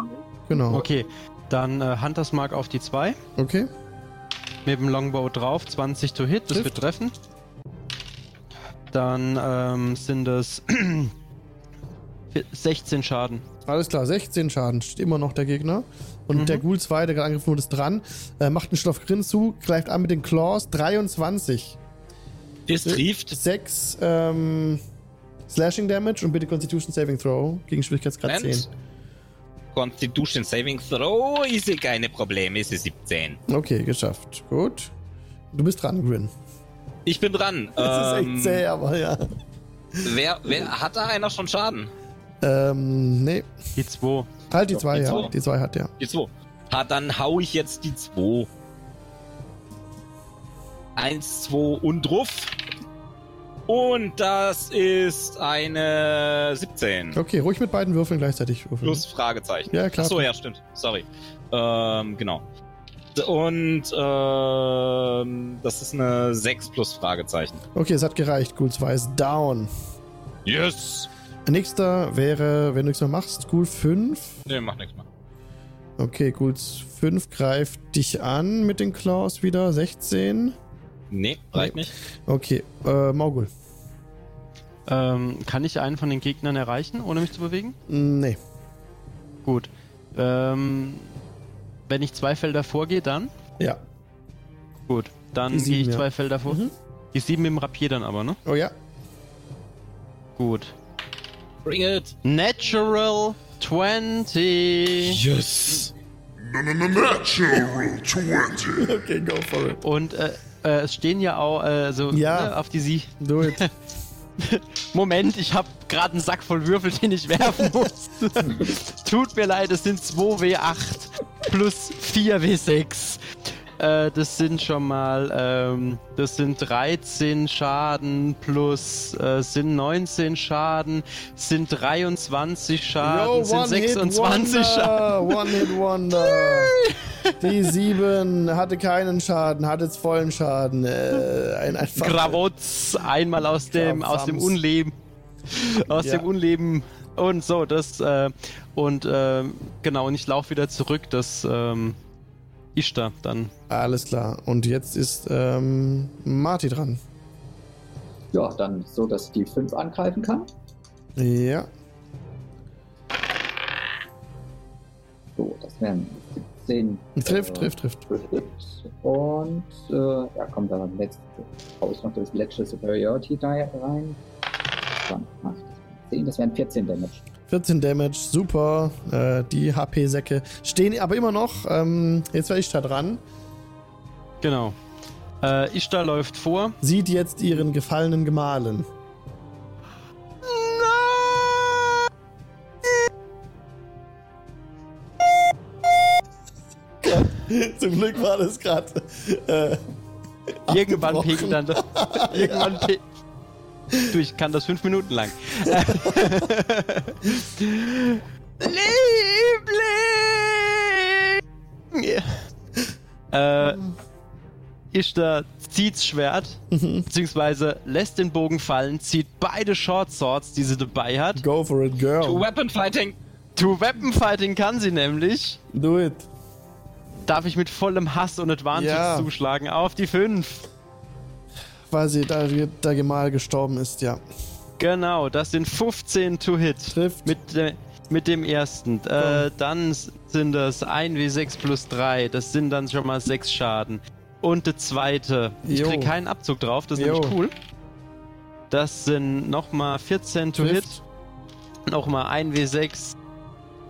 Genau.
Okay. Dann äh, Hunters Mark auf die 2.
Okay.
mit dem Longbow drauf. 20 to hit, das
Trifft.
wird treffen. Dann ähm, sind es 16 Schaden.
Alles klar, 16 Schaden, steht immer noch der Gegner. Und
Mhm.
der Ghoul 2, der gerade angegriffen wurde, ist dran. Äh, macht einen auf Grin zu, greift an mit den Claws. 23.
Das trifft.
6 ähm, Slashing Damage und bitte Constitution Saving Throw gegen Schwierigkeitsgrad 10.
Moment. Constitution Saving Throw ist ja keine Probleme, ist 17.
Okay, geschafft. Gut. Du bist dran, Grin.
Ich bin dran.
Das
ähm,
ist echt zäh, aber ja.
Wer, wer hat da einer schon Schaden?
Ähm, nee.
Die 2.
Halt die
Doch,
2,
die
ja.
zwei.
Die 2 hat der.
Die 2. Ha, dann hau ich jetzt die 2. 1, 2 und drauf. Und das ist eine 17.
Okay, ruhig mit beiden Würfeln gleichzeitig würfeln.
Plus Fragezeichen.
Ja, klar.
Achso, ja, stimmt. Sorry. Ähm, genau. Und ähm, das ist eine 6 plus Fragezeichen.
Okay, es hat gereicht. Ghoul 2 ist down.
Yes!
Nächster wäre, wenn du nichts mehr machst, Ghoul 5.
Ne, mach nichts mehr.
Okay, Ghoul 5 greift dich an mit den Claws wieder. 16.
Nee, reicht nicht.
Okay, äh, Maugul.
Ähm, kann ich einen von den Gegnern erreichen, ohne mich zu bewegen?
Nee.
Gut. Ähm, wenn ich zwei Felder vorgehe, dann?
Ja.
Gut. Dann gehe ich
ja.
zwei Felder vor.
Mhm.
Die sieben im Rapier dann aber, ne?
Oh ja.
Gut.
Bring it!
Natural 20.
Yes!
Natural 20.
Okay, go for it.
Und äh, äh, es stehen ja auch äh, so
Ja.
ne, auf die Sie.
Do it.
Moment, ich habe gerade einen Sack voll Würfel, den ich werfen muss. Tut mir leid, es sind 2W8 plus 4W6. Äh, das sind schon mal, ähm, das sind 13 Schaden plus, äh, sind 19 Schaden, sind 23 Schaden, sind 26 Schaden.
One Hit Wonder. Die 7 hatte keinen Schaden, hatte jetzt vollen Schaden. Äh, ein einfach.
Gravotz, einmal aus dem, aus dem. Unleben. Aus
Ja.
dem Unleben. Und so, das, äh, und ähm, genau, und ich laufe wieder zurück, das ähm, Ishtar dann.
Alles klar. Und jetzt ist ähm, Marty dran.
Ja, dann so, dass ich die 5 angreifen kann.
Ja.
So, das wären 17.
Trifft,
äh,
trifft, trifft.
Und äh, ja, kommt dann letzte Haus noch das letzte Superiority da rein. Dann 8, 10, das wären 14 Damage.
14 Damage, super. Äh, die HP-Säcke stehen aber immer noch. Ähm, jetzt war ich da dran.
Genau. Äh, Ishtar läuft vor.
Sieht jetzt ihren gefallenen Gemahlin. Zum Glück war das gerade. Äh,
Irgendwann pegelt dann das. Irgendwann pe Du, ich kann das fünf Minuten lang. Liebling! äh, Ishtar zieht's Schwert,
Mhm.
beziehungsweise lässt den Bogen fallen, zieht beide Short Swords, die sie dabei hat.
Go for it,
To
girl.
Weapon Fighting!
To Weapon Fighting kann sie nämlich.
Do it.
Darf ich mit vollem Hass und Advantage
Ja.
zuschlagen auf die 5.
Sie da der Gemahl gestorben ist, ja.
Genau, das sind 15 to hit.
Trifft.
Mit, de, mit dem ersten. Äh, dann sind das 1w6 plus 3. Das sind dann schon mal 6 Schaden. Und der zweite. Ich
Jo.
krieg keinen Abzug drauf, das ist
Jo.
nämlich cool. Das sind nochmal 14 to
Trifft.
hit. Nochmal 1w6.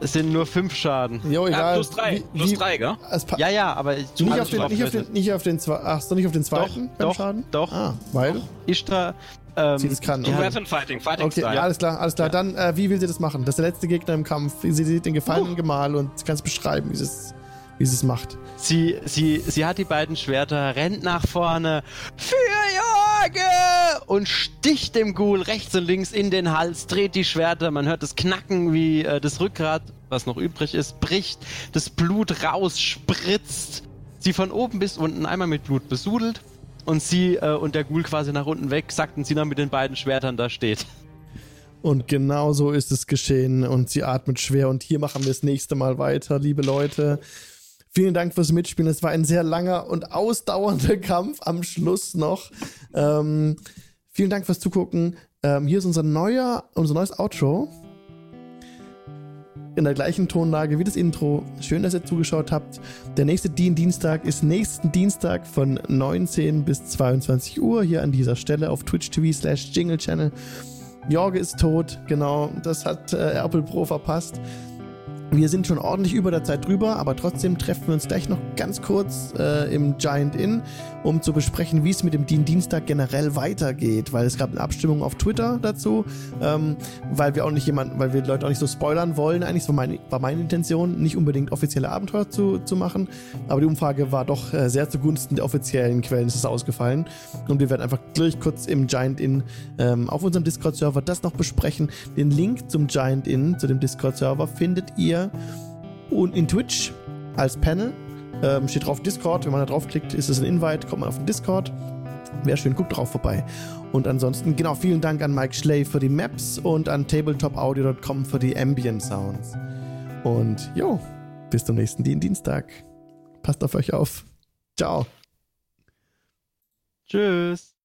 Es sind nur 5 Schaden.
Jo,
Ja,
egal.
plus 3.
Wie-
Plus
wie-
3, gell?
Ja, ja, aber ich
nicht, auf den, nicht, auf den, nicht auf den zwei, ach so, nicht auf den zweiten beim
doch,
Schaden?
doch,
Ah,
doch.
weil?
Ishtar.
Sie
Ähm,
das kann,
hat-
Weapon Fighting, Fighting
Okay,
Style.
ja, alles klar, alles klar.
Ja.
Dann, äh, wie will sie das machen? Das ist der letzte Gegner im Kampf. Sie sieht den gefallenen
Uh.
Gemahl und sie kann es beschreiben, wie sie es wie sie es macht.
Sie, sie, sie hat die beiden Schwerter, rennt nach vorne, für Jorge! Und sticht dem Ghoul rechts und links in den Hals, dreht die Schwerter, man hört das Knacken, wie äh, das Rückgrat, was noch übrig ist, bricht, das Blut raus, spritzt, sie von oben bis unten einmal mit Blut besudelt und sie äh, und der Ghoul quasi nach unten weg, sackt und sie dann mit den beiden Schwertern da steht.
Und genau so ist es geschehen und sie atmet schwer und hier machen wir das nächste Mal weiter, liebe Leute. Vielen Dank fürs Mitspielen. Es war ein sehr langer und ausdauernder Kampf am Schluss noch. Ähm, vielen Dank fürs Zugucken. Ähm, hier ist unser neuer, unser neues Outro. In der gleichen Tonlage wie das Intro. Schön, dass ihr zugeschaut habt. Der nächste Dien Dienstag ist nächsten Dienstag von 19 bis 22 Uhr hier an dieser Stelle auf Twitch TV slash Jingle Channel. Jorge ist tot, genau. Das hat äh, Apple Pro verpasst. Wir sind schon ordentlich über der Zeit drüber, aber trotzdem treffen wir uns gleich noch ganz kurz äh, im Giant Inn, um zu besprechen, wie es mit dem Dien Dienstag generell weitergeht, weil es gab eine Abstimmung auf Twitter dazu, ähm, weil wir auch nicht jemanden, weil wir Leute auch nicht so spoilern wollen. Eigentlich war meine, war meine Intention, nicht unbedingt offizielle Abenteuer zu, zu machen, aber die Umfrage war doch äh, sehr zugunsten der offiziellen Quellen ist es ausgefallen und wir werden einfach gleich kurz im Giant Inn ähm, auf unserem Discord-Server das noch besprechen. Den Link zum Giant Inn, zu dem Discord-Server, findet ihr und in Twitch als Panel. Ähm, steht drauf Discord. Wenn man da draufklickt, ist es ein Invite, kommt man auf den Discord. Wäre schön, guckt drauf vorbei. Und ansonsten, genau, vielen Dank an Mike Schley für die Maps und an tabletopaudio.com für die Ambient Sounds. Und jo, bis zum nächsten Dienstag. Passt auf euch auf. Ciao.
Tschüss.